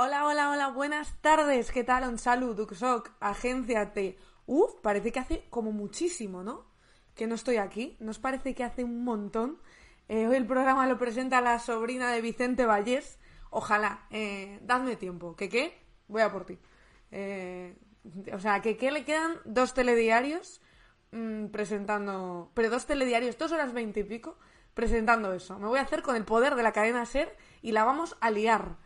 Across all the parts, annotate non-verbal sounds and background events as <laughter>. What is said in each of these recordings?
Hola, hola, hola, buenas tardes. ¿Qué tal? Un saludo, Duxoc, agénciate. Uf, parece que hace como muchísimo, ¿no? Que no estoy aquí. ¿Nos parece que hace un montón? Eh, hoy el programa lo presenta la sobrina de Vicente Vallés. Ojalá, eh, dadme tiempo. ¿Qué qué? Voy a por ti. Eh, o sea, que qué le quedan dos telediarios mm, presentando. Pero dos telediarios, dos horas veinte y pico, presentando eso. Me voy a hacer con el poder de la cadena Ser y la vamos a liar.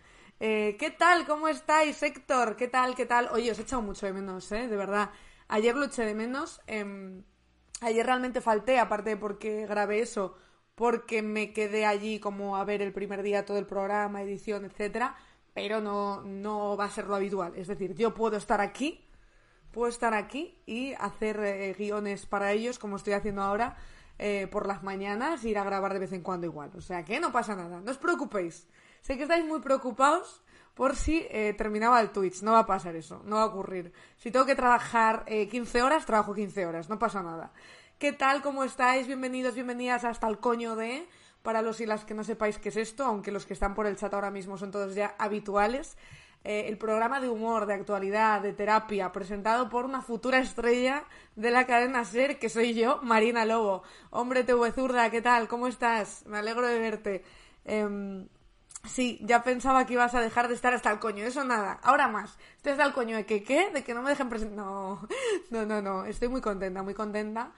Eh, ¿Qué tal? ¿Cómo estáis, Héctor? ¿Qué tal? ¿Qué tal? Oye, os he echado mucho de menos, ¿eh? De verdad. Ayer lo eché de menos. em, ayer realmente falté, aparte porque grabé eso, porque me quedé allí como a ver el primer día todo el programa, edición, etcétera. Pero no, no va a ser lo habitual. Es decir, yo puedo estar aquí, puedo estar aquí y hacer eh, guiones para ellos, como estoy haciendo ahora, eh, por las mañanas, ir a grabar de vez en cuando igual. O sea que no pasa nada, no os preocupéis. Sé que estáis muy preocupados por si eh, terminaba el Twitch. No va a pasar eso, no va a ocurrir. Si tengo que trabajar eh, 15 horas, trabajo 15 horas, no pasa nada. ¿Qué tal? ¿Cómo estáis? Bienvenidos, bienvenidas hasta el coño de... Para los y las que no sepáis qué es esto, aunque los que están por el chat ahora mismo son todos ya habituales, eh, el programa de humor, de actualidad, de terapia, presentado por una futura estrella de la cadena SER, que soy yo, Marina Lobo. Hombre, TV Zurda, ¿qué tal? ¿Cómo estás? Me alegro de verte. Em, Sí, ya pensaba que ibas a dejar de estar hasta el coño. Eso nada. Ahora más. Estoy hasta el coño de que qué, de que no me dejen presentar. No, no, no, no. Estoy muy contenta, muy contenta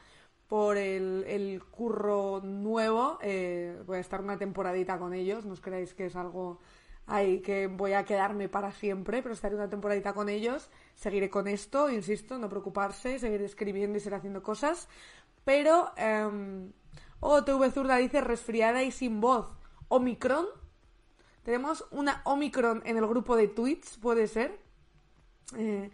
por el, el curro nuevo. Eh, voy a estar una temporadita con ellos. No os creáis que es algo ahí que voy a quedarme para siempre, pero estaré una temporadita con ellos. Seguiré con esto, insisto, no preocuparse. Seguiré escribiendo y seguiré haciendo cosas. Pero, eh... oh, TV Zurda dice resfriada y sin voz. Omicron. Tenemos una Omicron en el grupo de tweets, puede ser. Eh,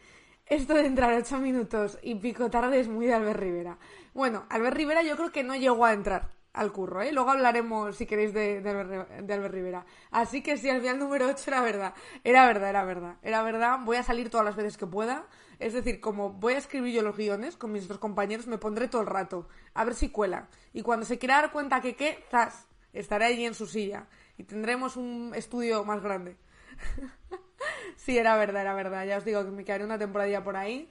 esto de entrar ocho minutos y pico tarde es muy de Albert Rivera. Bueno, Albert Rivera yo creo que no llegó a entrar al curro, ¿eh? Luego hablaremos, si queréis, de, Albert Rivera. Así que sí, al final número 8 era verdad. Era verdad, era verdad. Era verdad. Voy a salir todas las veces que pueda. Es decir, como voy a escribir yo los guiones con mis otros compañeros, me pondré todo el rato. A ver si cuela. Y cuando se quiera dar cuenta que qué, zas, estaré allí en su silla y tendremos un estudio más grande. <laughs> sí, era verdad, era verdad. Ya os digo que me quedaré una temporadilla por ahí.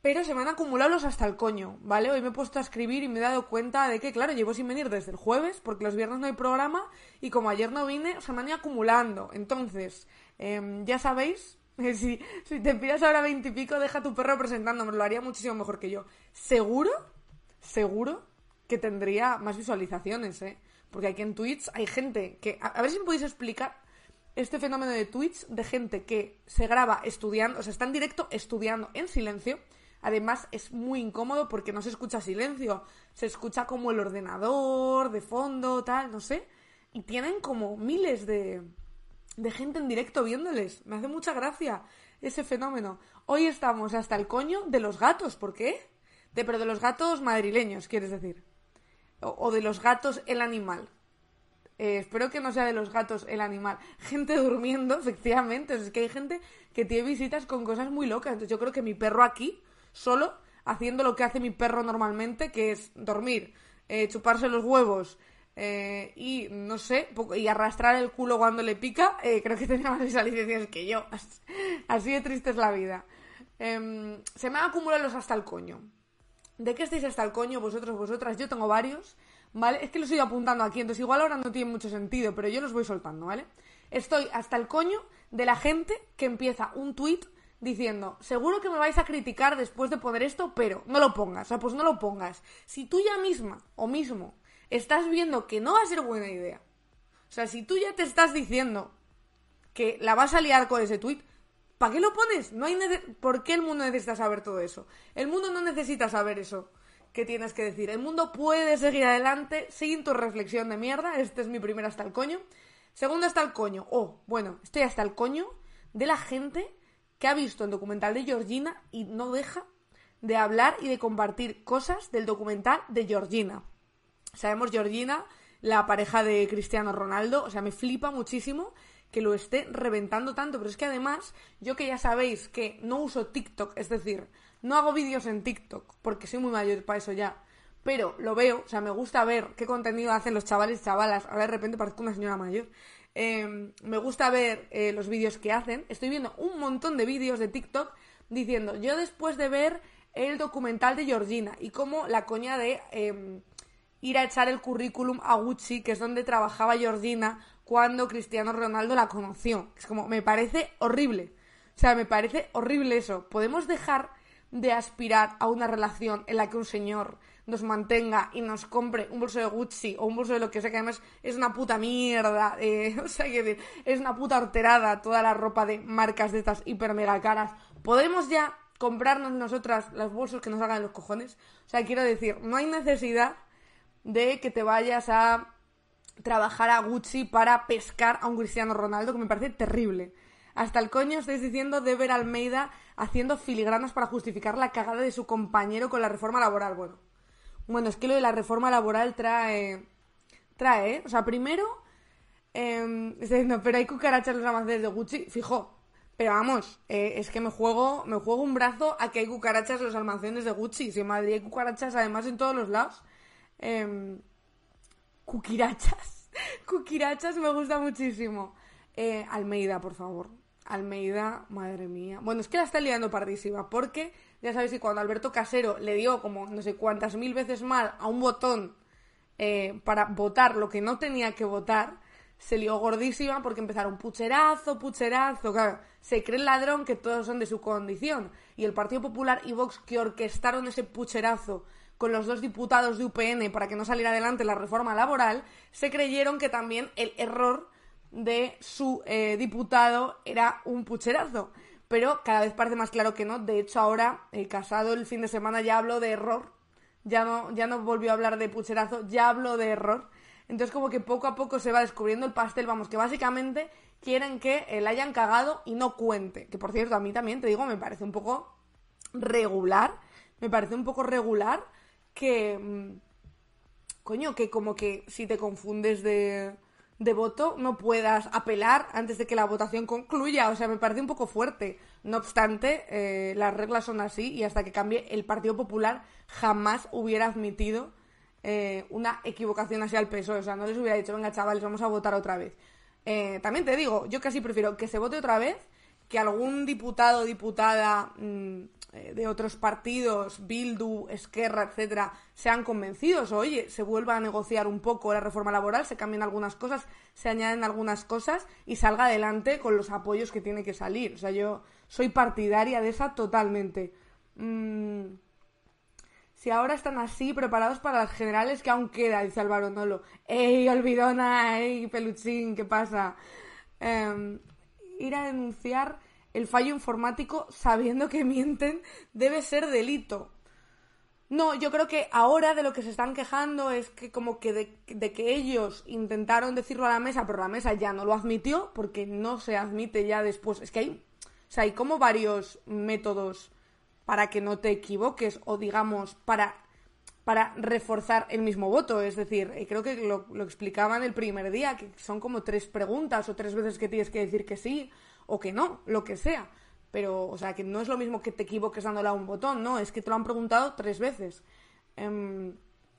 Pero se me han acumulado los hasta el coño, ¿vale? Hoy me he puesto a escribir y me he dado cuenta de que, claro, llevo sin venir desde el jueves, porque los viernes no hay programa, y como ayer no vine, se me han ido acumulando. Entonces, eh, ya sabéis, <laughs> si, si te pidas ahora veintipico, deja tu perro presentándome, lo haría muchísimo mejor que yo. Seguro, seguro que tendría más visualizaciones, ¿eh? Porque aquí en Twitch hay gente que. A, ver si me podéis explicar este fenómeno de Twitch de gente que se graba estudiando, o sea, está en directo estudiando en silencio. Además, es muy incómodo porque no se escucha silencio. Se escucha como el ordenador, de fondo, tal, no sé. Y tienen como miles de, de gente en directo viéndoles. Me hace mucha gracia ese fenómeno. Hoy estamos hasta el coño de los gatos. ¿Por qué? De, pero de los gatos madrileños, quieres decir o de los gatos el animal. Eh, espero que no sea de los gatos el animal. Gente durmiendo, <laughs> efectivamente. es que hay gente que tiene visitas con cosas muy locas. Entonces yo creo que mi perro aquí, solo, haciendo lo que hace mi perro normalmente, que es dormir, eh, chuparse los huevos eh, y, no sé, y arrastrar el culo cuando le pica, creo que <laughs> tenía más visualizaciones que yo. Así de triste es la vida. Em, se me han acumulado los hasta el coño. ¿De qué estáis hasta el coño vosotros, vosotras? Yo tengo varios, ¿vale? Es que los he ido apuntando aquí, entonces igual ahora no tiene mucho sentido, pero yo los voy soltando, ¿vale? Estoy hasta el coño de la gente que empieza un tweet diciendo, seguro que me vais a criticar después de poner esto, pero no lo pongas, o sea, pues no lo pongas. Si tú ya misma o mismo estás viendo que no va a ser buena idea, o sea, si tú ya te estás diciendo que la vas a liar con ese tweet, ¿Para qué lo pones? No hay ¿Por qué el mundo necesita saber todo eso? El mundo no necesita saber eso que tienes que decir. El mundo puede seguir adelante sin tu reflexión de mierda. Este es mi primer hasta el coño. Segundo hasta el coño. Oh, bueno, estoy hasta el coño de la gente que ha visto el documental de Georgina y no deja de hablar y de compartir cosas del documental de Georgina. Sabemos Georgina, la pareja de Cristiano Ronaldo, o sea, me flipa muchísimo que lo esté reventando tanto, pero es que además, yo que ya sabéis que no uso TikTok, es decir, no hago vídeos en TikTok, porque soy muy mayor para eso ya, pero lo veo, o sea, me gusta ver qué contenido hacen los chavales y chavalas, ahora de repente parezco una señora mayor, Em, me gusta ver eh, los vídeos que hacen. Estoy viendo un montón de vídeos de TikTok diciendo, yo después de ver el documental de Georgina y cómo la coña de em, ir a echar el currículum a Gucci, que es donde trabajaba Georgina cuando Cristiano Ronaldo la conoció. Es como, me parece horrible. O sea, me parece horrible eso. Podemos dejar de aspirar a una relación en la que un señor nos mantenga y nos compre un bolso de Gucci o un bolso de lo que sea, que además es una puta mierda, eh, <laughs> o sea, que es una puta horterada toda la ropa de marcas de estas hiper mega caras. ¿Podemos ya comprarnos nosotras los bolsos que nos hagan los cojones? O sea, quiero decir, no hay necesidad de que te vayas a trabajar a Gucci para pescar a un Cristiano Ronaldo, que me parece terrible. Hasta el coño estáis diciendo de ver Almeida haciendo filigranas para justificar la cagada de su compañero con la reforma laboral. Bueno, bueno, es que lo de la reforma laboral trae. Trae, ¿eh? O sea, primero. Eh, diciendo, pero hay cucarachas en los almacenes de Gucci. Fijo. Pero vamos, eh, es que me juego, me juego un brazo a que hay cucarachas en los almacenes de Gucci. Si en Madrid hay cucarachas además en todos los lados. Eh, cuquirachas. <laughs> cuquirachas me gusta muchísimo. Eh, Almeida, por favor. Almeida, madre mía. Bueno, es que la está liando pardísima, porque ya sabéis que cuando Alberto Casero le dio como no sé cuántas mil veces mal a un botón eh, para votar lo que no tenía que votar, se lió gordísima porque empezaron pucherazo, pucherazo. Claro, se cree el ladrón que todos son de su condición. Y el Partido Popular y Vox que orquestaron ese pucherazo con los dos diputados de UPN para que no saliera adelante la reforma laboral, se creyeron que también el error de su eh, diputado era un pucherazo. Pero cada vez parece más claro que no. De hecho, ahora, el Casado el fin de semana ya habló de error. Ya no, ya no volvió a hablar de pucherazo, ya habló de error. Entonces, como que poco a poco se va descubriendo el pastel. Vamos, que básicamente quieren que el hayan cagado y no cuente. Que por cierto, a mí también, te digo, me parece un poco regular. Me parece un poco regular que. Mm, coño, que como que si te confundes de de voto no puedas apelar antes de que la votación concluya. O sea, me parece un poco fuerte. No obstante, eh, las reglas son así y hasta que cambie el Partido Popular jamás hubiera admitido eh, una equivocación hacia el PSOE. O sea, no les hubiera dicho, venga chavales, vamos a votar otra vez. Eh, también te digo, yo casi prefiero que se vote otra vez que algún diputado o diputada mm, de otros partidos, Bildu, Esquerra, etcétera, sean convencidos, oye, se vuelva a negociar un poco la reforma laboral, se cambien algunas cosas, se añaden algunas cosas y salga adelante con los apoyos que tiene que salir. O sea, yo soy partidaria de esa totalmente. Mm, si ahora están así, preparados para las generales que aún queda, dice Álvaro Nolo. ¡Ey, olvidona! ¡Ey, peluchín! ¿Qué pasa? Em, ir a denunciar el fallo informático sabiendo que mienten debe ser delito. No, yo creo que ahora de lo que se están quejando es que como que de, que ellos intentaron decirlo a la mesa, pero la mesa ya no lo admitió porque no se admite ya después. Es que hay, o sea, hay como varios métodos para que no te equivoques o digamos para para reforzar el mismo voto. Es decir, eh, creo que lo, lo explicaban el primer día, que son como tres preguntas o tres veces que tienes que decir que sí o que no, lo que sea. Pero, o sea, que no es lo mismo que te equivoques dándole a un botón, no, es que te lo han preguntado tres veces. Em,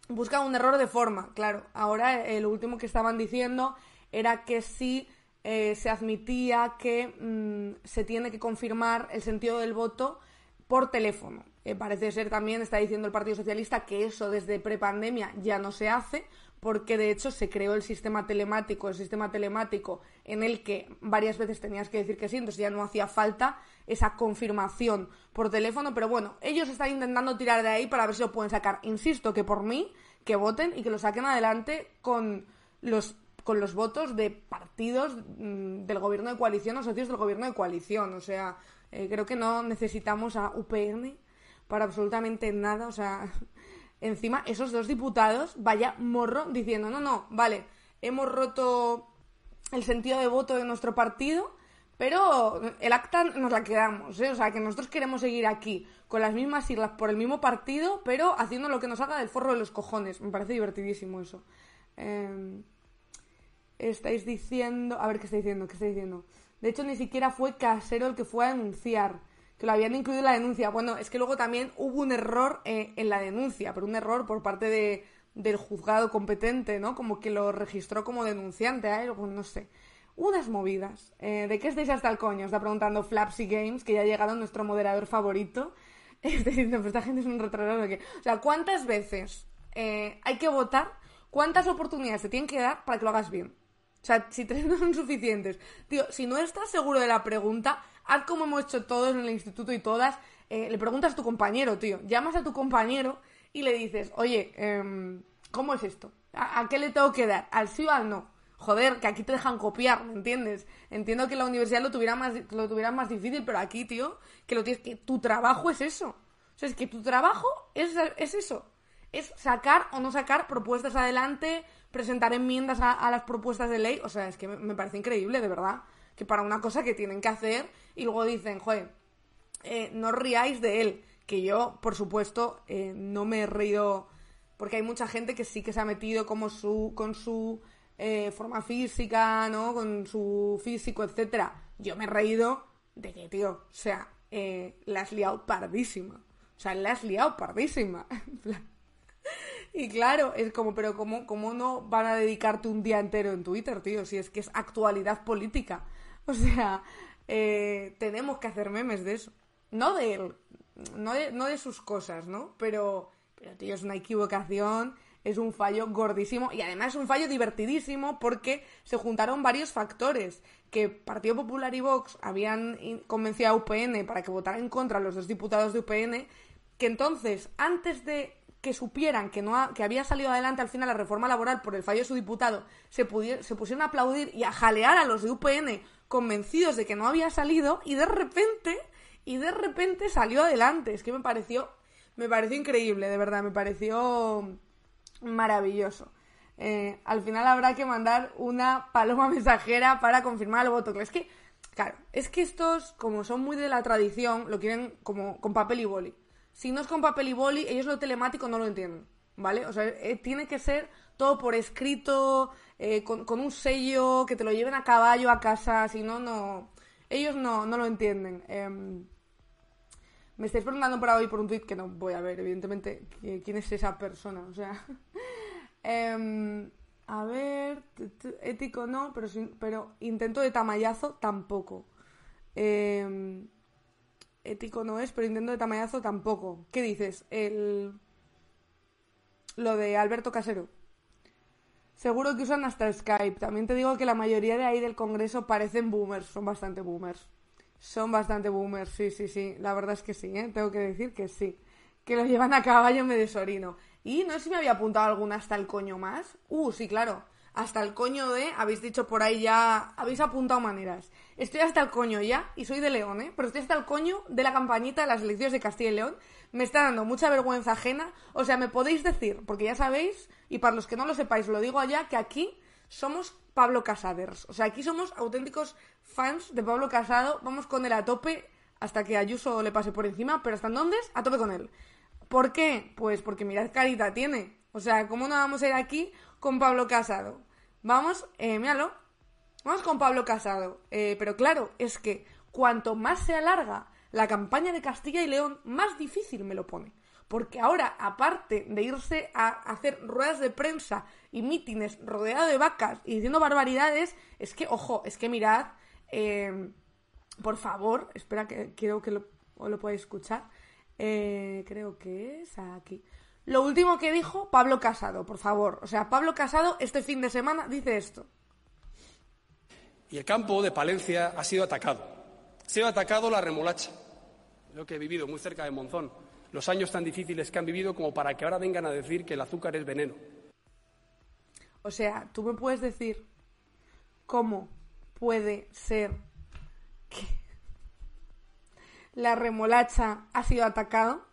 busca un error de forma, claro. Ahora eh, lo último que estaban diciendo era que sí eh, se admitía que mm, se tiene que confirmar el sentido del voto por teléfono. Eh, parece ser también, está diciendo el Partido Socialista, que eso desde prepandemia ya no se hace, porque de hecho se creó el sistema telemático, el sistema telemático en el que varias veces tenías que decir que sí, entonces ya no hacía falta esa confirmación por teléfono, pero bueno, ellos están intentando tirar de ahí para ver si lo pueden sacar. Insisto que por mí, que voten y que lo saquen adelante con los con los votos de partidos mm, del gobierno de coalición o socios del gobierno de coalición. O sea, eh, creo que no necesitamos a UPN para absolutamente nada. O sea, encima esos dos diputados, vaya morro, diciendo, no, no, vale, hemos roto el sentido de voto de nuestro partido, pero el acta nos la quedamos, ¿eh? O sea, que nosotros queremos seguir aquí con las mismas siglas por el mismo partido, pero haciendo lo que nos haga del forro de los cojones. Me parece divertidísimo eso. Em, estáis diciendo... A ver, ¿qué estáis diciendo? ¿Qué estáis diciendo? De hecho, ni siquiera fue Casero el que fue a denunciar que lo habían incluido en la denuncia. Bueno, es que luego también hubo un error eh, en la denuncia, pero un error por parte de, del juzgado competente, ¿no? Como que lo registró como denunciante él, no sé. unas movidas. Eh, ¿De qué estáis hasta el coño? Está preguntando Flapsy Games, que ya ha llegado nuestro moderador favorito. <laughs> Está diciendo, pues esta gente es un retrasado qué. O sea, ¿cuántas veces eh, hay que votar? ¿Cuántas oportunidades te tienen que dar para que lo hagas bien? O sea, si tres <laughs> no son suficientes. Tío, si no estás seguro de la pregunta, haz como hemos hecho todos en el instituto y todas. Eh, le preguntas a tu compañero, tío. Llamas a tu compañero y le dices, oye, em, ¿cómo es esto? ¿A, qué le tengo que dar? ¿Al sí o al no? Joder, que aquí te dejan copiar, ¿me entiendes? Entiendo que la universidad lo tuviera más, lo tuviera más difícil, pero aquí, tío, que lo tienes que. Tu trabajo es eso. O sea, es que tu trabajo es, es eso. Es sacar o no sacar propuestas adelante, presentar enmiendas a, las propuestas de ley. O sea, es que me, parece increíble, de verdad. Que para una cosa que tienen que hacer y luego dicen, joder, eh, no riáis de él. Que yo, por supuesto, eh, no me he reído porque hay mucha gente que sí que se ha metido como su, con su eh, forma física, ¿no? Con su físico, etcétera. Yo me he reído de que, tío, o sea, la has liado pardísima. O sea, la has liado pardísima. <laughs> y claro, es como, pero ¿cómo, ¿cómo no van a dedicarte un día entero en Twitter, tío? Si es que es actualidad política. O sea, eh, tenemos que hacer memes de eso. No de él, no de, sus cosas, ¿no? Pero pero, tío, es una equivocación, es un fallo gordísimo y además es un fallo divertidísimo porque se juntaron varios factores. Que Partido Popular y Vox habían convencido a UPN para que votara en contra los dos diputados de UPN, que entonces, antes de que supieran que, no que había salido adelante al final la reforma laboral por el fallo de su diputado, se, se pusieron a aplaudir y a jalear a los de UPN convencidos de que no había salido y de repente, y de repente salió adelante. Es que me pareció me pareció increíble, de verdad, me pareció maravilloso. Eh, al final habrá que mandar una paloma <laughs> mensajera para confirmar el voto. Es que, claro, es que estos, como son muy de la tradición, lo quieren como con papel y boli. Si no es con papel y boli, ellos lo telemático no lo entienden, ¿vale? O sea, eh, tiene que ser todo por escrito, eh, con, un sello, que te lo lleven a caballo a casa, si no, no. Ellos no, no lo entienden. Em, me estáis preguntando por ahí por un tweet que no voy a ver, evidentemente, quién es esa persona. O sea, <laughs> em, a ver, ético no, pero, pero intento de tamallazo tampoco. Em, ético no es, pero intento de tamallazo tampoco. ¿Qué dices? El... Lo de Alberto Casero. Seguro que usan hasta Skype. También te digo que la mayoría de ahí del Congreso parecen boomers, son bastante boomers. Son bastante boomers, sí, sí, sí. La verdad es que sí, ¿eh? Tengo que decir que sí. Que lo llevan a caballo me desorino. Y no sé si me había apuntado alguna hasta el coño más. Uh, sí, claro. Hasta el coño de, habéis dicho por ahí ya, habéis apuntado maneras. Estoy hasta el coño ya, y soy de León, ¿eh? Pero estoy hasta el coño de la campañita de las elecciones de Castilla y León. Me está dando mucha vergüenza ajena. O sea, me podéis decir, porque ya sabéis, y para los que no lo sepáis, lo digo allá, que aquí somos Pablo Casaders. O sea, aquí somos auténticos fans de Pablo Casado. Vamos con él a tope hasta que Ayuso le pase por encima, pero ¿hasta entonces? A tope con él. ¿Por qué? Pues porque mirad carita tiene. O sea, ¿cómo no vamos a ir aquí con Pablo Casado? Vamos, eh, míralo. Vamos con Pablo Casado. Eh, pero claro, es que cuanto más se alarga la campaña de Castilla y León, más difícil me lo pone. Porque ahora, aparte de irse a hacer ruedas de prensa y mítines rodeado de vacas y diciendo barbaridades, es que, ojo, es que mirad, eh, por favor, espera que creo que lo, lo podéis escuchar. Eh, creo que es aquí. Lo último que dijo Pablo Casado, por favor. O sea, Pablo Casado este fin de semana dice esto. Y el campo de Palencia ha sido atacado. Ha sido atacado la remolacha. Lo que he vivido muy cerca de Monzón los años tan difíciles que han vivido como para que ahora vengan a decir que el azúcar es veneno. O sea, tú me puedes decir cómo puede ser que la remolacha ha sido atacado.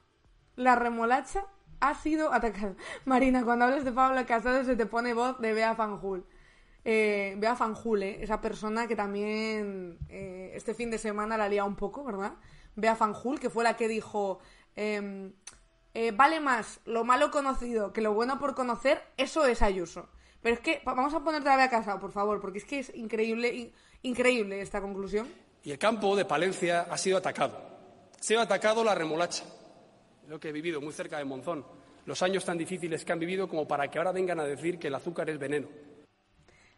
La remolacha ha sido atacada. Marina, cuando hablas de Pablo Casado se te pone voz de Bea Fanjul. Eh, Bea Fanjul, eh, esa persona que también eh, este fin de semana la lía un poco, ¿verdad? Bea Fanjul, que fue la que dijo Em, eh, vale más lo malo conocido que lo bueno por conocer, eso es Ayuso. Pero es que vamos a ponerte la vez a casa, por favor, porque es que es increíble, increíble esta conclusión. Y el campo de Palencia ha sido atacado. Ha sido atacado la remolacha. Lo que he vivido muy cerca de Monzón. Los años tan difíciles que han vivido como para que ahora vengan a decir que el azúcar es veneno.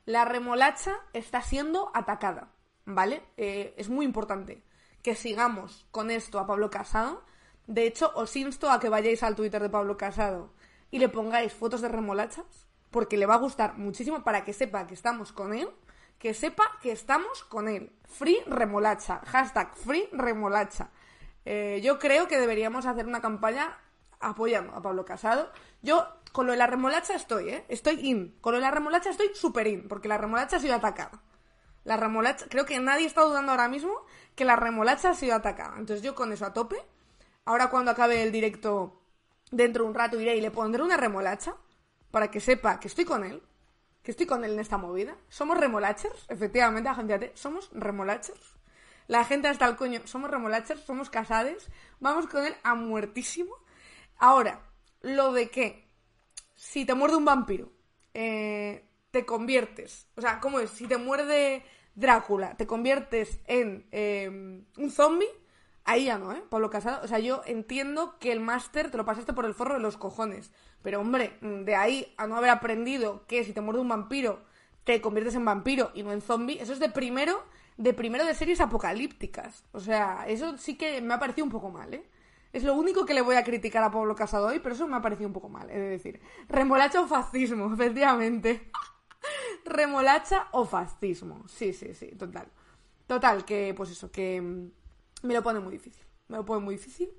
La remolacha está siendo atacada, ¿vale? Eh, es muy importante que sigamos con esto a Pablo Casado. De hecho, os insto a que vayáis al Twitter de Pablo Casado y le pongáis fotos de remolachas, porque le va a gustar muchísimo para que sepa que estamos con él, que sepa que estamos con él. Free remolacha, hashtag free remolacha. Eh, yo creo que deberíamos hacer una campaña apoyando a Pablo Casado. Yo con lo de la remolacha estoy, ¿eh? Estoy in. Con lo de la remolacha estoy super in, porque la remolacha ha sido atacada. La remolacha, creo que nadie está dudando ahora mismo que la remolacha ha sido atacada. Entonces yo con eso a tope. Ahora cuando acabe el directo, dentro de un rato iré y le pondré una remolacha para que sepa que estoy con él, que estoy con él en esta movida. Somos remolachers, efectivamente, agente somos remolachers. La gente hasta el coño, somos remolachers, somos casades, vamos con él a muertísimo. Ahora, lo de que si te muerde un vampiro, eh, te conviertes, o sea, ¿cómo es? Si te muerde Drácula, te conviertes en eh, un zombie, ahí ya no, ¿eh? Pablo Casado, o sea, yo entiendo que el máster te lo pasaste por el forro de los cojones, pero hombre, de ahí a no haber aprendido que si te muerde un vampiro, te conviertes en vampiro y no en zombie, eso es de primero de primero de series apocalípticas. O sea, eso sí que me ha parecido un poco mal, ¿eh? Es lo único que le voy a criticar a Pablo Casado hoy, pero eso me ha parecido un poco mal, es decir. Remolacha o fascismo, <laughs> efectivamente. Remolacha o fascismo. Sí, sí, sí, total. Total, que pues eso, que mm, me lo pone muy difícil. Me lo pone muy difícil.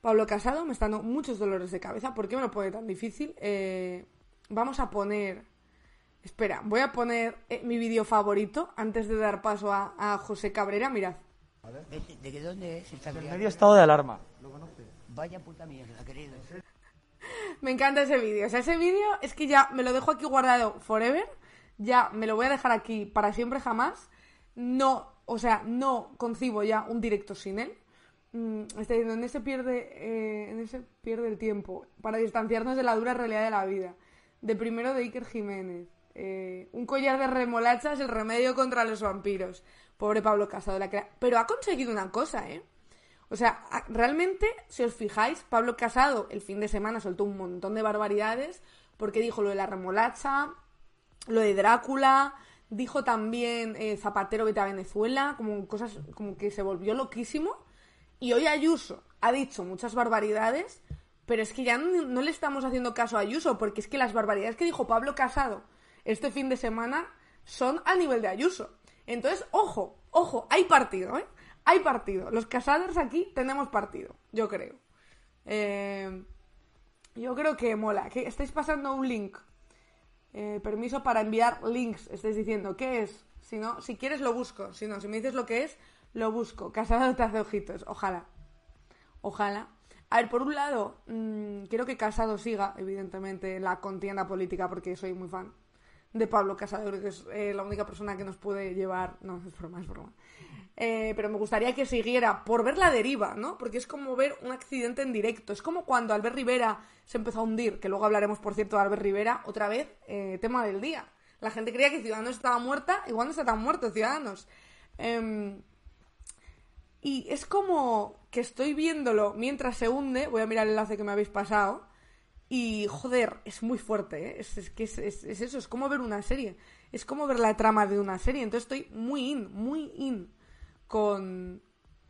Pablo Casado me está dando muchos dolores de cabeza. ¿Por qué me lo pone tan difícil? Eh, vamos a poner Espera, voy a poner eh, mi vídeo favorito antes de dar paso a, José Cabrera. Mirad. ¿De, qué dónde es? medio estado de alarma. ¿Lo Vaya puta mierda, querido. Me encanta ese vídeo. O sea, ese vídeo es que ya me lo dejo aquí guardado forever. Ya me lo voy a dejar aquí para siempre jamás. No, o sea, no concibo ya un directo sin él. Mm, está diciendo, en ese pierde, eh, en ese pierde el tiempo para distanciarnos de la dura realidad de la vida. De primero de Iker Jiménez. Eh, un collar de remolacha es el remedio contra los vampiros. Pobre Pablo Casado. La. Pero ha conseguido una cosa, ¿eh? O sea, realmente, si os fijáis, Pablo Casado el fin de semana soltó un montón de barbaridades porque dijo lo de la remolacha, lo de Drácula, dijo también eh, Zapatero vete a Venezuela, como cosas como que se volvió loquísimo. Y hoy Ayuso ha dicho muchas barbaridades, pero es que ya no le estamos haciendo caso a Ayuso, porque es que las barbaridades que dijo Pablo Casado este fin de semana son a nivel de Ayuso. Entonces, ojo, ojo, hay partido, ¿eh? Hay partido. Los casados aquí tenemos partido, yo creo. Eh, yo creo que mola. Que estáis pasando un link. Eh, permiso para enviar links, estáis diciendo. ¿Qué es? Si no, si quieres lo busco. Si no, si me dices lo que es, lo busco. Casado te hace ojitos. Ojalá. Ojalá. A ver, por un lado, mm, quiero que Casado siga, evidentemente, la contienda política porque soy muy fan de Pablo Casado, que es eh, la única persona que nos puede llevar. No, es broma, es broma. Eh, pero me gustaría que siguiera por ver la deriva, ¿no? Porque es como ver un accidente en directo. Es como cuando Albert Rivera se empezó a hundir, que luego hablaremos, por cierto, de Albert Rivera, otra vez, eh, tema del día. La gente creía que Ciudadanos estaba muerta, igual no está tan muerto Ciudadanos. Em, y es como que estoy viéndolo mientras se hunde. Voy a mirar el enlace que me habéis pasado. Y joder, es muy fuerte, ¿eh? Es, que es, eso, es como ver una serie. Es como ver la trama de una serie. Entonces estoy muy in, muy in con,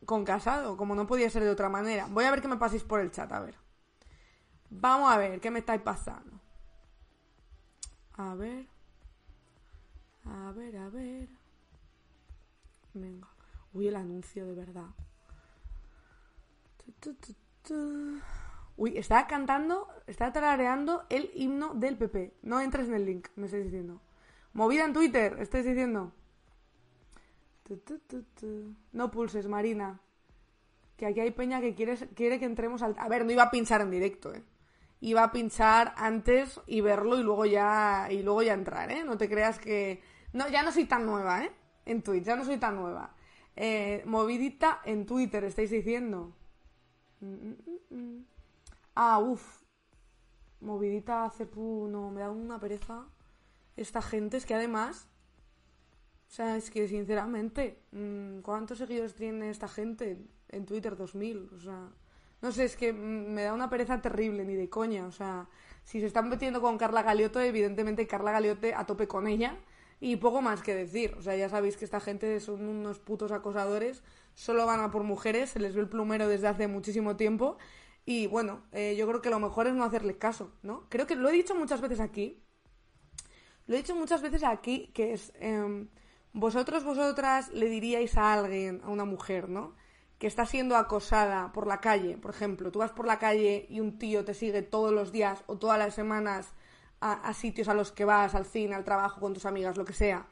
con Casado, como no podía ser de otra manera. Voy a ver qué me paséis por el chat, a ver. Vamos a ver, ¿qué me estáis pasando? A ver. A ver, a ver. Venga. Uy, el anuncio de verdad. Uy, está cantando, está tarareando el himno del PP. No entres en el link, me estáis diciendo. Movida en Twitter, estáis diciendo. No pulses, Marina. Que aquí hay peña que quiere, quiere que entremos al... A ver, no iba a pinchar en directo, ¿eh? Iba a pinchar antes y verlo y luego ya, y luego ya entrar, ¿eh? No te creas que... No, ya no soy tan nueva, ¿eh? En Twitch, ya no soy tan nueva. Eh, movidita en Twitter, estáis diciendo. Mm, mm, mm, Ah, uff. Movidita Cepu, no, me da una pereza. Esta gente es que además. O sea, es que sinceramente, mm, ¿cuántos seguidores tiene esta gente en Twitter? 2000. O sea, no sé, es que me da una pereza terrible, ni de coña. O sea, si se están metiendo con Carla Galioto, evidentemente Carla Galiote a tope con ella. Y poco más que decir. O sea, ya sabéis que esta gente son unos putos acosadores. Solo van a por mujeres. Se les ve el plumero desde hace muchísimo tiempo. Y bueno, eh, yo creo que lo mejor es no hacerles caso, ¿no? Creo que lo he dicho muchas veces aquí. Lo he dicho muchas veces aquí, que es... em, vosotros, vosotras le diríais a alguien, a una mujer, ¿no? Que está siendo acosada por la calle, por ejemplo. Tú vas por la calle y un tío te sigue todos los días o todas las semanas a, sitios a los que vas, al cine, al trabajo, con tus amigas, lo que sea.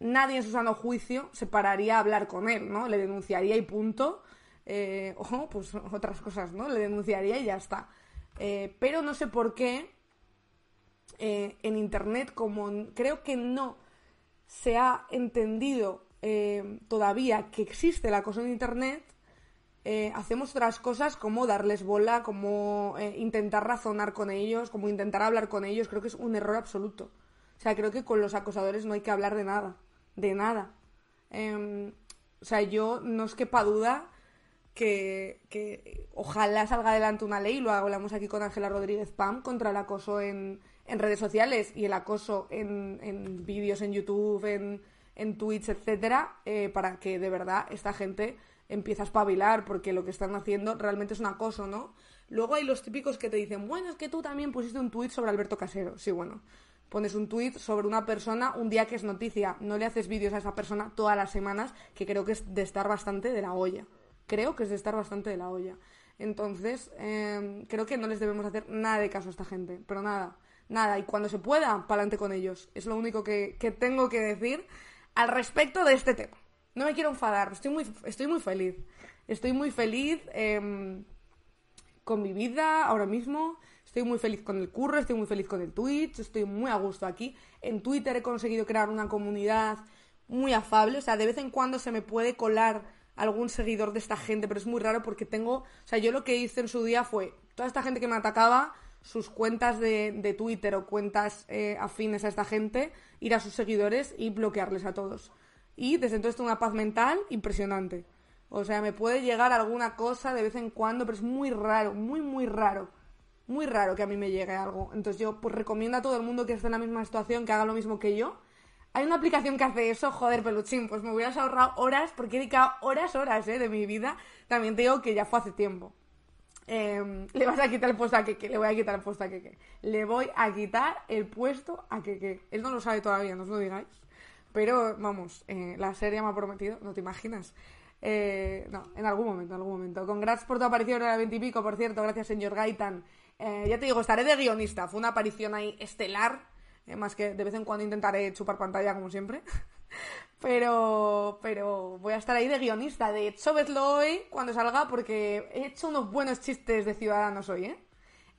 Nadie en su sano juicio se pararía a hablar con él, ¿no? Le denunciaría y punto. Eh, <laughs> o pues otras cosas, ¿no? Le denunciaría y ya está. Eh, pero no sé por qué eh, en Internet, como creo que no se ha entendido eh, todavía que existe el acoso en Internet, eh, hacemos otras cosas como darles bola, como eh, intentar razonar con ellos, como intentar hablar con ellos. Creo que es un error absoluto. O sea, creo que con los acosadores no hay que hablar de nada. De nada. Em, o sea, yo no es quepa duda que, que ojalá salga adelante una ley, lo hablamos aquí con Ángela Rodríguez Pam, contra el acoso en, en redes sociales y el acoso en, en vídeos en YouTube, en, en Twitch, etcétera, eh, para que de verdad esta gente empiece a espabilar, porque lo que están haciendo realmente es un acoso, ¿no? Luego hay los típicos que te dicen, bueno, es que tú también pusiste un tuit sobre Alberto Casero. Sí, bueno, pones un tuit sobre una persona un día que es noticia, no le haces vídeos a esa persona todas las semanas, que creo que es de estar bastante de la olla. Creo que es de estar bastante de la olla. Entonces, eh, creo que no les debemos hacer nada de caso a esta gente, pero nada, nada. Y cuando se pueda, pa'lante con ellos. Es lo único que, que tengo que decir al respecto de este tema. No me quiero enfadar, estoy muy, estoy muy feliz. Estoy muy feliz em, con mi vida ahora mismo. Estoy muy feliz con el curro, estoy muy feliz con el Twitch, estoy muy a gusto aquí. En Twitter he conseguido crear una comunidad muy afable, o sea, de vez en cuando se me puede colar algún seguidor de esta gente, pero es muy raro porque tengo, o sea, yo lo que hice en su día fue, toda esta gente que me atacaba, sus cuentas de, Twitter o cuentas eh, afines a esta gente, ir a sus seguidores y bloquearles a todos. Y desde entonces tengo una paz mental impresionante. O sea, me puede llegar alguna cosa de vez en cuando, pero es muy raro, muy, muy raro. Muy raro que a mí me llegue algo. Entonces yo pues recomiendo a todo el mundo que esté en la misma situación que haga lo mismo que yo. Hay una aplicación que hace eso, joder, peluchín, pues me hubieras ahorrado horas, porque he dedicado horas, horas, ¿eh? De mi vida. También te digo que ya fue hace tiempo. Eh, le vas a quitar el puesto a Keke, le voy a quitar el puesto a Keke. Le voy a quitar el puesto a Keke. Él no lo sabe todavía, no os lo digáis. Pero, vamos, eh, la serie me ha prometido, no te imaginas. Eh, no, en algún momento, en algún momento. Congrats por tu aparición en el 20 y pico, por cierto, gracias, señor Gaitan. Eh, ya te digo, estaré de guionista. Fue una aparición ahí estelar. eh, más que de vez en cuando intentaré chupar pantalla, como siempre. <laughs> pero, pero voy a estar ahí de guionista. De hecho, vedlo hoy cuando salga, porque he hecho unos buenos chistes de ciudadanos hoy, ¿eh?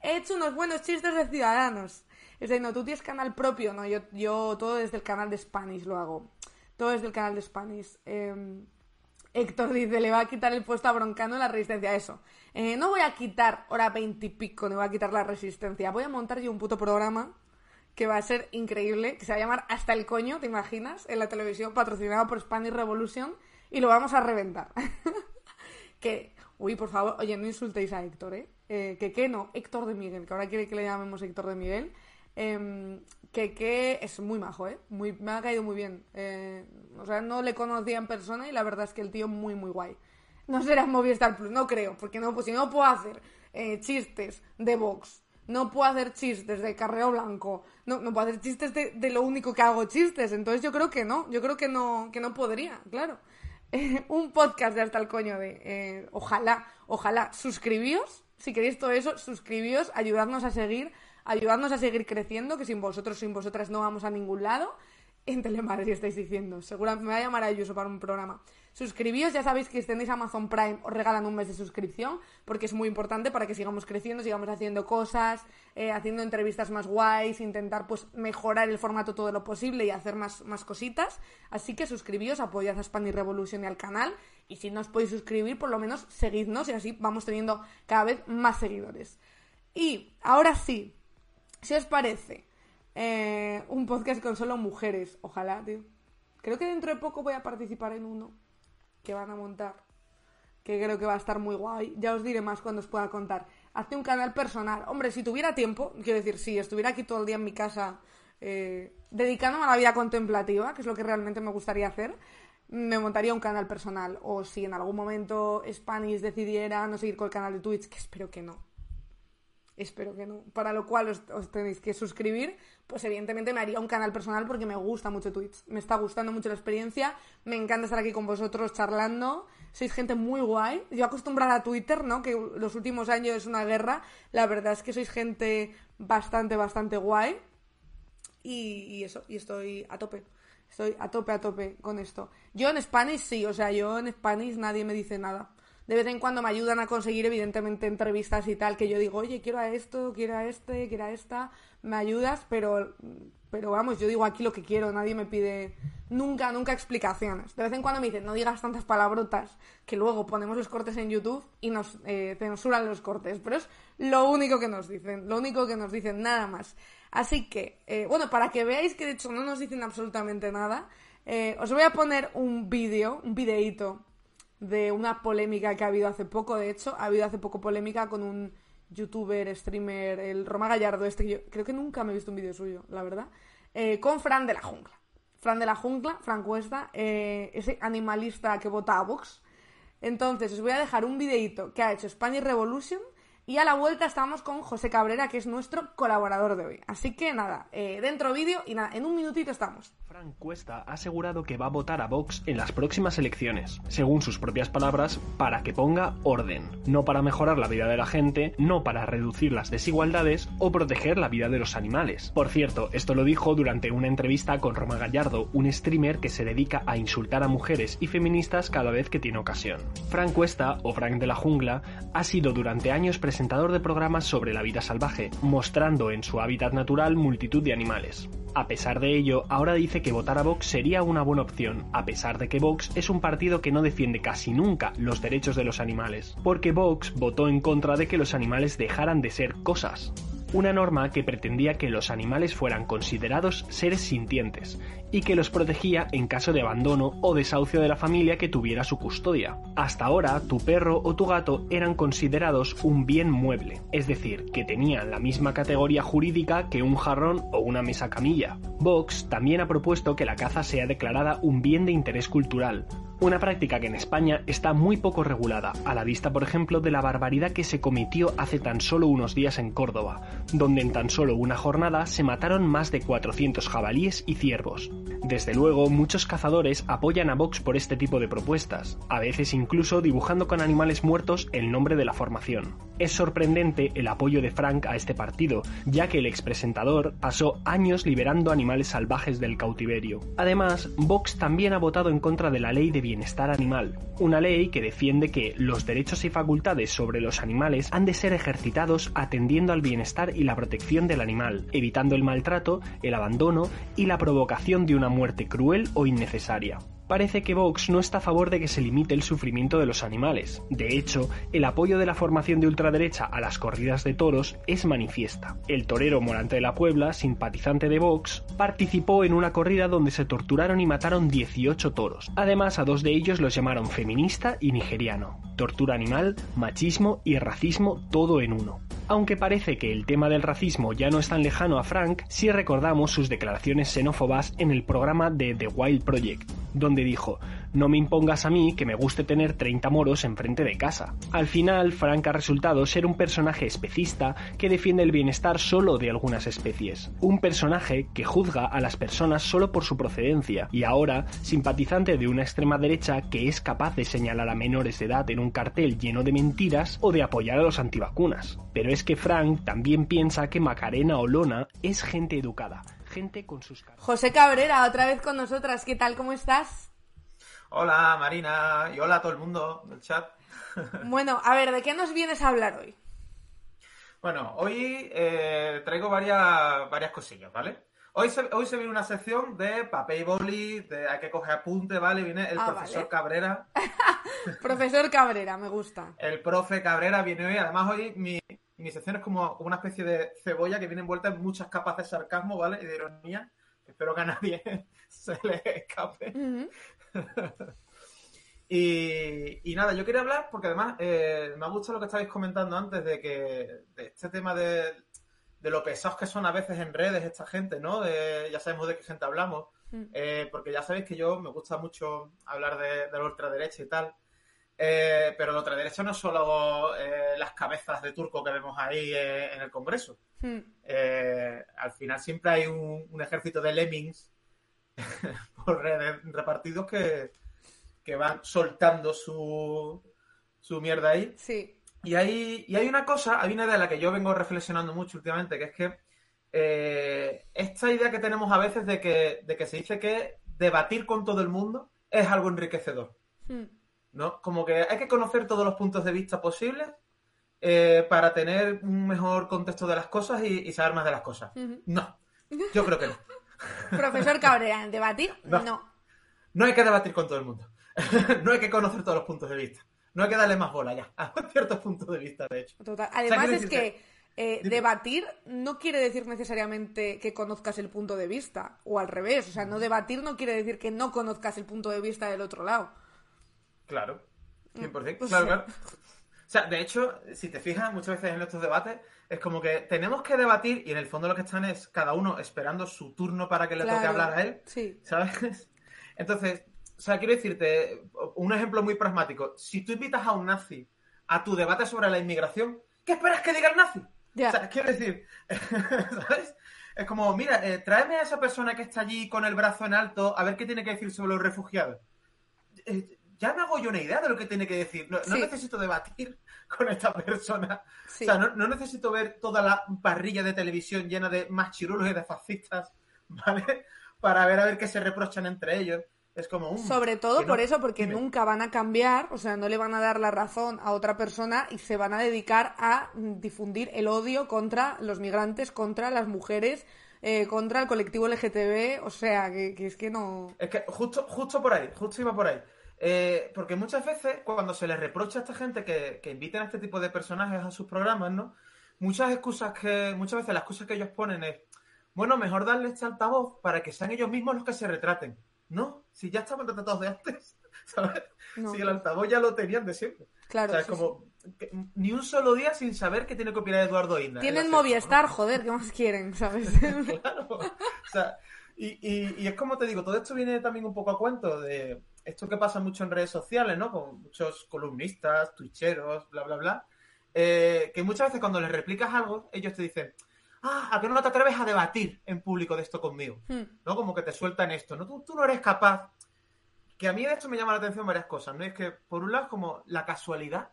He hecho unos buenos chistes de ciudadanos. Es decir, no, tú tienes canal propio, ¿no? Yo, yo todo desde el canal de Spanish lo hago. Todo desde el canal de Spanish. Eh, Héctor dice, le va a quitar el puesto a Broncano la resistencia. Eso. Eh, no voy a quitar hora veintipico, no voy a quitar la resistencia. Voy a montar yo un puto programa que va a ser increíble, que se va a llamar Hasta el coño, ¿te imaginas? En la televisión, patrocinado por Spanish Revolution, y lo vamos a reventar. <laughs> que, uy, por favor, oye, no insultéis a Héctor, ¿eh? eh que no, Héctor de Miguel, que ahora quiere que le llamemos Héctor de Miguel. Eh, que que es muy majo, ¿eh? Muy, me ha caído muy bien. Eh, o sea, no le conocía en persona y la verdad es que el tío muy, muy guay. No será Movistar Plus, no creo, porque no, pues si no puedo hacer eh, chistes de Vox, no puedo hacer chistes de Carreo Blanco, no, no puedo hacer chistes de, de lo único que hago chistes, entonces yo creo que no, yo creo que no, que no podría, claro. <laughs> Un podcast de hasta el coño de, eh, ojalá, ojalá, suscribíos, si queréis todo eso, suscribíos, ayudadnos a seguir, ayudadnos a seguir creciendo, que sin vosotros, sin vosotras no vamos a ningún lado. En Telemadrid estáis diciendo. Seguramente me va a llamar a Ayuso para un programa. Suscribíos, ya sabéis que si tenéis Amazon Prime, os regalan un mes de suscripción, porque es muy importante para que sigamos creciendo, sigamos haciendo cosas, eh, haciendo entrevistas más guays, intentar pues mejorar el formato todo lo posible y hacer más, más cositas. Así que suscribíos, apoyad a Spanish Revolution y al canal. Y si no os podéis suscribir, por lo menos seguidnos y así vamos teniendo cada vez más seguidores. Y ahora sí, si os parece, eh, un podcast con solo mujeres, ojalá, tío. Creo que dentro de poco voy a participar en uno que van a montar, que creo que va a estar muy guay. Ya os diré más cuando os pueda contar. Hazte un canal personal. Hombre, si tuviera tiempo, quiero decir, si estuviera aquí todo el día en mi casa eh, dedicándome a la vida contemplativa, que es lo que realmente me gustaría hacer, me montaría un canal personal. O si en algún momento Spanish decidiera no seguir con el canal de Twitch, que espero que no. Espero que no. Para lo cual os, tenéis que suscribir, pues evidentemente me haría un canal personal porque me gusta mucho Twitch. Me está gustando mucho la experiencia. Me encanta estar aquí con vosotros charlando. Sois gente muy guay. Yo acostumbrada a Twitter, ¿no? Que los últimos años es una guerra. La verdad es que sois gente bastante, bastante guay. Y, y eso, y estoy a tope. Estoy a tope, a tope con esto. Yo en Spanish sí, o sea, yo en Spanish nadie me dice nada. De vez en cuando me ayudan a conseguir, evidentemente, entrevistas y tal, que yo digo, oye, quiero a esto, quiero a este, quiero a esta, me ayudas, pero, pero vamos, yo digo aquí lo que quiero, nadie me pide nunca, nunca explicaciones. De vez en cuando me dicen, no digas tantas palabrotas, que luego ponemos los cortes en YouTube y nos eh, censuran los cortes, pero es lo único que nos dicen, lo único que nos dicen, nada más. Así que, eh, bueno, para que veáis que de hecho no nos dicen absolutamente nada, eh, os voy a poner un vídeo, un videíto de una polémica que ha habido hace poco, de hecho, ha habido hace poco polémica con un youtuber, streamer, el Roma Gallardo este, que yo creo que nunca me he visto un vídeo suyo, la verdad, eh, con Fran de la Jungla. Fran de la Jungla, Fran Cuesta, eh, ese animalista que vota a Vox. Entonces, os voy a dejar un videíto que ha hecho Spanish Revolution y a la vuelta estamos con José Cabrera, que es nuestro colaborador de hoy. Así que nada, eh, dentro vídeo y nada, en un minutito estamos. Fran Cuesta ha asegurado que va a votar a Vox en las próximas elecciones, según sus propias palabras, para que ponga orden, no para mejorar la vida de la gente, no para reducir las desigualdades o proteger la vida de los animales. Por cierto, esto lo dijo durante una entrevista con Roma Gallardo, un streamer que se dedica a insultar a mujeres y feministas cada vez que tiene ocasión. Fran Cuesta, o Frank de la Jungla, ha sido durante años presentador de programas sobre la vida salvaje, mostrando en su hábitat natural multitud de animales. A pesar de ello, ahora dice que votar a Vox sería una buena opción, a pesar de que Vox es un partido que no defiende casi nunca los derechos de los animales, porque Vox votó en contra de que los animales dejaran de ser cosas. Una norma que pretendía que los animales fueran considerados seres sintientes y que los protegía en caso de abandono o desahucio de la familia que tuviera su custodia. Hasta ahora, tu perro o tu gato eran considerados un bien mueble, es decir, que tenían la misma categoría jurídica que un jarrón o una mesa camilla. Vox también ha propuesto que la caza sea declarada un bien de interés cultural, una práctica que en España está muy poco regulada, a la vista por ejemplo de la barbaridad que se cometió hace tan solo unos días en Córdoba, donde en tan solo una jornada se mataron más de 400 jabalíes y ciervos. Desde luego, muchos cazadores apoyan a Vox por este tipo de propuestas, a veces incluso dibujando con animales muertos el nombre de la formación. Es sorprendente el apoyo de Frank a este partido, ya que el expresentador pasó años liberando animales salvajes del cautiverio. Además, Vox también ha votado en contra de la ley de bienestar animal, una ley que defiende que los derechos y facultades sobre los animales han de ser ejercitados atendiendo al bienestar y la protección del animal, evitando el maltrato, el abandono y la provocación de una muerte cruel o innecesaria. Parece que Vox no está a favor de que se limite el sufrimiento de los animales. De hecho, el apoyo de la formación de ultraderecha a las corridas de toros es manifiesta. El torero Morante de la Puebla, simpatizante de Vox, participó en una corrida donde se torturaron y mataron 18 toros. Además, a dos de ellos los llamaron feminista y nigeriano. Tortura animal, machismo y racismo todo en uno. Aunque parece que el tema del racismo ya no es tan lejano a Frank, si recordamos sus declaraciones xenófobas en el programa de The Wild Project, donde dijo, no me impongas a mí que me guste tener 30 moros enfrente de casa. Al final, Frank ha resultado ser un personaje especista que defiende el bienestar solo de algunas especies. Un personaje que juzga a las personas solo por su procedencia y ahora simpatizante de una extrema derecha que es capaz de señalar a menores de edad en un cartel lleno de mentiras o de apoyar a los antivacunas. Pero es que Frank también piensa que Macarena o Lona es gente educada, gente con sus. José Cabrera, otra vez con nosotras. ¿Qué tal? ¿Cómo estás? Hola Marina y hola a todo el mundo del chat. <laughs> Bueno, a ver, ¿de qué nos vienes a hablar hoy? Bueno, hoy eh, traigo varias, varias cosillas, ¿vale? Hoy se, hoy se viene una sección de papel y boli, de hay que coger apunte, ¿vale? Viene el Ah, profesor vale. Cabrera. <laughs> Profesor Cabrera, me gusta. El profe Cabrera viene hoy. Además, hoy mi, mi sección es como, como una especie de cebolla que viene envuelta en muchas capas de sarcasmo, ¿vale? Y de ironía. Espero que a nadie <laughs> se le escape. <laughs> Y, y nada, yo quería hablar porque además eh, me ha gustado lo que estabais comentando antes de que de este tema de, de lo pesados que son a veces en redes esta gente, ¿no? De- ya sabemos de qué gente hablamos. Mm. Eh, porque ya sabéis que yo me gusta mucho hablar de, de la ultraderecha y tal. Eh, pero la ultraderecha no es solo eh, las cabezas de turco que vemos ahí eh, en el Congreso. Mm. Eh, al final siempre hay un, un ejército de lemmings <laughs> por redes repartidos que, que van soltando su, su mierda ahí. Sí. Y hay, y hay una cosa, hay una idea de la que yo vengo reflexionando mucho últimamente, que es que esta idea que tenemos a veces de que, de que se dice que debatir con todo el mundo es algo enriquecedor, Mm. ¿No? Como que hay que conocer todos los puntos de vista posibles eh, para tener un mejor contexto de las cosas y, y saber más de las cosas. No, yo creo que no. <laughs> Profesor Cabrera, ¿debatir? No. No. No hay que debatir con todo el mundo. <laughs> no hay que conocer todos los puntos de vista. No hay que darle más bola ya a <laughs> ciertos puntos de vista, de hecho. Total. Además es que eh, debatir no quiere decir necesariamente que conozcas el punto de vista, o al revés. O sea, no debatir no quiere decir que no conozcas el punto de vista del otro lado. Claro, 100%. pues claro, sí. claro. O sea, de hecho, si te fijas, muchas veces en estos debates es como que tenemos que debatir y en el fondo lo que están es cada uno esperando su turno para que le toque hablar a él, Sí. ¿sabes? <laughs> Entonces, o sea, quiero decirte un ejemplo muy pragmático. Si tú invitas a un nazi a tu debate sobre la inmigración, ¿qué esperas que diga el nazi? Ya. O sea, quiero decir, <laughs> ¿sabes? Es como, mira, eh, tráeme a esa persona que está allí con el brazo en alto a ver qué tiene que decir sobre los refugiados. Eh, ya me hago yo una idea de lo que tiene que decir. No, no Sí. necesito debatir <laughs> con esta persona. Sí. O sea, no, no necesito ver toda la parrilla de televisión llena de machirulos y de fascistas, <laughs> ¿vale? Para ver a ver qué se reprochan entre ellos. Es como un... Sobre todo no- por eso, porque dime. nunca van a cambiar, o sea, no le van a dar la razón a otra persona y se van a dedicar a mm, difundir el odio contra los migrantes, contra las mujeres, eh, contra el colectivo LGTB, o sea, que, que es que no... Es que justo, justo por ahí, justo iba por ahí. Eh, porque muchas veces, cuando se les reprocha a esta gente que, que inviten a este tipo de personajes a sus programas, ¿no? Muchas excusas que, muchas veces las excusas que ellos ponen es, bueno, mejor darle este altavoz para que sean ellos mismos los que se retraten. No, si ya estaban retratados de antes, <laughs> ¿sabes? No. Si el altavoz ya lo tenían de siempre. Claro, o sea, es sí, como ni un solo día sin saber que tiene que opinar Eduardo Inda. Tienen. Movistar, joder, ¿qué más quieren, <laughs> sabes? Claro. O sea, y, y- y es como te digo, todo esto viene también un poco a cuento de esto que pasa mucho en redes sociales, ¿no? Con muchos columnistas, twitcheros, bla, bla, bla. eh, que muchas veces cuando les replicas algo, ellos te dicen, ah, ¿a qué no te atreves a debatir en público de esto conmigo? Hmm. ¿No? Como que te sueltan esto, ¿no? Tú, tú no eres capaz. Que a mí de esto me llama la atención varias cosas, ¿no? Es que, por un lado, es como la casualidad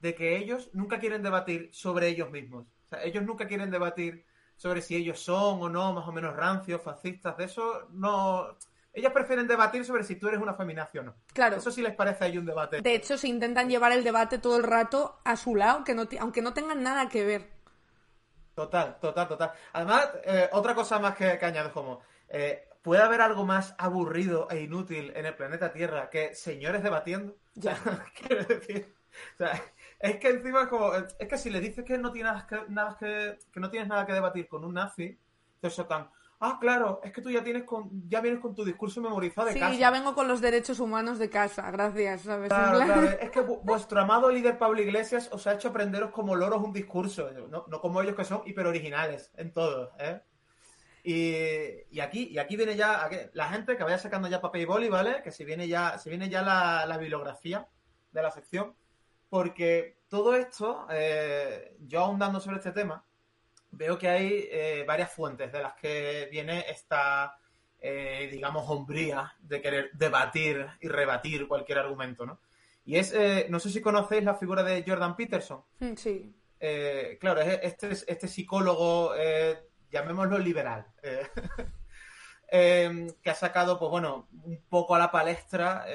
de que ellos nunca quieren debatir sobre ellos mismos. O sea, ellos nunca quieren debatir sobre si ellos son o no más o menos rancios, fascistas, de eso no... Ellos prefieren debatir sobre si tú eres una feminazi o no. Claro. Eso sí les parece ahí un debate. De hecho, se intentan llevar el debate todo el rato a su lado, que no aunque no tengan nada que ver. Total, total, total. Además, eh, otra cosa más que, que añado como, eh, ¿puede haber algo más aburrido e inútil en el planeta Tierra que señores debatiendo? Sea, <laughs> quiero decir, o sea, es que encima es como, es que si le dices que no tienes nada que, nada que, que no tienes nada que debatir con un nazi, te soltan, ah, claro, es que tú ya tienes con, ya vienes con tu discurso memorizado de Sí, casa. ya vengo con los derechos humanos de casa, gracias, ¿sabes? Claro, claro, es que vu- <laughs> vuestro amado líder Pablo Iglesias os ha hecho aprenderos como loros un discurso, no, no como ellos que son hiperoriginales en todo, ¿eh? Y, y aquí, y aquí viene ya aquí- la gente que vaya sacando ya papel y boli, ¿vale? Que se viene ya, se viene ya la, la bibliografía de la sección, porque todo esto, eh, yo ahondando sobre este tema, veo que hay eh, varias fuentes de las que viene esta, eh, digamos, hombría de querer debatir y rebatir cualquier argumento, ¿no? Y es, eh, no sé si conocéis la figura de Jordan Peterson. Mm, Sí. Eh, claro, es este, este psicólogo, eh, llamémoslo liberal, eh, <laughs> que ha sacado, pues bueno, un poco a la palestra,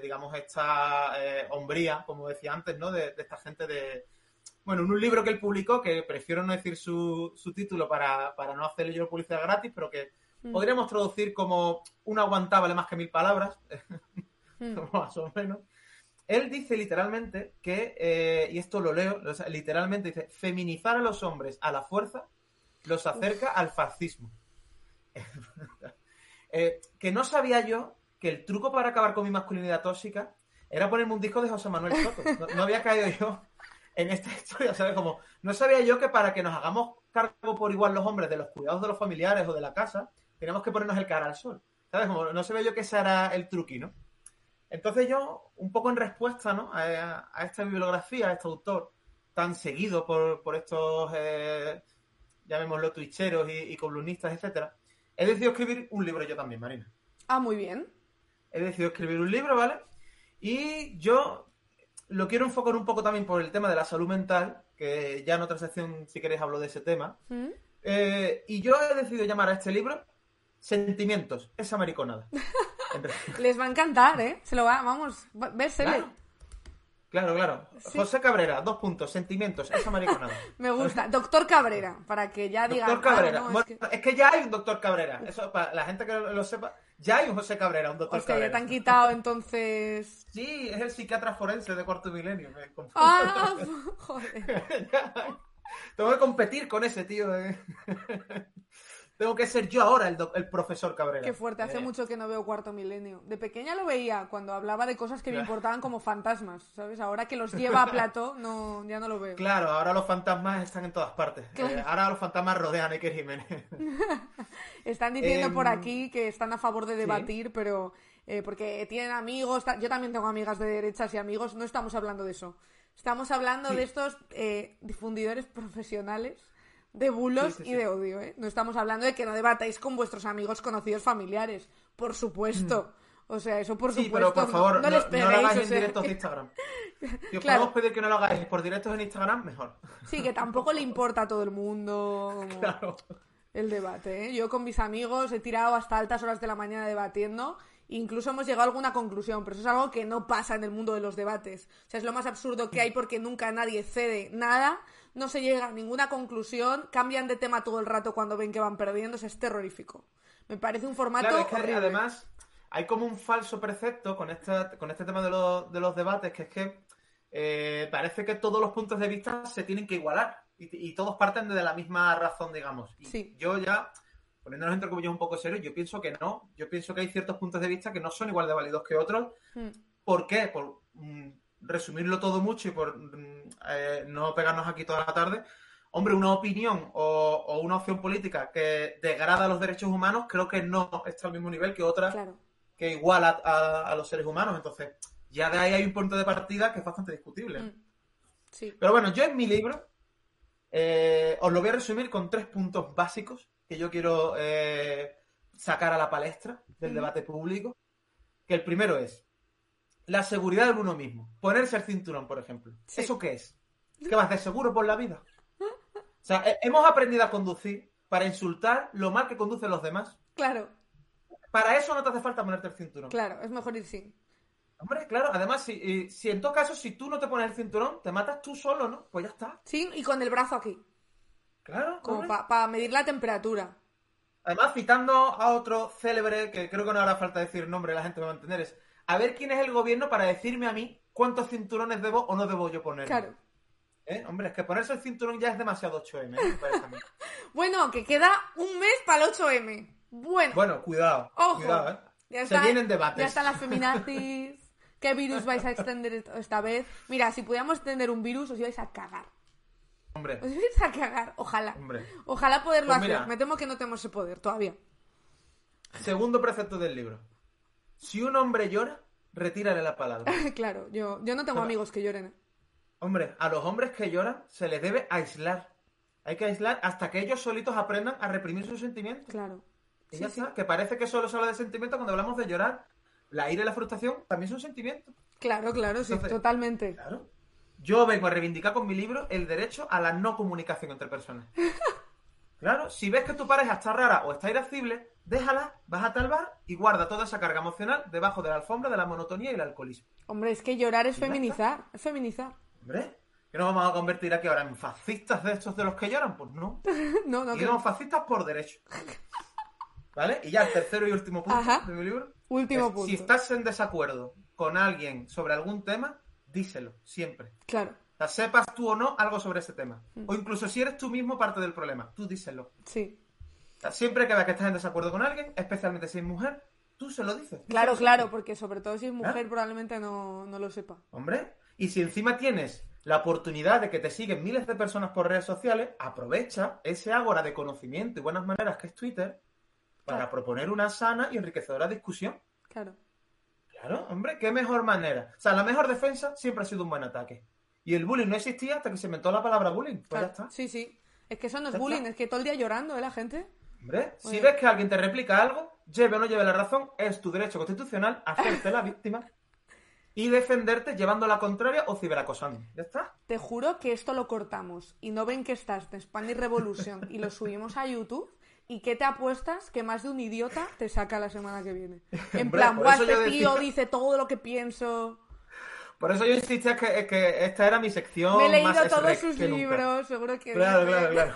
digamos, esta hombría, como decía antes, ¿no? De, de esta gente de... Bueno, en un libro que él publicó, que prefiero no decir su, su título para, para no hacerle yo publicidad gratis, pero que Mm. podríamos traducir como un aguantable vale más que mil palabras, <laughs> Mm. más o menos. Él dice literalmente que, eh, y esto lo leo, o sea, literalmente dice, feminizar a los hombres a la fuerza los acerca al fascismo. <laughs> Eh, que no sabía yo que el truco para acabar con mi masculinidad tóxica era ponerme un disco de José Manuel Soto. No, no había caído yo en esta <laughs> historia, ¿sabes? Como, no sabía yo que para que nos hagamos cargo por igual los hombres de los cuidados de los familiares o de la casa, tenemos que ponernos el cara al sol. ¿Sabes? Como no ve yo que ese era el truqui, ¿no? Entonces yo, un poco en respuesta ¿no? a, a esta bibliografía, a este autor tan seguido por, por estos, eh, llamémoslo, twitcheros y, y columnistas, etcétera, he decidido escribir un libro yo también, Marina. Ah, muy bien. He decidido escribir un libro, ¿vale? Y yo lo quiero enfocar un poco también por el tema de la salud mental, que ya en otra sección, si queréis, hablo de ese tema. ¿Mm? Eh, y yo he decidido llamar a este libro Sentimientos, esa mariconada. <laughs> Les va a encantar, ¿eh? Se lo va, vamos, va- vérsele. Claro. Claro, claro. Sí. José Cabrera, dos puntos, sentimientos, esa mariconada. <laughs> Me gusta. Doctor Cabrera, para que ya digan. Doctor "Ah, Cabrera. no, es que- es, que... ya hay un doctor Cabrera. Eso, para la gente que lo sepa, ya hay un José Cabrera, un doctor Hostia, ya Cabrera. te han quitado entonces. <laughs> Sí, es el psiquiatra forense de cuarto milenio. me confundo. Ah, <laughs> joder. <laughs> Ya. Tengo que competir con ese tío. eh. Tengo que ser yo ahora el, el profesor Cabrera. Qué fuerte, hace Eh, mucho que no veo Cuarto Milenio. De pequeña lo veía cuando hablaba de cosas que me importaban como fantasmas, ¿sabes? Ahora que los <laughs> lleva a plató, no, ya no lo veo. Claro, ahora los fantasmas están en todas partes. Eh, ahora los fantasmas rodean a Iker Jiménez. <laughs> Están diciendo Em, por aquí que están a favor de debatir, pero eh, porque tienen amigos, yo también tengo amigas de derechas y amigos, no estamos hablando de eso. Estamos hablando Sí. de estos eh, difundidores profesionales de bulos Sí, sí, y de odio, ¿eh? No estamos hablando de que no debatáis con vuestros amigos, conocidos, familiares. Por supuesto. O sea, eso por Mm. Sí, supuesto. pero por favor, no, no, les no peguéis, lo hagáis o en directos de Instagram. <laughs> Si os Claro. podemos pedir que no lo hagáis por directos en Instagram, mejor. Sí, que tampoco le importa a todo el mundo como <laughs> Claro. el debate. ¿eh? Yo con mis amigos he tirado hasta altas horas de la mañana debatiendo. Incluso hemos llegado a alguna conclusión, pero eso es algo que no pasa en el mundo de los debates. O sea, es lo más absurdo que hay porque nunca nadie cede nada, no se llega a ninguna conclusión, cambian de tema todo el rato cuando ven que van perdiendo, es terrorífico. Me parece un formato Claro, es que horrible. además hay como un falso precepto con, esta, con este tema de los, de los debates, que es que eh, parece que todos los puntos de vista se tienen que igualar y, y todos parten de la misma razón, digamos. Y Sí. yo ya, poniéndonos entre comillas un poco serios, yo pienso que no. Yo pienso que hay ciertos puntos de vista que no son igual de válidos que otros. Mm. ¿Por qué? Por mm, resumirlo todo mucho y por mm, eh, no pegarnos aquí toda la tarde. Hombre, una opinión o, o una opción política que degrada los derechos humanos creo que no está al mismo nivel que Claro. que iguala a, a los seres humanos. Entonces, ya de ahí hay un punto de partida que es bastante discutible. Mm. Sí. Pero bueno, yo en mi libro eh, os lo voy a resumir con tres puntos básicos que yo quiero eh, sacar a la palestra del debate público. Que el primero es la seguridad en uno mismo. Ponerse el cinturón, por ejemplo. Sí. ¿Eso qué es? ¿Qué vas de seguro por la vida? <laughs> O sea, he- hemos aprendido a conducir para insultar lo mal que conducen los demás. Claro, Para eso no te hace falta ponerte el cinturón. claro, es mejor ir sin. Hombre, claro, además, si, si en todo caso, si tú no te pones el cinturón, te matas tú solo, ¿no? Pues ya está. Sin y con el brazo aquí, Claro. como para medir la temperatura. Además, citando a otro célebre, que creo que no hará falta decir nombre, la gente me va a entender, es a ver quién es el gobierno para decirme a mí cuántos cinturones debo o no debo yo poner. Claro. ¿Eh? Hombre, es que ponerse el cinturón ya es demasiado 8M, ¿eh? me parece a mí. <laughs> Bueno, que queda un mes para el 8M. Bueno, Bueno, cuidado. ojo. Cuidado, ¿eh? Ya Se vienen debates. Ya están las <laughs> feminazis. ¿Qué virus vais a extender esta vez? Mira, si pudiéramos extender un virus, os ibais a cagar. Hombre, Os ibais a cagar. Ojalá. hombre. Ojalá poderlo Pues hacer. mira. Me temo que no tenemos ese poder todavía. Segundo precepto del libro. Si un hombre llora, retírale la palabra. <laughs> claro, yo, yo no tengo amigos que lloren. Hombre, a los hombres que lloran se les debe aislar. Hay que aislar hasta que ellos solitos aprendan a reprimir sus sentimientos. Claro. Y Sí, ya sí. está, que parece que solo se habla de sentimientos cuando hablamos de llorar. La ira y la frustración también son sentimientos. Claro, claro, sí, totalmente. Claro. Yo vengo a reivindicar con mi libro el derecho a la no comunicación entre personas. <laughs> Claro, si ves que tu pareja está rara o está irascible, déjala, bájate al bar y guarda toda esa carga emocional debajo de la alfombra de la monotonía y el alcoholismo. Hombre, es que llorar es feminizar. Es feminizar. Hombre, ¿que nos vamos a convertir aquí ahora en fascistas de estos de los que lloran? Pues no. <laughs> no, no, Y somos fascistas por derecho. ¿Vale? Y ya el tercero y último punto Ajá. de mi libro. Último es, punto. Si estás en desacuerdo con alguien sobre algún tema, díselo, siempre. Claro, O sea, sepas tú o no algo sobre ese tema. Mm. O incluso si eres tú mismo parte del problema, tú díselo. sí. Siempre que veas que estás en desacuerdo con alguien, especialmente si es mujer, tú se lo dices. Claro, claro, porque sobre todo si es mujer ¿Eh? probablemente no, no lo sepa. Hombre, y si encima tienes la oportunidad de que te siguen miles de personas por redes sociales, aprovecha ese ágora de conocimiento y buenas maneras que es Twitter para Claro. proponer una sana y enriquecedora discusión. Claro. Claro, hombre, qué mejor manera. O sea, la mejor defensa siempre ha sido un buen ataque. Y el bullying no existía hasta que se inventó la palabra bullying. Pues claro. ya está. Sí, sí. Es que eso no es está. bullying, es que todo el día llorando, ¿eh? La gente. Hombre, si ves que alguien te replica algo, lleve o no lleve la razón, es tu derecho constitucional hacerte la víctima y defenderte llevando la contraria o ciberacosando. Ya está. Te juro que esto lo cortamos y no ven que estás de Spanish Revolution y lo subimos a YouTube. ¿Y qué te apuestas que más de un idiota te saca la semana que viene? <laughs> En Hombre, plan, por "Buah, eso este tío decía- dice todo lo que pienso. Por eso yo insistía que, que esta era mi sección. Me he leído más todos sus libros, seguro que. Claro, claro, <laughs> claro.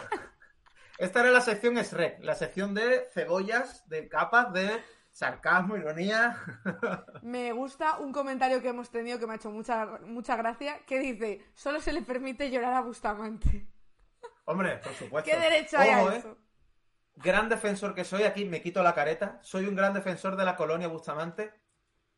Esta era la sección SREC, la sección de cebollas, de capas, de sarcasmo, ironía. <laughs> Me gusta un comentario que hemos tenido que me ha hecho mucha, mucha gracia, que dice, solo se le permite llorar a Bustamante. <laughs> Hombre, por supuesto. ¿Qué derecho hay Ojo, a ¿eh? eso? Gran defensor que soy, aquí me quito la careta. Soy un gran defensor de la colonia Bustamante.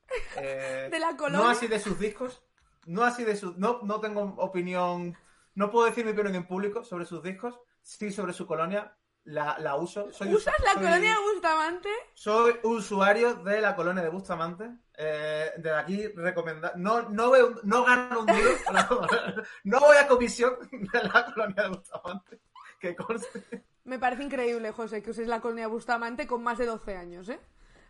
<laughs> Eh, ¿De la No colonia? así de sus discos. No así de sus. No, no tengo opinión. No puedo decir mi opinión en público sobre sus discos. Sí sobre su colonia. La, la uso. Soy ¿Usas usu- la soy- colonia de Bustamante? Soy usuario de la colonia de Bustamante. Eh, de aquí recomendar. No, no, veo, no gano un duro. <laughs> no voy a comisión de la colonia de Bustamante. Que conste. Me parece increíble, José, que uses la colonia de Bustamante con más de 12 años, ¿eh?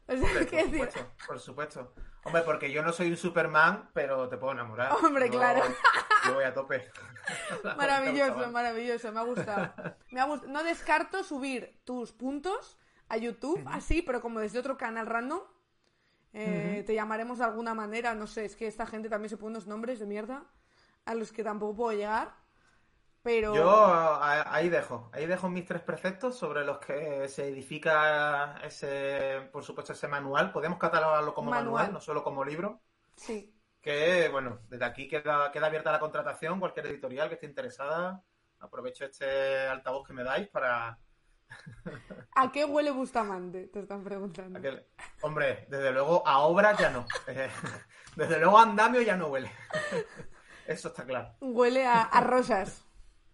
O sea, Hombre, <laughs> ¿qué por decir? supuesto, por supuesto. Hombre, porque yo no soy un Superman, pero te puedo enamorar. Hombre, Yo- claro. Yo voy a tope. <laughs> <laughs> Maravilloso, maravilloso, me ha gustado. Me ha gust- No descarto subir tus puntos a YouTube, así, pero como desde otro canal random. Eh, Te llamaremos de alguna manera, no sé, es que esta gente también se pone unos nombres de mierda a los que tampoco puedo llegar. Pero Yo ahí dejo, ahí dejo mis tres preceptos sobre los que se edifica ese, por supuesto, ese manual. Podemos catalogarlo como manual, Manual. no solo como libro. sí, Que, bueno, desde aquí queda, queda abierta la contratación. Cualquier editorial que esté interesada, aprovecho este altavoz que me dais para... ¿a qué <laughs> huele Bustamante? Te están preguntando. Hombre, desde luego a obra ya no. <laughs> Desde luego a andamio ya no huele. <laughs> Eso está claro. Huele a, a rosas,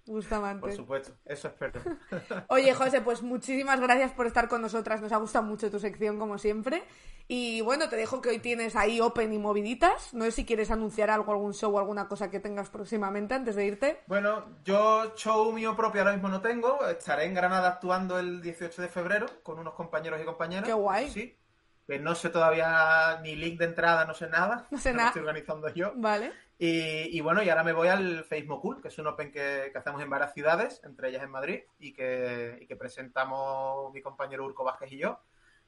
Bustamante. Por supuesto, eso espero. <laughs> Oye, José, pues muchísimas gracias por estar con nosotras. Nos ha gustado mucho tu sección, como siempre. Y bueno, te dejo que hoy tienes ahí Open y moviditas. No sé si quieres anunciar algo, algún show o alguna cosa que tengas próximamente antes de irte. Bueno, yo show mío propio ahora mismo no tengo. Estaré en Granada actuando el 18 de febrero con unos compañeros y compañeras. Qué guay. Sí. Que no sé todavía ni link de entrada, no sé nada. No sé <laughs> nada. Lo estoy organizando yo. Vale. Y, y bueno, y ahora me voy al Facebook Cool, que es un Open que, que hacemos en varias ciudades, entre ellas en Madrid, y que, y que presentamos mi compañero Urco Vázquez y yo.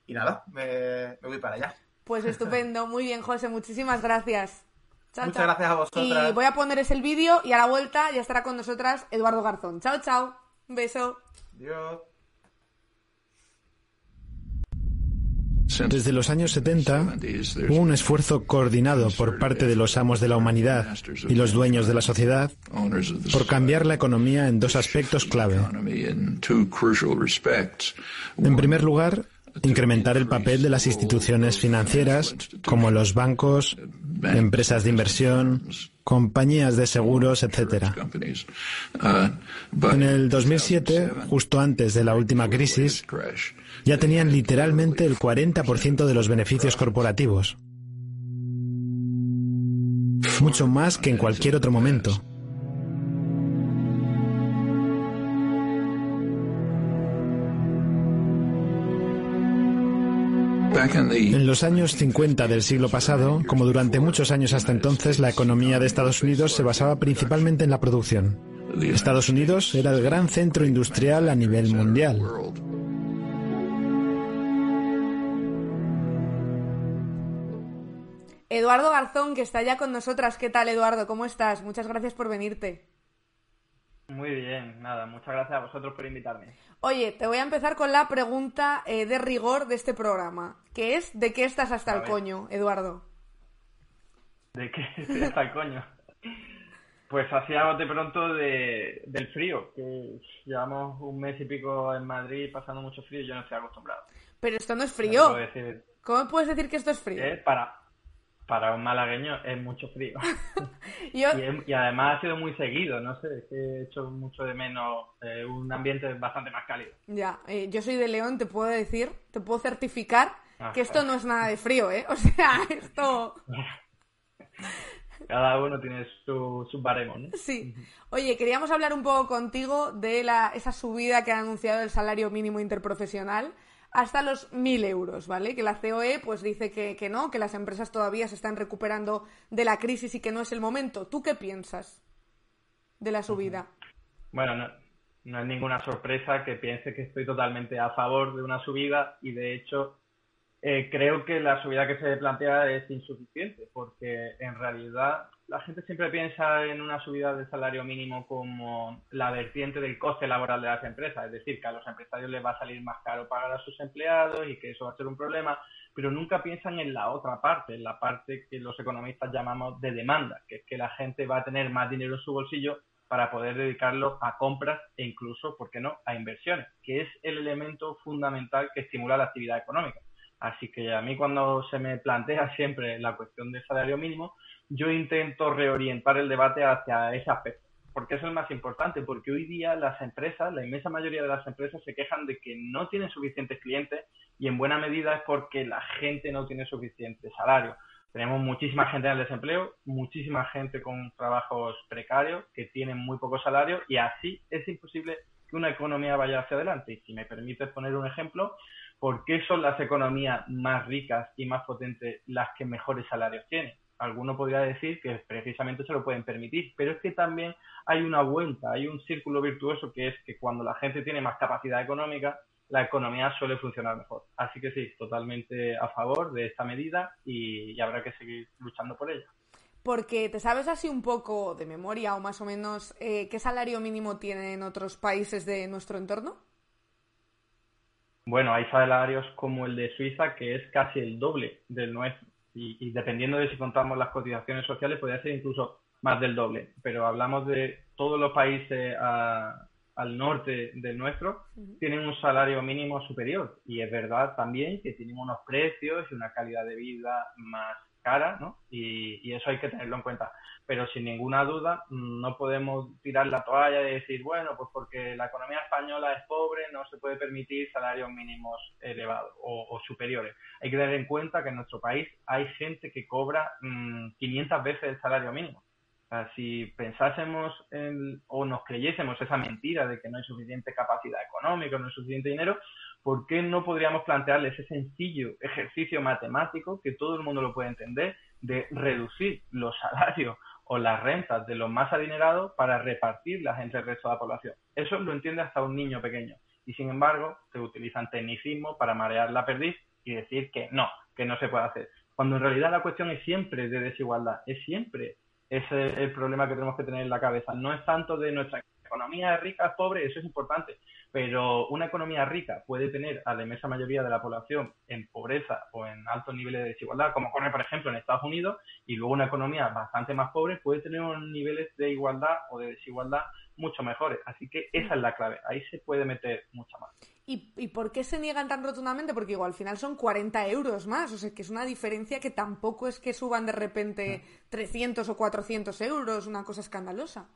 Y nada, me, me voy para allá. Pues <laughs> estupendo. Muy bien, José. Muchísimas gracias. Chao, Muchas chao. gracias a vosotras. Y voy a poner ese el vídeo y a la vuelta ya estará con nosotras Eduardo Garzón. Chao, chao. Un beso. Adiós. Desde los años 70 hubo un esfuerzo coordinado por parte de los amos de la humanidad y los dueños de la sociedad por cambiar la economía en dos aspectos clave. En primer lugar, incrementar el papel de las instituciones financieras como los bancos, empresas de inversión, compañías de seguros, etc. En el 2007, justo antes de la última crisis, ya tenían literalmente el 40% de los beneficios corporativos. Mucho más que en cualquier otro momento. En los años 50 del siglo pasado, como durante muchos años hasta entonces, la economía de Estados Unidos se basaba principalmente en la producción. Estados Unidos era el gran centro industrial a nivel mundial. Eduardo Garzón, que está ya con nosotras. ¿Qué tal, Eduardo? ¿Cómo estás? Muchas gracias por venirte. Muy bien, nada, muchas gracias a vosotros por invitarme. Oye, te voy a empezar con la pregunta eh, de rigor de este programa, que es ¿de qué estás hasta A el ver. coño, Eduardo? ¿De qué <laughs> estoy hasta el coño? Pues hacía bote pronto de, del frío, que llevamos un mes y pico en Madrid pasando mucho frío y yo no estoy acostumbrado. Pero esto no es frío. ¿Cómo puedes decir que esto es frío? ¿eh? para, para un malagueño es mucho frío. <laughs> Yo, Y, es- y además ha sido muy seguido, no sé, es que he hecho mucho de menos eh, un ambiente bastante más cálido. ya, eh, yo soy de León, te puedo decir, te puedo certificar Ah, que esto no es nada de frío, ¿eh? <laughs> O sea, esto... <laughs> Cada uno tiene su, sus baremos, ¿no? Sí. Oye, queríamos hablar un poco contigo de la, esa subida que ha anunciado el salario mínimo interprofesional hasta los 1.000 euros, ¿vale? Que la COE pues dice que, que no, que las empresas todavía se están recuperando de la crisis y que no es el momento. ¿Tú qué piensas de la subida? Bueno, no, no es ninguna sorpresa que piense que estoy totalmente a favor de una subida y de hecho eh, creo que la subida que se plantea es insuficiente porque en realidad la gente siempre piensa en una subida del salario mínimo como la vertiente del coste laboral de las empresas, es decir, que a los empresarios les va a salir más caro pagar a sus empleados y que eso va a ser un problema, pero nunca piensan en la otra parte, en la parte que los economistas llamamos de demanda, que es que la gente va a tener más dinero en su bolsillo para poder dedicarlo a compras e incluso, ¿por qué no?, a inversiones, que es el elemento fundamental que estimula la actividad económica. Así que a mí cuando se me plantea siempre la cuestión del salario mínimo, yo intento reorientar el debate hacia ese aspecto, porque es el más importante, porque hoy día las empresas, la inmensa mayoría de las empresas se quejan de que no tienen suficientes clientes y en buena medida es porque la gente no tiene suficiente salario. Tenemos muchísima gente en el desempleo, muchísima gente con trabajos precarios que tienen muy poco salario y así es imposible que una economía vaya hacia adelante. Y si me permites poner un ejemplo, ¿por qué son las economías más ricas y más potentes las que mejores salarios tienen? Alguno podría decir que precisamente se lo pueden permitir, pero es que también hay una vuelta, hay un círculo virtuoso que es que cuando la gente tiene más capacidad económica, la economía suele funcionar mejor. Así que sí, totalmente a favor de esta medida y, habrá que seguir luchando por ella. Porque te sabes así un poco de memoria o más o menos eh, qué salario mínimo tienen otros países de nuestro entorno. Bueno, hay salarios como el de Suiza que es casi el doble del nuestro. Y, y dependiendo de si contamos las cotizaciones sociales podría ser incluso más del doble, pero hablamos de todos los países a- al norte del nuestro tienen un salario mínimo superior. Y es verdad también que tienen unos precios y una calidad de vida más cara, ¿no? Y, y eso hay que tenerlo en cuenta. Pero sin ninguna duda mm, no podemos tirar la toalla y decir, bueno, pues porque la economía española es pobre, no se puede permitir salarios mínimos elevados o, superiores. Hay que tener en cuenta que en nuestro país hay gente que cobra mm, 500 veces el salario mínimo. O sea, si pensásemos en- o nos creyésemos esa mentira de que no hay suficiente capacidad económica, no hay suficiente dinero, ¿por qué no podríamos plantearles ese sencillo ejercicio matemático que todo el mundo lo puede entender de reducir los salarios o las rentas de los más adinerados para repartirlas entre el resto de la población? Eso lo entiende hasta un niño pequeño. Y sin embargo, se utilizan tecnicismos para marear la perdiz y decir que no, que no se puede hacer. Cuando en realidad la cuestión es siempre de desigualdad, es siempre ese es el problema que tenemos que tener en la cabeza. No es tanto de nuestra economía es rica, es pobre, eso es importante, pero una economía rica puede tener a la inmensa mayoría de la población en pobreza o en altos niveles de desigualdad, como ocurre, por ejemplo, en Estados Unidos, y luego una economía bastante más pobre puede tener unos niveles de igualdad o de desigualdad mucho mejores. Así que esa es la clave, ahí se puede meter mucha más. ¿Y, ¿Y por qué se niegan tan rotundamente? Porque igual al final son 40 euros más, o sea que es una diferencia que tampoco es que suban de repente 300 o 400 euros, una cosa escandalosa.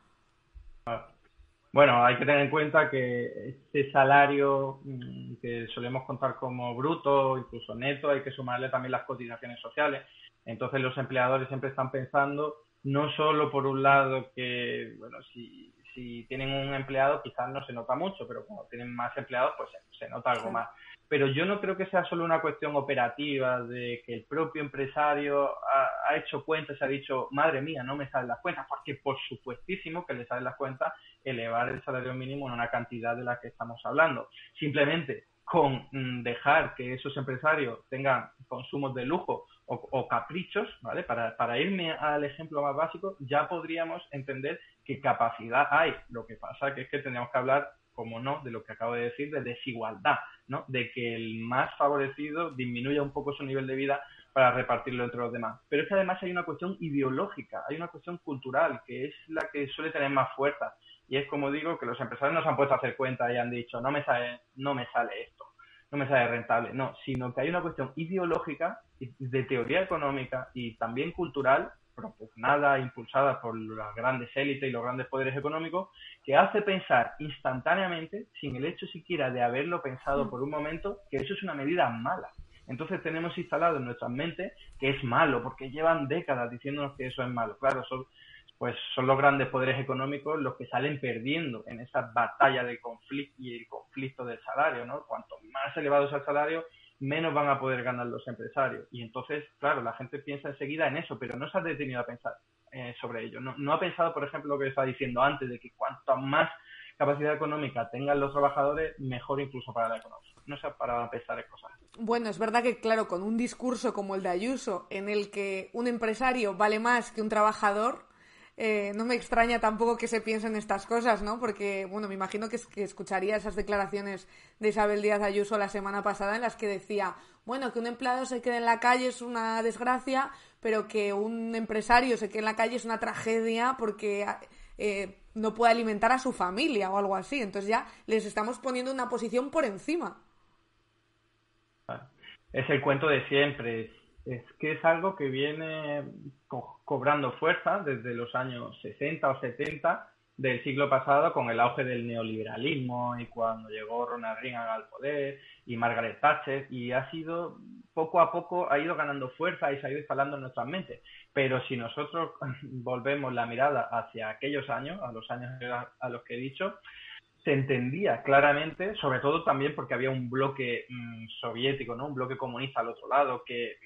Bueno, hay que tener en cuenta que este salario mm, que solemos contar como bruto, incluso neto, hay que sumarle también las cotizaciones sociales. Entonces los empleadores siempre están pensando no solo por un lado que, bueno, si, si tienen un empleado quizás no se nota mucho, pero cuando tienen más empleados pues se, se nota algo Sí. más. Pero yo no creo que sea solo una cuestión operativa de que el propio empresario ha, ha hecho cuentas ha dicho, madre mía, no me salen las cuentas, porque por supuestísimo que le salen las cuentas elevar el salario mínimo en una cantidad de la que estamos hablando. Simplemente con mm, dejar que esos empresarios tengan consumos de lujo o, caprichos, ¿vale? Para, para irme al ejemplo más básico, ya podríamos entender que capacidad hay. Lo que pasa que es que tendríamos que hablar, como no, de lo que acabo de decir, de desigualdad, ¿no? De que el más favorecido disminuya un poco su nivel de vida para repartirlo entre los demás. Pero es que además hay una cuestión ideológica, hay una cuestión cultural, que es la que suele tener más fuerza. Y es como digo, que los empresarios no se han puesto a hacer cuenta y han dicho, no me sale, no me sale esto, no me sale rentable. No, sino que hay una cuestión ideológica de teoría económica y también cultural propugnada, impulsada por las grandes élites y los grandes poderes económicos, que hace pensar instantáneamente, sin el hecho siquiera de haberlo pensado por un momento, que eso es una medida mala. Entonces tenemos instalado en nuestras mentes que es malo, porque llevan décadas diciéndonos que eso es malo. Claro, son, pues son los grandes poderes económicos los que salen perdiendo en esa batalla de conflicto y el conflicto del salario, ¿no? Cuanto más elevado es el salario, menos van a poder ganar los empresarios. Y entonces, claro, la gente piensa enseguida en eso, pero no se ha detenido a pensar eh, sobre ello. No, no ha pensado, por ejemplo, lo que estaba diciendo antes, de que cuanto más capacidad económica tengan los trabajadores, mejor incluso para la economía. No se ha parado a pensar en cosas. Bueno, es verdad que, claro, con un discurso como el de Ayuso, en el que un empresario vale más que un trabajador, eh, no me extraña tampoco que se piensen estas cosas, ¿no? Porque, bueno, me imagino que, que, escucharía esas declaraciones de Isabel Díaz Ayuso la semana pasada en las que decía, bueno, que un empleado se quede en la calle es una desgracia, pero que un empresario se quede en la calle es una tragedia porque eh, no puede alimentar a su familia o algo así. Entonces ya les estamos poniendo una posición por encima. Es el cuento de siempre es que es algo que viene cobrando fuerza desde los años 60 o 70 del siglo pasado con el auge del neoliberalismo y cuando llegó Ronald Reagan al poder y Margaret Thatcher y ha sido poco a poco ha ido ganando fuerza y se ha ido instalando en nuestras mentes. Pero si nosotros <laughs> volvemos la mirada hacia aquellos años, a los años a los que he dicho, se entendía claramente, sobre todo también porque había un bloque mm, soviético, ¿no? Un bloque comunista al otro lado que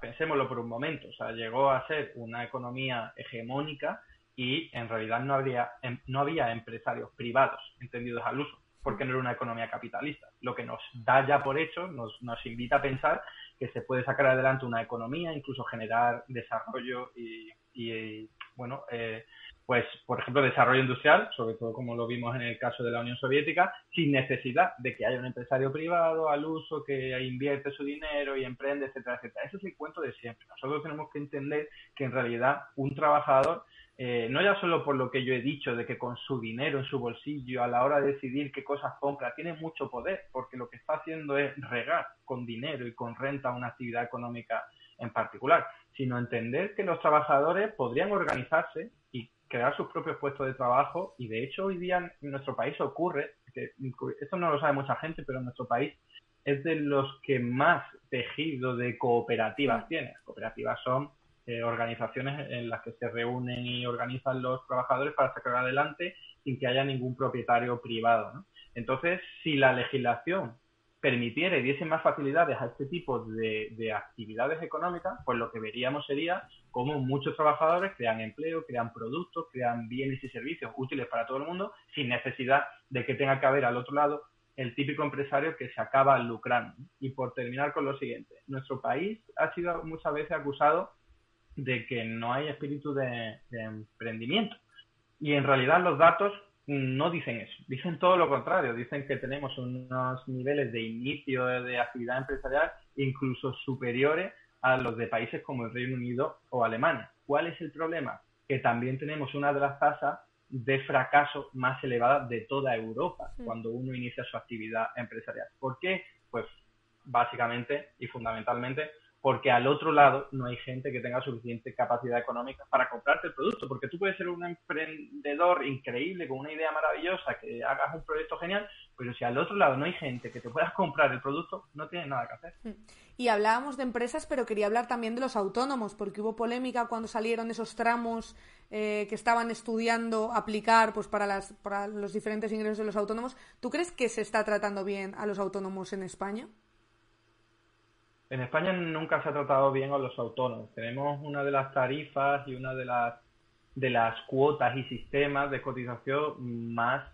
pensémoslo por un momento, o sea, llegó a ser una economía hegemónica y en realidad no, habría, em, no había empresarios privados entendidos al uso, porque no era una economía capitalista. Lo que nos da ya por hecho, nos, nos invita a pensar que se puede sacar adelante una economía, incluso generar desarrollo y, y bueno, eh, pues, por ejemplo, desarrollo industrial, sobre todo como lo vimos en el caso de la Unión Soviética, sin necesidad de que haya un empresario privado al uso que invierte su dinero y emprende, etcétera, etcétera. Ese es el cuento de siempre. Nosotros tenemos que entender que en realidad un trabajador, eh, no ya solo por lo que yo he dicho, de que con su dinero en su bolsillo, a la hora de decidir qué cosas compra, tiene mucho poder, porque lo que está haciendo es regar con dinero y con renta una actividad económica en particular, sino entender que los trabajadores podrían organizarse crear sus propios puestos de trabajo y de hecho hoy día en nuestro país ocurre, que esto no lo sabe mucha gente, pero en nuestro país es de los que más tejido de cooperativas tiene. Cooperativas son eh, organizaciones en las que se reúnen y organizan los trabajadores para sacar adelante sin que haya ningún propietario privado. Entonces, si la legislación permitiera y diese más facilidades a este tipo de, actividades económicas, pues lo que veríamos sería cómo muchos trabajadores crean empleo, crean productos, crean bienes y servicios útiles para todo el mundo, sin necesidad de que tenga que haber al otro lado el típico empresario que se acaba lucrando. Y por terminar con lo siguiente, nuestro país ha sido muchas veces acusado de que no hay espíritu de emprendimiento. Y en realidad los datos no dicen eso, dicen todo lo contrario, dicen que tenemos unos niveles de inicio de actividad empresarial incluso superiores a los de países como el Reino Unido o Alemania. ¿Cuál es el problema? Que también tenemos una de las tasas de fracaso más elevadas de toda Europa cuando uno inicia su actividad empresarial. ¿Por qué? Pues básicamente y fundamentalmente porque al otro lado no hay gente que tenga suficiente capacidad económica para comprarte el producto, porque tú puedes ser un emprendedor increíble con una idea maravillosa, que hagas un proyecto genial, pero si al otro lado no hay gente que te puedas comprar el producto, no tienes nada que hacer. Mm. Y hablábamos de empresas, pero quería hablar también de los autónomos, porque hubo polémica cuando salieron esos tramos eh, que estaban estudiando aplicar pues para, las, para los diferentes ingresos de los autónomos. ¿Tú crees que se está tratando bien a los autónomos en España? En España nunca se ha tratado bien a los autónomos. Tenemos una de las tarifas y una de las de las cuotas y sistemas de cotización más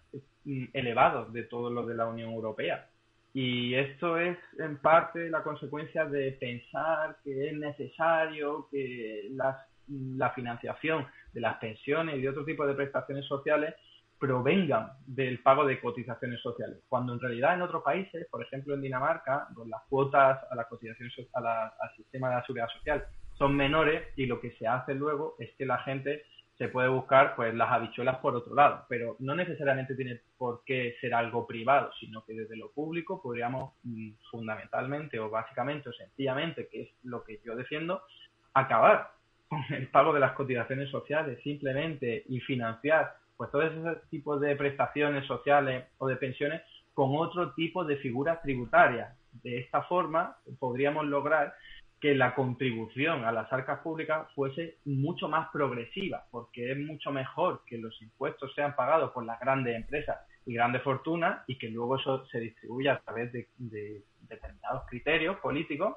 mm, elevados de todos los de la Unión Europea. Y esto es en parte la consecuencia de pensar que es necesario que la financiación de las pensiones y de otro tipo de prestaciones sociales provengan del pago de cotizaciones sociales, cuando en realidad en otros países, por ejemplo en Dinamarca, con las cuotas a la cotización al sistema de la seguridad social son menores y lo que se hace luego es que la gente se puede buscar pues las habichuelas por otro lado, pero no necesariamente tiene por qué ser algo privado, sino que desde lo público podríamos mm, fundamentalmente o básicamente o sencillamente, que es lo que yo defiendo, acabar con el pago de las cotizaciones sociales simplemente y financiar pues todos esos tipos de prestaciones sociales o de pensiones con otro tipo de figuras tributarias. De esta forma podríamos lograr que la contribución a las arcas públicas fuese mucho más progresiva, porque es mucho mejor que los impuestos sean pagados por las grandes empresas y grandes fortunas y que luego eso se distribuya a través de, determinados criterios políticos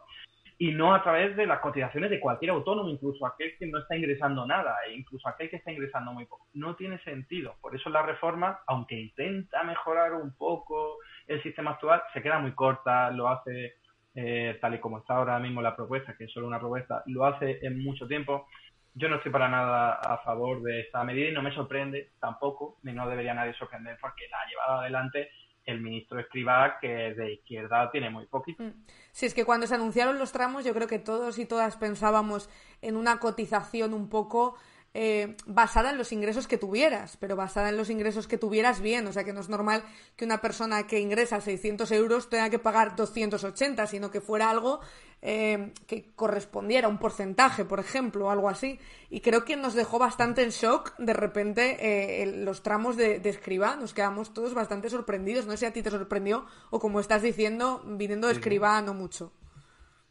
y no a través de las cotizaciones de cualquier autónomo, incluso aquel que no está ingresando nada, e incluso aquel que está ingresando muy poco. No tiene sentido. Por eso la reforma, aunque intenta mejorar un poco el sistema actual, se queda muy corta, lo hace eh, tal y como está ahora mismo la propuesta, que es solo una propuesta, lo hace en mucho tiempo. Yo no estoy para nada a favor de esta medida y no me sorprende tampoco, ni no debería nadie sorprender porque la ha llevado adelante el ministro Escribá, que de izquierda tiene muy poquito. Mm. Sí, es que cuando se anunciaron los tramos, yo creo que todos y todas pensábamos en una cotización un poco eh, basada en los ingresos que tuvieras, pero basada en los ingresos que tuvieras bien. O sea, que no es normal que una persona que ingresa 600 euros tenga que pagar 280, sino que fuera algo eh, que correspondiera a un porcentaje, por ejemplo, o algo así. Y creo que nos dejó bastante en shock de repente eh, los tramos de, de, escriba. Nos quedamos todos bastante sorprendidos. No sé si a ti te sorprendió o como estás diciendo, viniendo de escriba no mucho.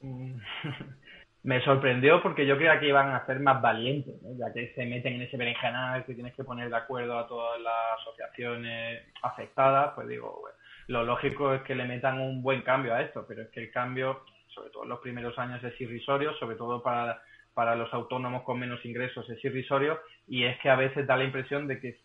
<laughs> Me sorprendió porque yo creía que iban a ser más valientes, ya que se meten en ese berenjenal, que tienes que poner de acuerdo a todas las asociaciones afectadas, pues digo, lo lógico es que le metan un buen cambio a esto, pero es que el cambio, sobre todo en los primeros años, es irrisorio, sobre todo para para los autónomos con menos ingresos es irrisorio y es que a veces da la impresión de que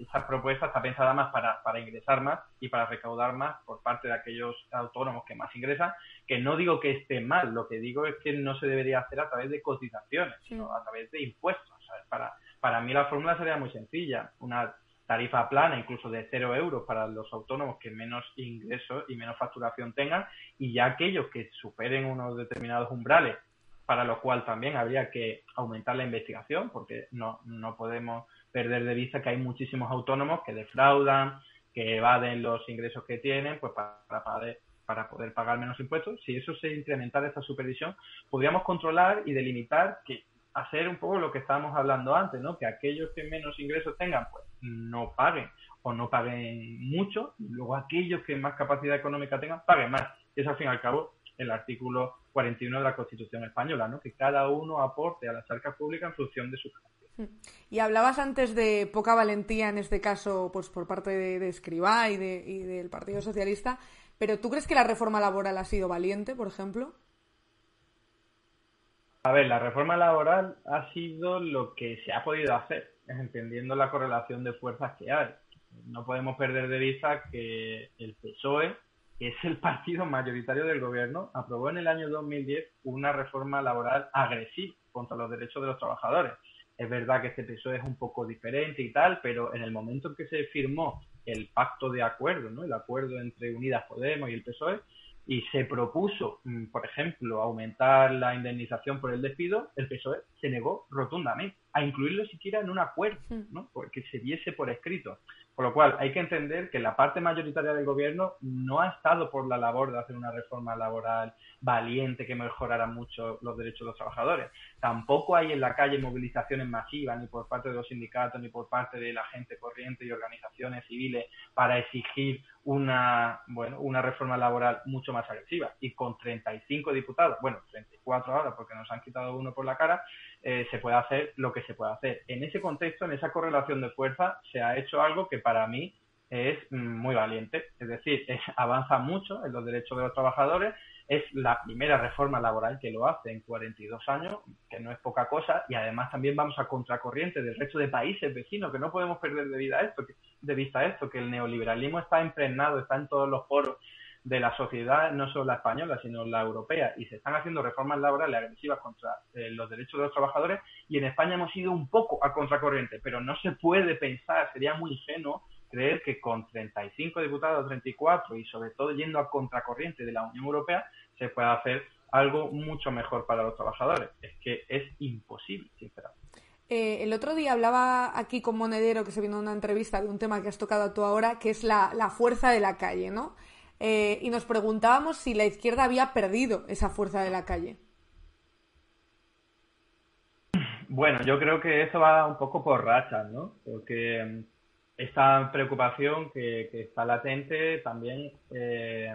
esa propuesta está pensada más para, para ingresar más y para recaudar más por parte de aquellos autónomos que más ingresan, que no digo que esté mal, lo que digo es que no se debería hacer a través de cotizaciones, sino a través de impuestos. Para, para mí la fórmula sería muy sencilla, una tarifa plana, incluso de cero euros para los autónomos que menos ingresos y menos facturación tengan, y ya aquellos que superen unos determinados umbrales para lo cual también habría que aumentar la investigación, porque no, no podemos perder de vista que hay muchísimos autónomos que defraudan, que evaden los ingresos que tienen, pues para, para, poder pagar menos impuestos. Si eso se incrementara esta supervisión, podríamos controlar y delimitar que hacer un poco lo que estábamos hablando antes, ¿no? Que aquellos que menos ingresos tengan, pues no paguen o no paguen mucho, y luego aquellos que más capacidad económica tengan, paguen más. Y eso al fin y al cabo el artículo 41 de la Constitución española, ¿no? que cada uno aporte a las arcas públicas en función de su mm. y hablabas antes de poca valentía, en este caso, pues por parte de, de Escribá y, de, y del Partido Socialista, pero ¿tú crees que la reforma laboral ha sido valiente, por ejemplo? A ver, la reforma laboral ha sido lo que se ha podido hacer, entendiendo la correlación de fuerzas que hay. No podemos perder de vista que el PSOE que es el partido mayoritario del gobierno, aprobó en el año 2010 una reforma laboral agresiva contra los derechos de los trabajadores. Es verdad que este PSOE es un poco diferente y tal, pero en el momento en que se firmó el pacto de acuerdo, ¿no? el acuerdo entre Unidas Podemos y el PSOE, y se propuso, mm, por ejemplo, aumentar la indemnización por el despido, el PSOE se negó rotundamente a incluirlo siquiera en un acuerdo, ¿no? porque se viese por escrito. Por lo cual, hay que entender que la parte mayoritaria del gobierno no ha estado por la labor de hacer una reforma laboral valiente que mejorara mucho los derechos de los trabajadores. Tampoco hay en la calle movilizaciones masivas, ni por parte de los sindicatos, ni por parte de la gente corriente y organizaciones civiles para exigir una, bueno, una reforma laboral mucho más agresiva. Y con 35 diputados, bueno, 34 ahora porque nos han quitado uno por la cara, eh, se puede hacer lo que se puede hacer. En ese contexto, en esa correlación de fuerza, se ha hecho algo que para mí es mm, muy valiente. Es decir, avanza mucho en los derechos de los trabajadores. Es la primera reforma laboral que lo hace en 42 años, que no es poca cosa, y además también vamos a contracorriente del resto de países vecinos, que no podemos perder de, vida esto, de vista esto, que el neoliberalismo está impregnado, está en todos los foros de la sociedad, no solo la española, sino la europea, y se están haciendo reformas laborales agresivas contra eh, los derechos de los trabajadores, y en España hemos ido un poco a contracorriente, pero no se puede pensar, sería muy ingenuo creer que con 35 diputados, 34, y sobre todo yendo a contracorriente de la Unión Europea, se pueda hacer algo mucho mejor para los trabajadores. Es que es imposible, sinceramente. Eh, el otro día hablaba aquí con Monedero, que se vino a una entrevista de un tema que has tocado tú ahora, que es la, la fuerza de la calle, ¿no? Eh, y nos preguntábamos si la izquierda había perdido esa fuerza de la calle. Bueno, yo creo que eso va un poco por rachas, ¿no? Porque esta preocupación que, está latente también eh,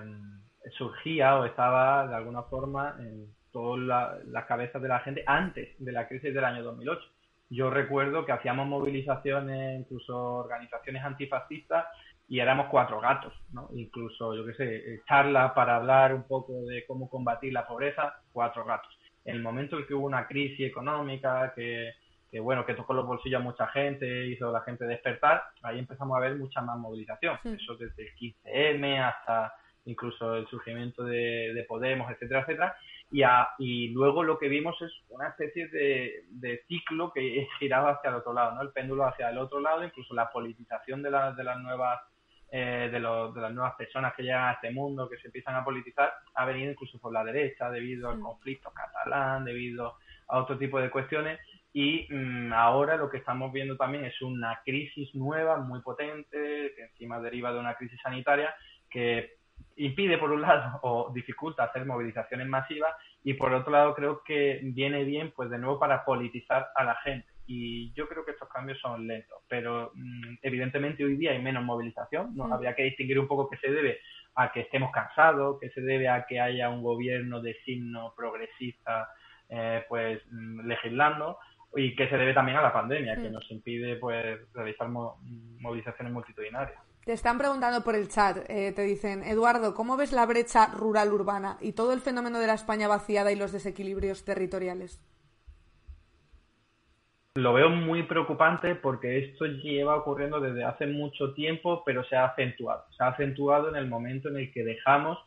surgía o estaba de alguna forma en todas las cabezas de la gente antes de la crisis del año 2008. Yo recuerdo que hacíamos movilizaciones, incluso organizaciones antifascistas, y éramos cuatro gatos, ¿no? Incluso, yo qué sé, charlas para hablar un poco de cómo combatir la pobreza, cuatro gatos. En el momento en que hubo una crisis económica, que, que bueno, que tocó los bolsillos a mucha gente, hizo a la gente despertar, ahí empezamos a ver mucha más movilización. Eso desde el 15M hasta incluso el surgimiento de, Podemos, etcétera, etcétera. Y, y luego lo que vimos es una especie de, de, ciclo que <laughs> giraba hacia el otro lado, ¿no? El péndulo hacia el otro lado, incluso la politización de, de las nuevas eh, de, los, de las nuevas personas que llegan a este mundo, que se empiezan a politizar, ha venido incluso por la derecha, debido al conflicto catalán, debido a otro tipo de cuestiones. Y mm, ahora lo que estamos viendo también es una crisis nueva, muy potente, que encima deriva de una crisis sanitaria, que impide por un lado <laughs> o dificulta hacer movilizaciones masivas y por otro lado creo que viene bien pues de nuevo para politizar a la gente. Y yo creo que estos cambios son lentos pero mm, evidentemente hoy día hay menos movilización no habría que distinguir un poco qué se debe a que estemos cansados qué se debe a que haya un gobierno de signo progresista eh, pues mm, legislando y que se debe también a la pandemia que nos impide pues realizar movilizaciones multitudinarias te están preguntando por el chat, eh, te dicen, Eduardo, ¿cómo ves la brecha rural-urbana y todo el fenómeno de la España vaciada y los desequilibrios territoriales? Lo veo muy preocupante porque esto lleva ocurriendo desde hace mucho tiempo, pero se ha acentuado. Se ha acentuado en el momento en el que dejamos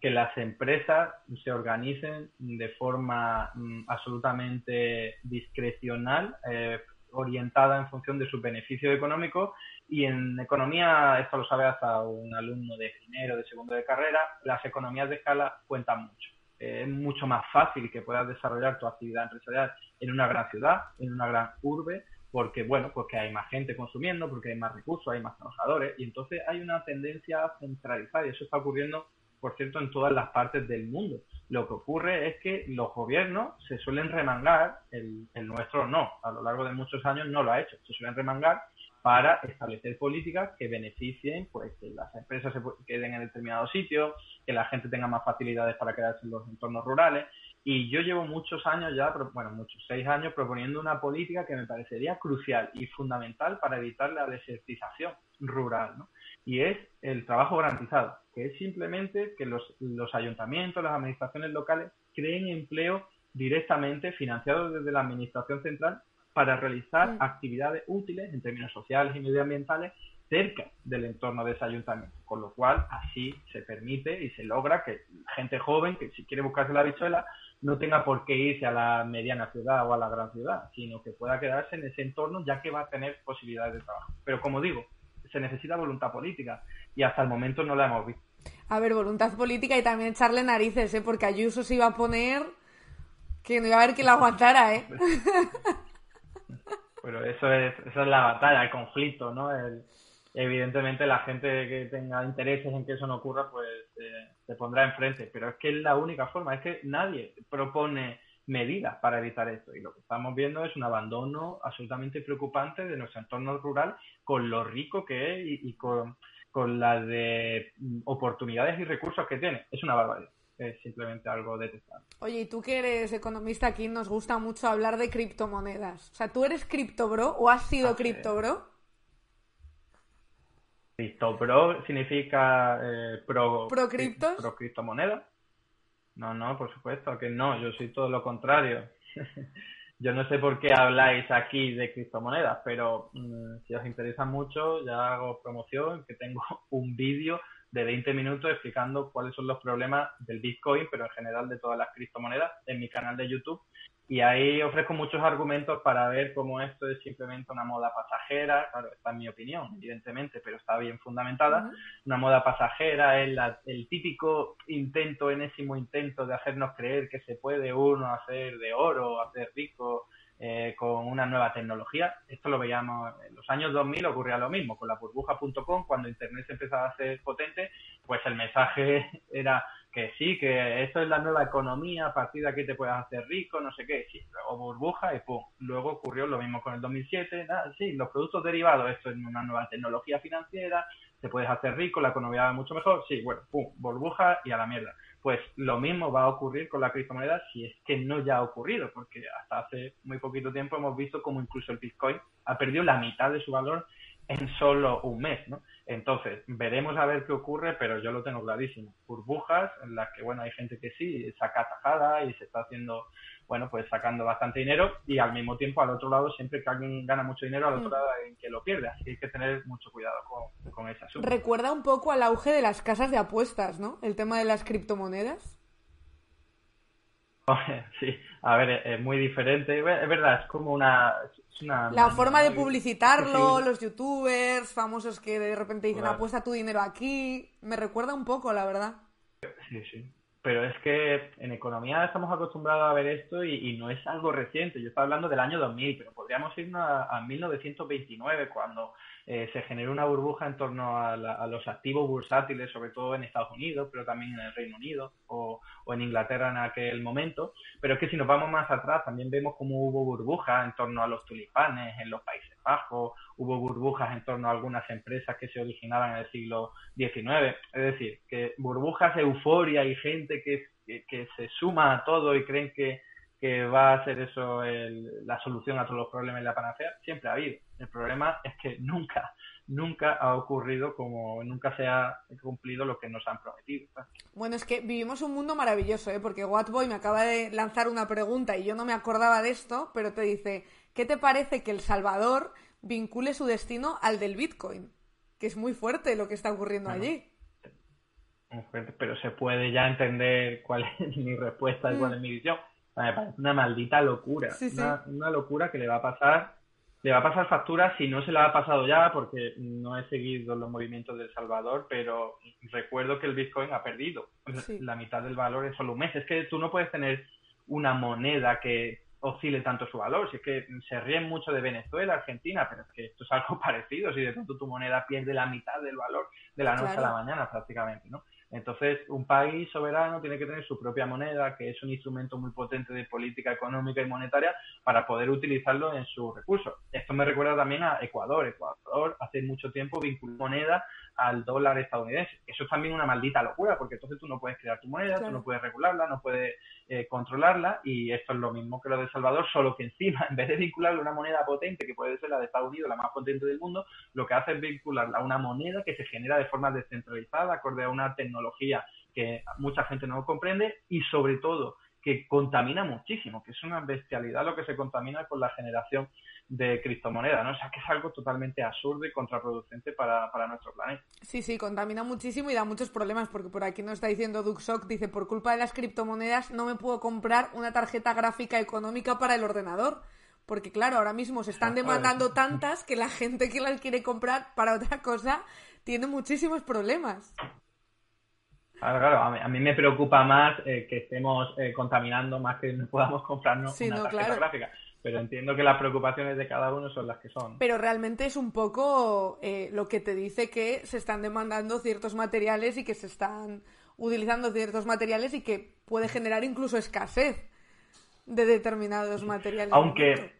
que las empresas se organicen de forma mm, absolutamente discrecional, eh, orientada en función de su beneficio económico y en economía, esto lo sabe hasta un alumno de primero, de segundo de carrera, las economías de escala cuentan mucho. es mucho más fácil que puedas desarrollar tu actividad empresarial en una gran ciudad, en una gran urbe, porque bueno, porque hay más gente consumiendo, porque hay más recursos, hay más trabajadores, y entonces hay una tendencia centralizada, y eso está ocurriendo, por cierto, en todas las partes del mundo. Lo que ocurre es que los gobiernos se suelen remangar, el, el nuestro no, a lo largo de muchos años no lo ha hecho, se suelen remangar para establecer políticas que beneficien pues que las empresas se queden en determinado sitio, que la gente tenga más facilidades para quedarse en los entornos rurales. Y yo llevo muchos años ya, bueno, muchos, seis años, proponiendo una política que me parecería crucial y fundamental para evitar la desertización rural, ¿no? Y es el trabajo garantizado, que es simplemente que los, los ayuntamientos, las administraciones locales creen empleo directamente financiado desde la administración central para realizar actividades útiles en términos sociales y medioambientales cerca del entorno de ese ayuntamiento, con lo cual así se permite y se logra que gente joven que si quiere buscarse la bichuela no tenga por qué irse a la mediana ciudad o a la gran ciudad, sino que pueda quedarse en ese entorno ya que va a tener posibilidades de trabajo. Pero como digo, se necesita voluntad política y hasta el momento no la hemos visto. A ver, voluntad política y también echarle narices, ¿eh? porque Ayuso se iba a poner que no iba a haber que la aguantara, ¿eh? <laughs> Pero eso es, eso es la batalla, el conflicto, ¿no? Evidentemente la gente que tenga intereses en que eso no ocurra, pues eh, se pondrá enfrente. Pero es que es la única forma, es que nadie propone medidas para evitar esto. Y lo que estamos viendo es un abandono absolutamente preocupante de nuestro entorno rural con lo rico que es y, y con, con las de oportunidades y recursos que tiene. Es una barbaridad es simplemente algo detestable. Oye, y tú que eres economista aquí, nos gusta mucho hablar de criptomonedas. O sea, ¿tú eres criptobro o has sido criptobro? Criptobro significa eh, pro, pro criptos. Pro criptomonedas. No, no, por supuesto que no, yo soy todo lo contrario. <laughs> yo no sé por qué habláis aquí de criptomonedas, pero mm, si os interesa mucho, ya hago promoción, que tengo <laughs> un vídeo de 20 minutos explicando cuáles son los problemas del Bitcoin, pero en general de todas las criptomonedas en mi canal de YouTube. Y ahí ofrezco muchos argumentos para ver cómo esto es simplemente una moda pasajera. Claro, esta es mi opinión, evidentemente, pero está bien fundamentada. Una moda pasajera es el típico intento, enésimo intento de hacernos creer que se puede uno hacer de oro, hacer rico eh, con una nueva tecnología. Esto lo veíamos en los años 2000, ocurría lo mismo con la burbuja.com, cuando Internet se empezaba a hacer potente, pues el mensaje <laughs> era que sí, que esto es la nueva economía, a partir de aquí te puedes hacer rico, no sé qué, sí, luego burbuja y pum. Luego ocurrió lo mismo con el 2007, nada, sí, los productos derivados, esto es una nueva tecnología financiera, te puedes hacer rico, la economía va mucho mejor, sí, bueno, pum, burbuja y a la mierda. Pues lo mismo va a ocurrir con la criptomoneda si es que no ya ha ocurrido, porque hasta hace muy poquito tiempo hemos visto como incluso el Bitcoin ha perdido la mitad de su valor en solo un mes, ¿no? Entonces, veremos a ver qué ocurre, pero yo lo tengo clarísimo. Burbujas en las que, bueno, hay gente que sí saca tajada y se está haciendo, bueno, pues sacando bastante dinero y al mismo tiempo al otro lado, siempre que alguien gana mucho dinero, al otro Mm. lado hay que lo pierde. Así que hay que tener mucho cuidado con, con ese asunto. Recuerda un poco al auge de las casas de apuestas, ¿no? El tema de las criptomonedas. <laughs> Sí, a ver, es- es muy diferente. Es verdad, es como una... La forma de publicitarlo, Sí, los youtubers famosos que de repente dicen Claro. apuesta tu dinero aquí, me recuerda un poco, la verdad. Sí, sí. Pero es que en economía estamos acostumbrados a ver esto y, y no es algo reciente. Yo estaba hablando del año 2000, pero podríamos irnos a, a 1929, cuando eh, se generó una burbuja en torno a, la- los activos bursátiles, sobre todo en Estados Unidos, pero también en el Reino Unido o, en Inglaterra en aquel momento. Pero es que si nos vamos más atrás, también vemos cómo hubo burbujas en torno a los tulipanes en los Países Bajos, hubo burbujas en torno a algunas empresas que se originaban en el siglo XIX. Es decir, que burbujas, euforia y gente que, que, se suma a todo y creen que, que va a ser eso el- la solución a todos los problemas y la panacea, siempre ha habido. El problema es que nunca, nunca ha ocurrido como nunca se ha cumplido lo que nos han prometido. Bueno, es que vivimos un mundo maravilloso, ¿eh? Porque Whatboy me acaba de lanzar una pregunta y yo no me acordaba de esto, pero te dice, ¿qué te parece que El Salvador vincule su destino al del Bitcoin? Que es muy fuerte lo que está ocurriendo Bueno. allí. Muy fuerte, pero se puede ya entender cuál es <laughs> mi respuesta y cuál es mi visión. Me parece una maldita locura, Mm. Sí, sí. Una, una locura que le va a pasar, le va a pasar factura si no se la ha pasado ya, porque no he seguido los movimientos de El Salvador, pero recuerdo que el Bitcoin ha perdido Sí. la mitad del valor en solo un mes. Es que tú no puedes tener una moneda que oscile tanto su valor. Si es que se ríen mucho de Venezuela, Argentina, pero es que esto es algo <laughs> parecido. Si de pronto tu moneda pierde la mitad del valor de la noche Claro. a la mañana prácticamente, ¿no? Entonces, un país soberano tiene que tener su propia moneda, que es un instrumento muy potente de política económica y monetaria para poder utilizarlo en sus recursos. Esto me recuerda también a Ecuador. Ecuador hace mucho tiempo vinculó moneda al dólar estadounidense. Eso es también una maldita locura, porque entonces tú no puedes crear tu moneda, Claro. tú no puedes regularla, no puedes eh, controlarla, y esto es lo mismo que lo de El Salvador, solo que encima, <laughs> en vez de vincularla a una moneda potente, que puede ser la de Estados Unidos, la más potente del mundo, lo que hace es vincularla a una moneda que se genera de forma descentralizada, acorde a una tecnología que mucha gente no comprende, y sobre todo que contamina muchísimo, que es una bestialidad lo que se contamina con la generación de criptomonedas, ¿no? O sea, que es algo totalmente absurdo y contraproducente para, para nuestro planeta. Sí, sí, contamina muchísimo y da muchos problemas, porque por aquí nos está diciendo Duxoc, dice, por culpa de las criptomonedas no me puedo comprar una tarjeta gráfica económica para el ordenador. Porque claro, ahora mismo se están <laughs> demandando tantas que la gente que las quiere comprar para otra cosa tiene muchísimos problemas. Claro, claro, a mí, a mí me preocupa más eh, que estemos eh, contaminando más que no podamos comprarnos Sí, una no, tarjeta claro. gráfica. Pero entiendo que las preocupaciones de cada uno son las que son. Pero realmente es un poco eh, lo que te dice que se están demandando ciertos materiales y que se están utilizando ciertos materiales y que puede generar incluso escasez de determinados materiales. Aunque,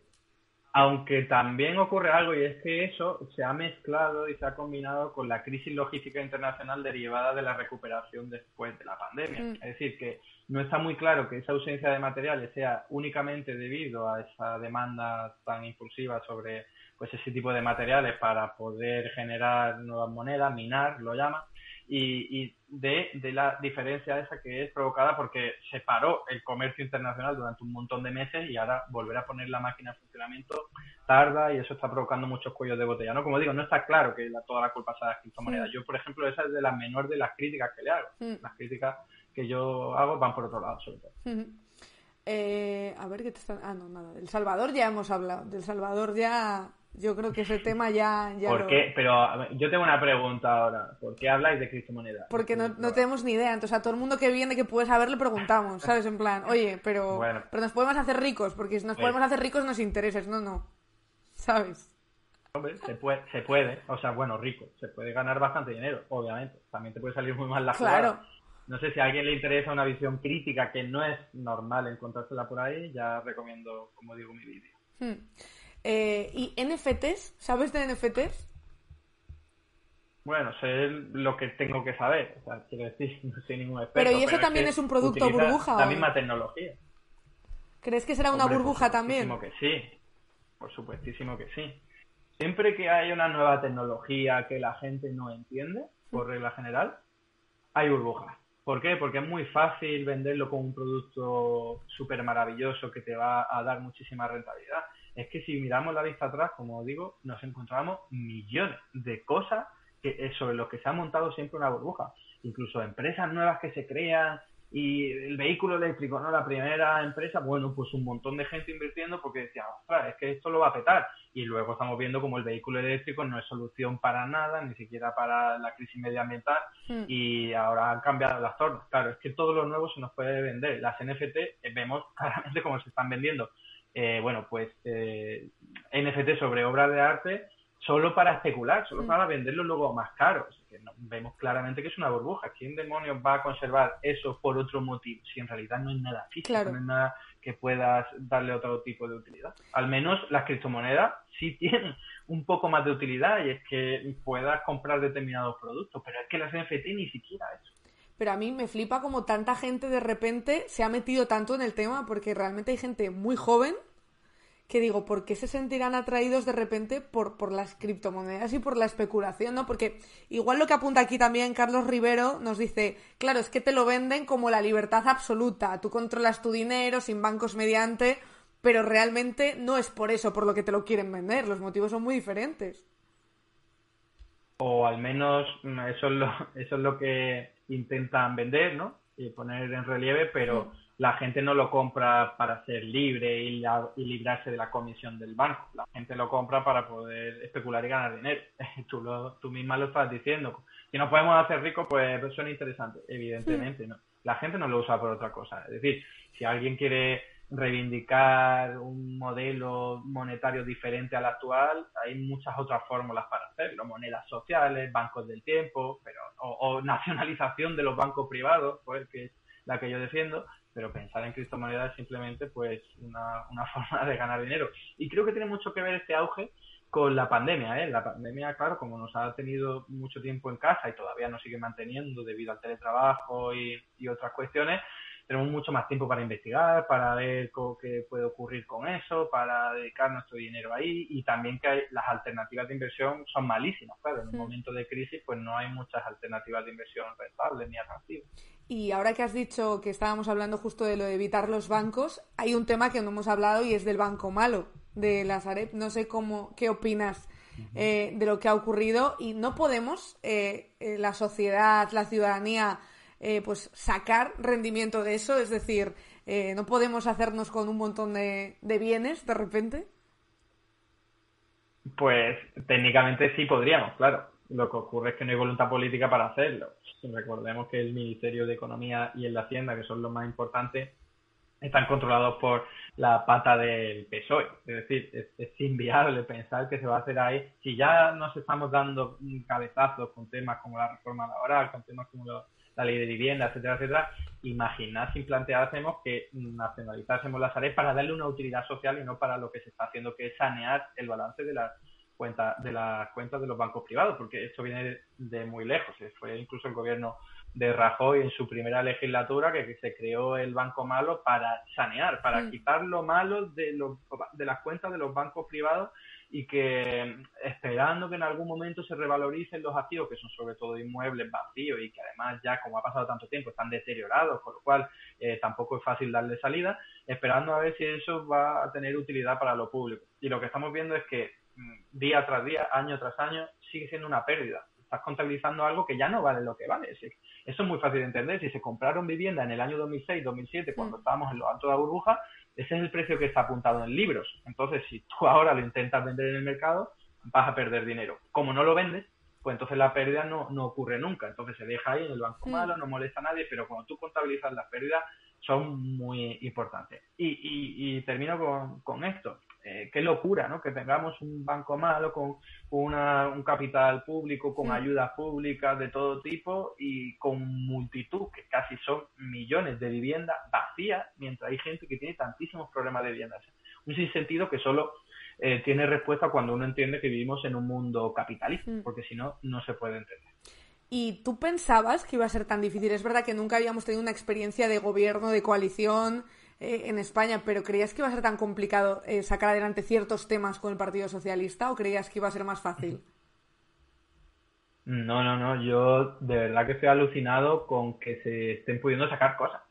aunque también ocurre algo y es que eso se ha mezclado y se ha combinado con la crisis logística internacional derivada de la recuperación después de la pandemia. Mm. Es decir, que no está muy claro que esa ausencia de materiales sea únicamente debido a esa demanda tan impulsiva sobre pues ese tipo de materiales para poder generar nuevas monedas, minar, lo llaman, y, y de, de la diferencia esa que es provocada porque se paró el comercio internacional durante un montón de meses y ahora volver a poner la máquina en funcionamiento tarda y eso está provocando muchos cuellos de botella. ¿no? Como digo, no está claro que la- toda la culpa sea de las criptomonedas. Sí. Yo, por ejemplo, esa es de las menores de las críticas que le hago. Mm. Las críticas que yo hago van por otro lado, sobre todo. Eh, a ver qué te están. Ah, no, nada. Del Salvador ya hemos hablado. Del Salvador ya Yo creo que ese tema ya, ya ¿Por lo- qué? Pero ver, yo tengo una pregunta ahora. ¿Por qué habláis de criptomonedas? Porque no, no tenemos ni idea. Entonces a todo el mundo que viene que puede saber le preguntamos, <laughs> ¿sabes? En plan, oye, pero, Bueno. pero nos podemos hacer ricos, porque si nos podemos hacer ricos nos interesa. No, no. ¿Sabes? Hombre, se puede, se puede, o sea, bueno, rico, se puede ganar bastante dinero, obviamente. También te puede salir muy mal la Claro. jugada. No sé si a alguien le interesa una visión crítica que no es normal encontrársela por ahí, ya recomiendo, como digo, mi vídeo. Hmm. Eh, ¿Y NFTs? ¿Sabes de NFTs? Bueno, sé lo que tengo que saber, o sea, quiero decir, <laughs> no soy ningún experto. Pero, ¿y eso también que es un producto burbuja, La misma no? tecnología. ¿Crees que será una Hombre, burbuja por también? supuestísimo que sí, por supuestísimo que sí. Siempre que hay una nueva tecnología que la gente no entiende, por regla general, hay burbujas. ¿Por qué? Porque es muy fácil venderlo como un producto súper maravilloso que te va a dar muchísima rentabilidad. Es que si miramos la vista atrás, como digo, nos encontramos millones de cosas que, eh, sobre los que se ha montado siempre una burbuja. Incluso empresas nuevas que se crean y el vehículo eléctrico, ¿no? La primera empresa, bueno, pues un montón de gente invirtiendo porque decía, ostras, es que esto lo va a petar. Y luego estamos viendo como el vehículo eléctrico no es solución para nada, ni siquiera para la crisis medioambiental Hmm. y ahora han cambiado las tornas. Claro, es que todo lo nuevo se nos puede vender. Las NFT eh, vemos <laughs> claramente cómo se están vendiendo. Eh, bueno, pues eh, NFT sobre obras de arte solo para especular, solo Mm. para venderlo luego más caro. O sea, que no- vemos claramente que es una burbuja. ¿Quién demonios va a conservar eso por otro motivo? Si en realidad no es nada físico, Claro. no es nada que puedas darle otro tipo de utilidad. Al menos las criptomonedas sí <laughs> tienen un poco más de utilidad y es que puedas comprar determinados productos, pero es que las NFT ni siquiera eso. Pero a mí me flipa como tanta gente de repente se ha metido tanto en el tema, porque realmente hay gente muy joven que digo, ¿por qué se sentirán atraídos de repente por, por las criptomonedas y por la especulación, no? Porque igual lo que apunta aquí también Carlos Rivero nos dice, claro, es que te lo venden como la libertad absoluta, tú controlas tu dinero sin bancos mediante, pero realmente no es por eso por lo que te lo quieren vender, los motivos son muy diferentes. o al menos mm, eso es lo, <laughs> eso es lo que intentan vender, ¿no? Y poner en relieve, pero la gente no lo compra para ser libre y, la- y librarse de la comisión del banco. La gente lo compra para poder especular y ganar dinero. <laughs> Tú, lo, tú misma lo estás diciendo. Si nos podemos hacer ricos, pues suena interesante. Evidentemente, no. La gente no lo usa por otra cosa. Es decir, si alguien quiere reivindicar un modelo monetario diferente al actual, hay muchas otras fórmulas para hacerlo, monedas sociales, bancos del tiempo, pero o, <laughs> nacionalización de los bancos privados, pues que es la que yo defiendo, pero pensar en criptomonedas es simplemente pues una, una <laughs> forma de ganar dinero. Y creo que tiene mucho que ver este auge con la pandemia, ¿eh? La pandemia, claro, como nos ha tenido mucho tiempo en casa y todavía nos sigue manteniendo debido al teletrabajo y, y otras cuestiones, tenemos mucho más tiempo para investigar, para ver qué puede ocurrir con eso, para dedicar nuestro dinero ahí y también que hay- las alternativas de inversión son malísimas, claro, en un momento de crisis pues no hay muchas alternativas de inversión rentables ni atractivas. Y ahora que has dicho que estábamos hablando justo de lo de evitar los bancos, hay un tema que no hemos hablado y es del banco malo de la Sareb. No sé cómo, qué opinas eh, de lo que ha ocurrido y no podemos, eh, eh, la sociedad, la ciudadanía, eh, pues sacar rendimiento de eso. Es decir, eh, no podemos hacernos con un montón de, bienes de repente. Pues técnicamente sí podríamos, claro. Lo que ocurre es que no hay voluntad política para hacerlo. Recordemos que el Ministerio de Economía y el de Hacienda, que son los más importantes, están controlados por la pata del PSOE. Es decir, es, es inviable pensar que se va a hacer ahí. Si ya nos estamos dando cabezazos con temas como la reforma laboral, con temas como lo- la ley de vivienda, etcétera, etcétera, imaginad si planteásemos que nacionalizásemos la Sareb para darle una utilidad social y no para lo que se está haciendo, que es sanear el balance de las cuentas de las cuentas de los bancos privados, porque esto viene de, muy lejos. Eh, Fue incluso el gobierno de Rajoy en su primera legislatura que, que se creó el banco malo para sanear, para Mm. quitar lo malo de, los, de las cuentas de los bancos privados y que esperando que en algún momento se revaloricen los activos, que son sobre todo inmuebles vacíos y que además ya como ha pasado tanto tiempo están deteriorados, con lo cual eh, tampoco es fácil darle salida, esperando a ver si eso va a tener utilidad para lo público. Y lo que estamos viendo es que mm, día tras día, año tras año, sigue siendo una pérdida. Estás contabilizando algo que ya no vale lo que vale. Es- Eso es muy fácil de entender. Si se compraron vivienda en el año 2006, 2007, cuando estábamos en lo alto de la burbuja, ese es el precio que está apuntado en libros. Entonces, si tú ahora lo intentas vender en el mercado, vas a perder dinero. Como no lo vendes, pues entonces la pérdida no, no ocurre nunca. Entonces se deja ahí en el banco malo, no molesta a nadie, pero cuando tú contabilizas las pérdidas son muy importantes. Y, y, y termino con, con esto. Eh, qué locura, ¿no? Que tengamos un banco malo con una, un capital público, con ayudas públicas de todo tipo y con multitud, que casi son millones de viviendas vacías, mientras hay gente que tiene tantísimos problemas de viviendas. Un sinsentido que solo eh, tiene respuesta cuando uno entiende que vivimos en un mundo capitalista, porque si no, no se puede entender. ¿Y tú pensabas que iba a ser tan difícil? Es verdad que nunca habíamos tenido una experiencia de gobierno, de coalición, eh, en España, pero ¿creías que iba a ser tan complicado eh, sacar adelante ciertos temas con el Partido Socialista o creías que iba a ser más fácil? No, no, no. Yo de verdad que estoy alucinado con que se estén pudiendo sacar cosas.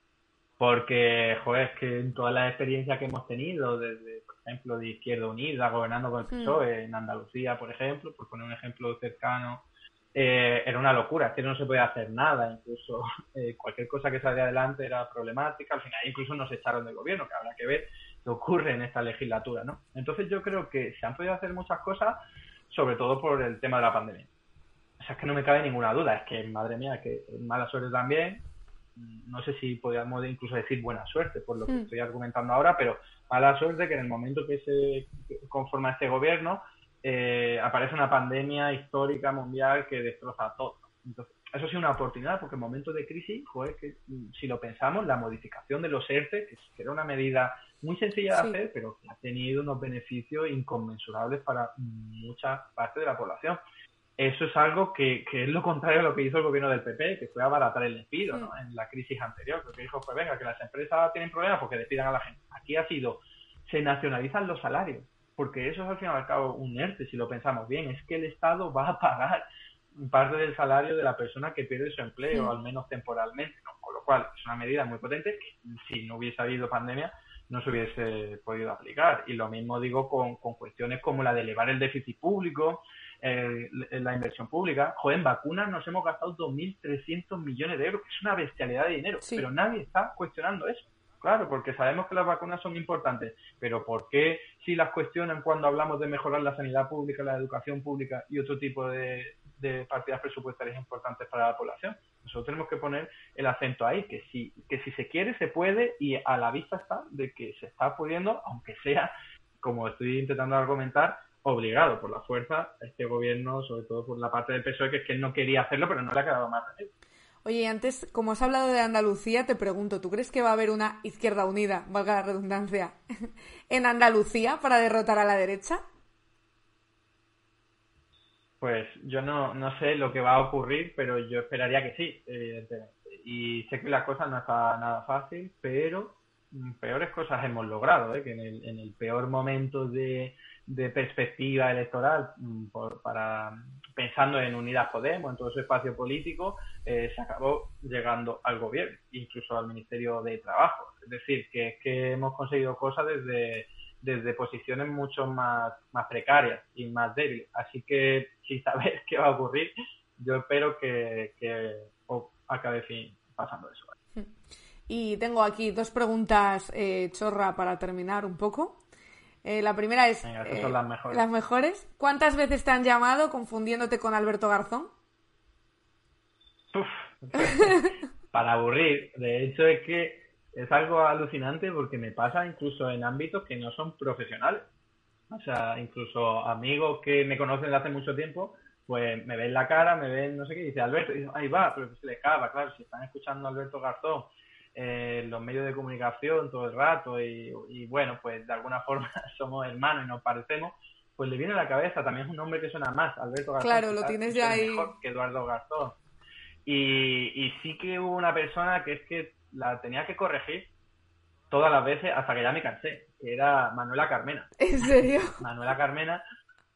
Porque, joder, es que en toda la experiencia que hemos tenido, desde, por ejemplo, de Izquierda Unida, gobernando con el hmm. PSOE, en Andalucía, por ejemplo, por poner un ejemplo cercano eh, era una locura, es que no se podía hacer nada, incluso <laughs> eh, cualquier cosa que salía adelante era problemática, al final incluso nos echaron del gobierno, que habrá que ver qué ocurre en esta legislatura, ¿no? Entonces yo creo que se han podido hacer muchas cosas, sobre todo por el tema de la pandemia. O sea, es que no me cabe ninguna duda, es que, madre mía, que mala suerte también, no sé si podríamos incluso decir buena suerte por lo que hmm. estoy argumentando ahora, pero mala suerte que en el momento que se conforma este gobierno, eh, aparece una pandemia histórica mundial que destroza todo. Entonces, eso sí una oportunidad, porque en momentos de crisis, joder, que mm, si lo pensamos, la modificación de los ERTE, que era una medida muy sencilla de hacer, pero que ha tenido unos beneficios inconmensurables para mucha parte de la población. Eso es algo que, que, es lo contrario a lo que hizo el gobierno del PP, que fue abaratar el despido ¿no? en la crisis anterior, porque dijo, pues venga, que las empresas tienen problemas porque despidan a la gente. Aquí ha sido, se nacionalizan los salarios porque eso es al fin y al cabo un ERTE, si lo pensamos bien, es que el Estado va a pagar parte del salario de la persona que pierde su empleo, al menos temporalmente, con lo cual es una medida muy potente que si no hubiese habido pandemia no se hubiese podido aplicar. Y lo mismo digo con, cuestiones como la de elevar el déficit público, la inversión pública. Joder, en vacunas nos hemos gastado 2.300 millones de euros, que es una bestialidad de dinero, pero nadie está cuestionando eso. Claro, porque sabemos que las vacunas son importantes, pero ¿por qué si las cuestionan cuando hablamos de mejorar la sanidad pública, la educación pública y otro tipo de, partidas presupuestarias importantes para la población? Nosotros tenemos que poner el acento ahí, que si, que si se quiere, se puede y a la vista está de que se está pudiendo, aunque sea, como estoy intentando argumentar, obligado por la fuerza este gobierno, sobre todo por la parte del PSOE, que es que él no quería hacerlo, pero no le ha quedado más remedio. Oye, antes, como has hablado de Andalucía, te pregunto, ¿tú crees que va a haber una izquierda unida, valga la redundancia, <laughs> en Andalucía para derrotar a la derecha? Pues yo no, no sé lo que va a ocurrir, pero yo esperaría que sí, evidentemente. Y sé que la cosa no está nada fácil, pero peores cosas hemos logrado, ¿eh? que en el, en el peor momento de, de perspectiva electoral mm, para pensando en Unidas Podemos, en todo ese espacio político, eh, se acabó llegando al gobierno, incluso al Ministerio de Trabajo. Es decir, que, que hemos conseguido cosas desde, desde posiciones mucho más, más precarias y más débiles. Así que, sin saber <laughs> qué va a ocurrir, yo espero que, que acabe fin, pasando eso. Y tengo aquí dos preguntas eh, chorra para terminar un poco. Eh, la primera es... Eh, las mejores. Las mejores. ¿Cuántas veces te han llamado confundiéndote con Alberto Garzón? <laughs> para aburrir. De hecho, es que es algo alucinante porque me pasa incluso en ámbitos que no son profesionales. O sea, incluso amigos que me conocen desde hace mucho tiempo, pues me ven la cara, me ven no sé qué, y dice Alberto, y ahí va, pero se les cava, claro, si están escuchando a Alberto Garzón eh, los medios de comunicación todo el rato y, bueno, pues de alguna <laughs> forma somos hermanos y nos parecemos, pues le viene a la cabeza, también es un nombre que suena más, Alberto Garzón. Claro, lo tienes ya ahí. Mejor que Eduardo Garzón. Y, y sí que hubo una persona que es que la tenía que corregir todas las veces hasta que ya me cansé, que era Manuela Carmena. <laughs> ¿En serio? Manuela Carmena,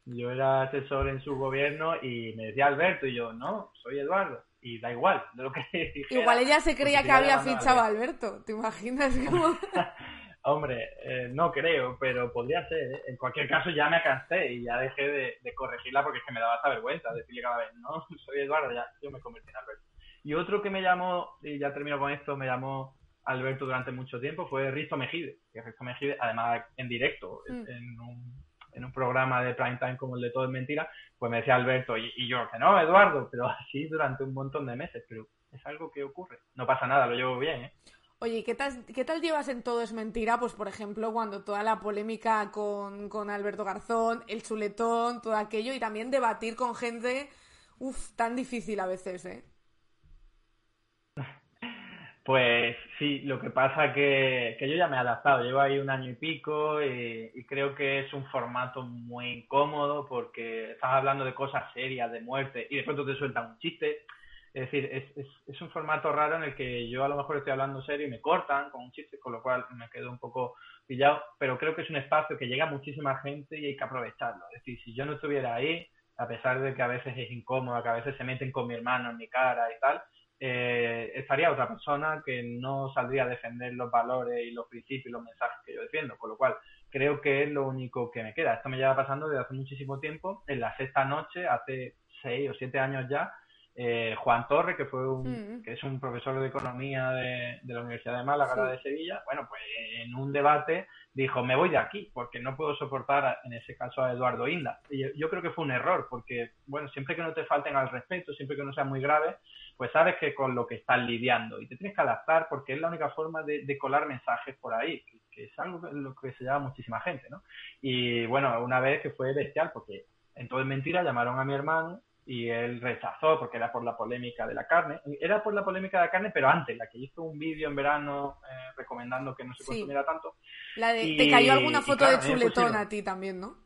yo era asesor en su gobierno y me decía Alberto y yo, no, soy Eduardo y da igual de lo que <laughs> Igual ella se creía que había fichado a Alberto, ¿te imaginas <laughs> cómo? <laughs> Hombre, eh, no creo, pero podría ser. ¿eh? En cualquier caso, ya me cansé y ya dejé de, corregirla porque es que me daba esa vergüenza decirle cada vez, no, soy Eduardo, ya yo me convertí en Alberto. Y otro que me llamó, y ya termino con esto, me llamó Alberto durante mucho tiempo fue Risto Mejide, que Risto Mejide, además en directo, Mm. en, un, en un programa de prime time como el de Todo es Mentira, pues me decía Alberto, y, y yo, que no, Eduardo, pero <laughs> así durante un montón de meses, pero es algo que ocurre. No pasa nada, lo llevo bien, ¿eh? Oye, ¿y ¿qué tal, ¿qué tal llevas en Todo es Mentira? Pues, por ejemplo, cuando toda la polémica con, con Alberto Garzón, el chuletón, todo aquello, y también debatir con gente, uff, tan difícil a veces, ¿eh? Pues sí, lo que pasa que, que yo ya me he adaptado, llevo ahí un año y pico y, creo que es un formato muy incómodo porque estás hablando de cosas serias, de muerte, y de pronto te sueltan un chiste. Es decir, es, es, es un formato raro en el que yo a lo mejor estoy hablando serio y me cortan con un chiste, con lo cual me quedo un poco pillado, pero creo que es un espacio que llega a muchísima gente y hay que aprovecharlo. Es decir, si yo no estuviera ahí, a pesar de que a veces es incómodo, que a veces se meten con mi hermano en mi cara y tal, eh, estaría otra persona que no saldría a defender los valores y los principios y los mensajes que yo defiendo, con lo cual creo que es lo único que me queda. Esto me lleva pasando desde hace muchísimo tiempo. En la sexta noche, hace seis o siete años ya, eh, Juan Torre, que fue un, Mm. que es un profesor de economía de, de la Universidad de Málaga, Sí. de Sevilla, bueno, pues en un debate dijo, me voy de aquí, porque no puedo soportar, a- en ese caso, a Eduardo Inda. Y yo, yo creo que fue un error, porque, bueno, siempre que no te falten al respeto, siempre que no sea muy grave, pues sabes que con lo que estás lidiando y te tienes que adaptar porque es la única forma de, de colar mensajes por ahí, que, que es algo en lo que se llama muchísima gente, ¿no? Y bueno, una vez que fue bestial, porque en todo es mentira llamaron a mi hermano y él rechazó porque era por la polémica de la carne. Era por la polémica de la carne, pero antes, la que hizo un vídeo en verano eh, recomendando que no se Sí. consumiera tanto. La de, Y- te cayó alguna foto claro, de chuletón pusieron- a ti también, ¿no?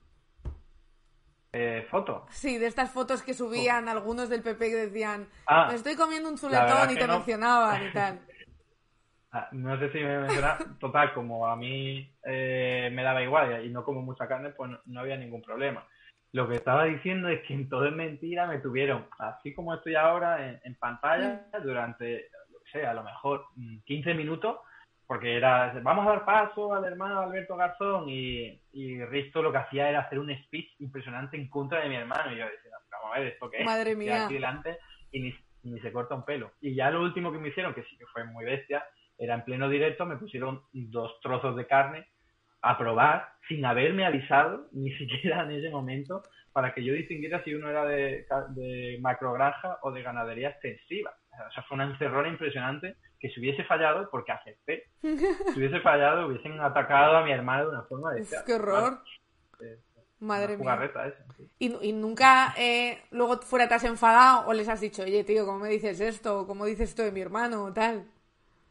Eh, foto. Sí, de estas fotos que subían algunos del PP que decían, Ah, me estoy comiendo un chuletón y te no. mencionaban y tal. <laughs> Ah, No sé si me menciona, total, como a mí eh, me daba igual y no como mucha carne, pues no, no había ningún problema. Lo que estaba diciendo es que en todo es mentira me tuvieron, así como estoy ahora, en, en pantalla durante, que sea, a lo mejor mm, 15 minutos, porque era, vamos a dar paso al hermano Alberto Garzón y, y Risto lo que hacía era hacer un speech impresionante en contra de mi hermano y yo decía, vamos a ver, ¿esto qué es? Madre mía. aquí delante y ni, ni se corta un pelo. Y ya lo último que me hicieron, que sí que fue muy bestia, era en pleno directo, me pusieron dos trozos de carne a probar sin haberme avisado, ni siquiera en ese momento, para que yo distinguiera si uno era de, de macrogranja o de ganadería extensiva. O sea, fue una encerrona impresionante que si hubiese fallado, porque acepté, <laughs> si hubiese fallado hubiesen atacado a mi hermano de una forma de... Qué horror. Madre Una mía. esa, sí. ¿Y, y nunca eh, luego fuera te has enfadado o les has dicho, oye, tío, ¿cómo me dices esto? ¿Cómo dices esto de mi hermano? o tal?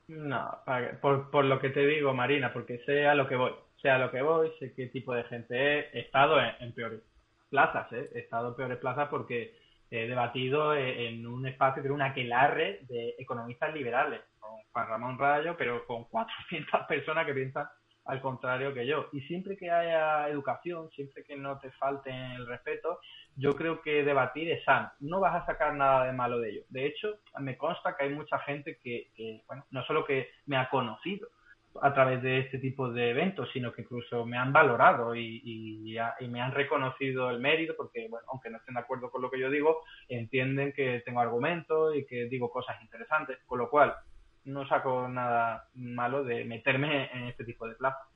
No, para que- por, por lo que te digo, Marina, porque sé a lo que voy, sé a lo que voy, sé qué tipo de gente es, he estado en, en peores plazas, ¿eh? he estado peores plazas porque he debatido eh, en un espacio que un aquelarre de economistas liberales, con Juan Ramón Rayo, pero con <laughs> 400 personas que piensan al contrario que yo. Y siempre que haya educación, siempre que no te falte el respeto, yo creo que debatir es sano. No vas a sacar nada de malo de ello. De hecho, me consta que hay mucha gente que, que, bueno, no solo que me ha conocido a través de este tipo de eventos, sino que incluso me han valorado y, y, y me han reconocido el mérito, porque, bueno, aunque no estén de acuerdo con lo que yo digo, entienden que tengo argumentos y que digo cosas interesantes, con lo cual no saco nada malo de meterme en este tipo de plazas.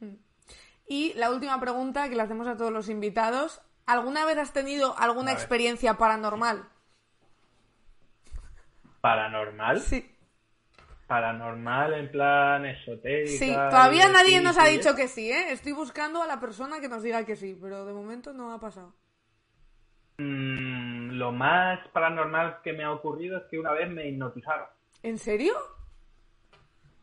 Y la última pregunta que le hacemos a todos los invitados. ¿Alguna vez has tenido alguna experiencia paranormal? Paranormal, Sí. Paranormal en plan esotérica. Sí, todavía nadie nos ha dicho que sí, ¿eh? Estoy buscando a la persona que nos diga que sí, pero de momento no ha pasado. Mm, lo más paranormal que me ha ocurrido es que una vez me hipnotizaron. ¿En serio?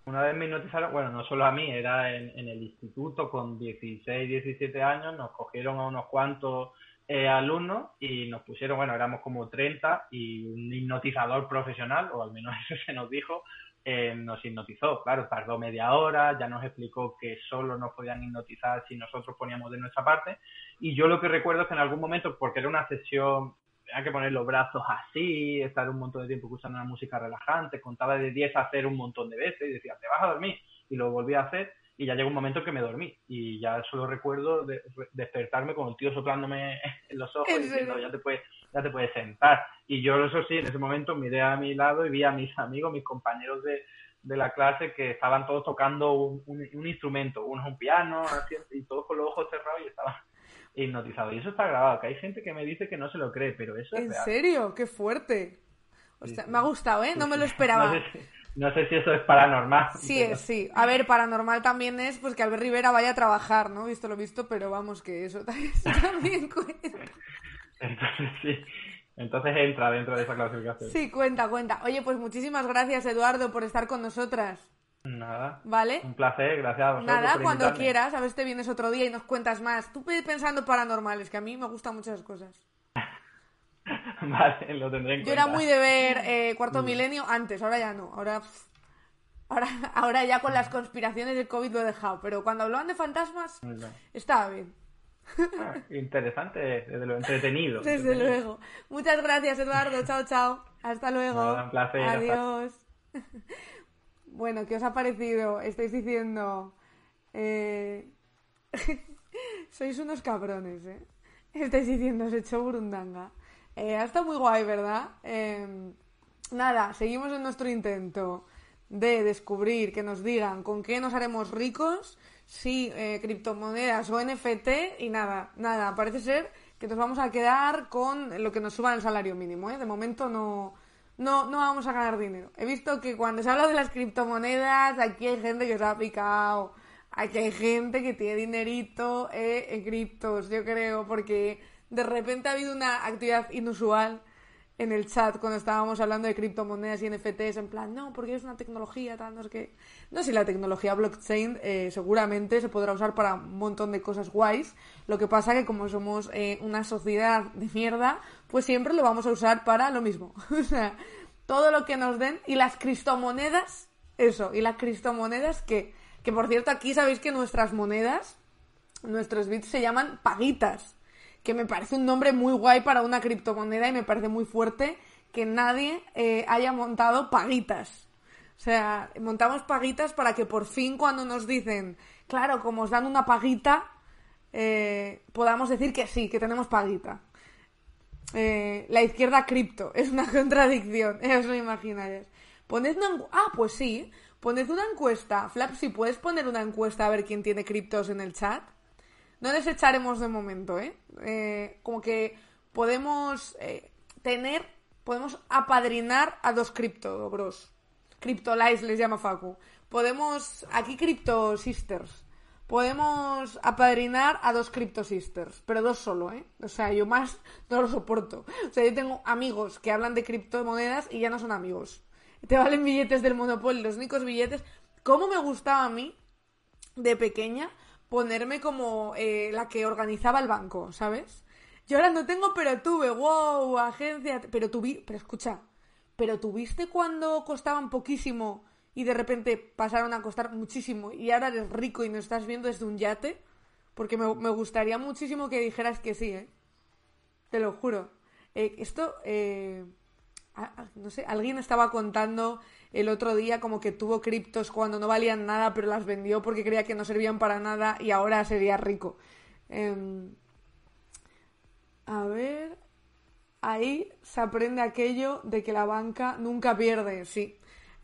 Una vez me hipnotizaron, bueno, no solo a mí, era en, en el instituto con 16, 17 años, nos cogieron a unos cuantos eh, alumnos y nos pusieron, bueno, éramos como 30 y un hipnotizador profesional, o al menos <laughs> eso se nos dijo, eh, nos hipnotizó. Claro, tardó media hora, ya nos explicó que solo nos podían hipnotizar si nosotros poníamos de nuestra parte. Y yo lo que recuerdo es que en algún momento, porque era una sesión tenía que poner los brazos así, estar un montón de tiempo escuchando una música relajante, contaba de 10 a hacer un montón de veces y decía, te vas a dormir, y lo volví a hacer y ya llegó un momento que me dormí y ya solo recuerdo de- despertarme con el tío soplándome <laughs> en los ojos ¿En y diciendo, ya te puedes, ya te puedes sentar. Y yo eso sí, en ese momento miré a mi lado y vi a mis amigos, mis compañeros de, de la clase que estaban todos tocando un, un, instrumento, uno un piano, y todos con los ojos cerrados y estaban hipnotizados. Y eso está grabado, que hay gente que me dice que no se lo cree, pero eso es ¿En serio? ¡Qué fuerte! Me ha gustado, ¿eh? No me lo <laughs> esperaba. No sé, si, eso es paranormal. Sí, sí. A ver, paranormal también es pues que Albert Rivera vaya a trabajar, ¿no? Visto lo visto, pero vamos, que eso <laughs> también cuenta. Entonces, sí. Entonces entra dentro de esa clasificación. Sí, cuenta, cuenta. Oye, pues muchísimas gracias, Eduardo, por estar con nosotras. Nada. ¿Vale? Un placer, gracias a vosotros. Nada, cuando quieras, a ver si te vienes otro día y nos cuentas más. Tú pensando paranormales, que a mí me gustan muchas cosas. <laughs> vale, lo tendré en Yo era muy de ver eh, Cuarto Milenio antes, ahora ya no. Ahora, ahora, <laughs> ahora ya con las conspiraciones del COVID lo he dejado. Pero cuando hablaban de fantasmas, estaba bien. Ah, interesante, desde lo entretenido. Desde luego. Muchas gracias, Eduardo. Chao, chao. Hasta luego. un placer. Adiós. <laughs> bueno, ¿qué os ha parecido? Estáis diciendo... Eh... <laughs> Sois unos cabrones, ¿eh? Estáis diciendo, se echó burundanga. Eh, ha estado muy guay, ¿verdad? Em, nada, seguimos en nuestro intento de descubrir, que nos digan con qué nos haremos ricos sí, eh, criptomonedas o NFT y nada, nada, parece ser que nos vamos a quedar con lo que nos suba el salario mínimo, ¿eh? De momento no, no, no vamos a ganar dinero. He visto que cuando se habla de las criptomonedas, aquí hay gente que se ha picado, aquí hay gente que tiene dinerito eh, en criptos, yo creo, porque de repente ha habido una actividad inusual en el chat cuando estábamos hablando de criptomonedas y NFTs, en plan, no, porque es una tecnología, tal, no sé qué. No sé, la tecnología blockchain eh, seguramente se podrá usar para un montón de cosas guays. Lo que pasa que como somos eh, una sociedad de mierda, pues siempre lo vamos a usar para lo mismo. <laughs> o sea, todo lo que nos den y las criptomonedas, eso, y las criptomonedas que, que por cierto aquí sabéis que nuestras monedas, nuestros bits se llaman paguitas que me parece un nombre muy guay para una criptomoneda y me parece muy fuerte que nadie eh, haya montado paguitas. O sea, montamos paguitas para que por fin cuando nos dicen, claro, como os dan una paguita, eh, podamos decir que sí, que tenemos paguita. Eh, la izquierda cripto, <laughs> es una contradicción, os lo imagináis. Poned una... Ah, pues sí, poned una encuesta. Flap, si puedes poner una encuesta a ver quién tiene criptos en el chat. No les echaremos de momento, ¿eh? eh como que podemos eh, tener, podemos apadrinar a dos cripto bros. Cryptolize les llama Facu. Podemos, aquí Crypto Sisters. Podemos apadrinar a dos Crypto Sisters, pero dos solo, ¿eh? O sea, yo más <laughs> no lo soporto. O sea, yo tengo amigos que hablan de criptomonedas y ya no son amigos. Te valen billetes del Monopoly, los únicos billetes. ¿Cómo me gustaba a mí, de pequeña, ponerme como eh, la que organizaba el banco, ¿sabes? Yo ahora no tengo, pero tuve, wow, agencia, pero tuve, pero escucha, pero tuviste cuando costaban poquísimo y de repente pasaron a costar muchísimo y ahora eres rico y nos estás viendo desde un yate, porque me, me gustaría muchísimo que dijeras que sí, ¿eh? Te lo juro. Eh, esto, eh, no sé, alguien estaba contando el otro día como que tuvo criptos cuando no valían nada, pero las vendió porque creía que no servían para nada y ahora sería rico. Em, a ver, ahí se aprende aquello de que la banca nunca pierde, sí.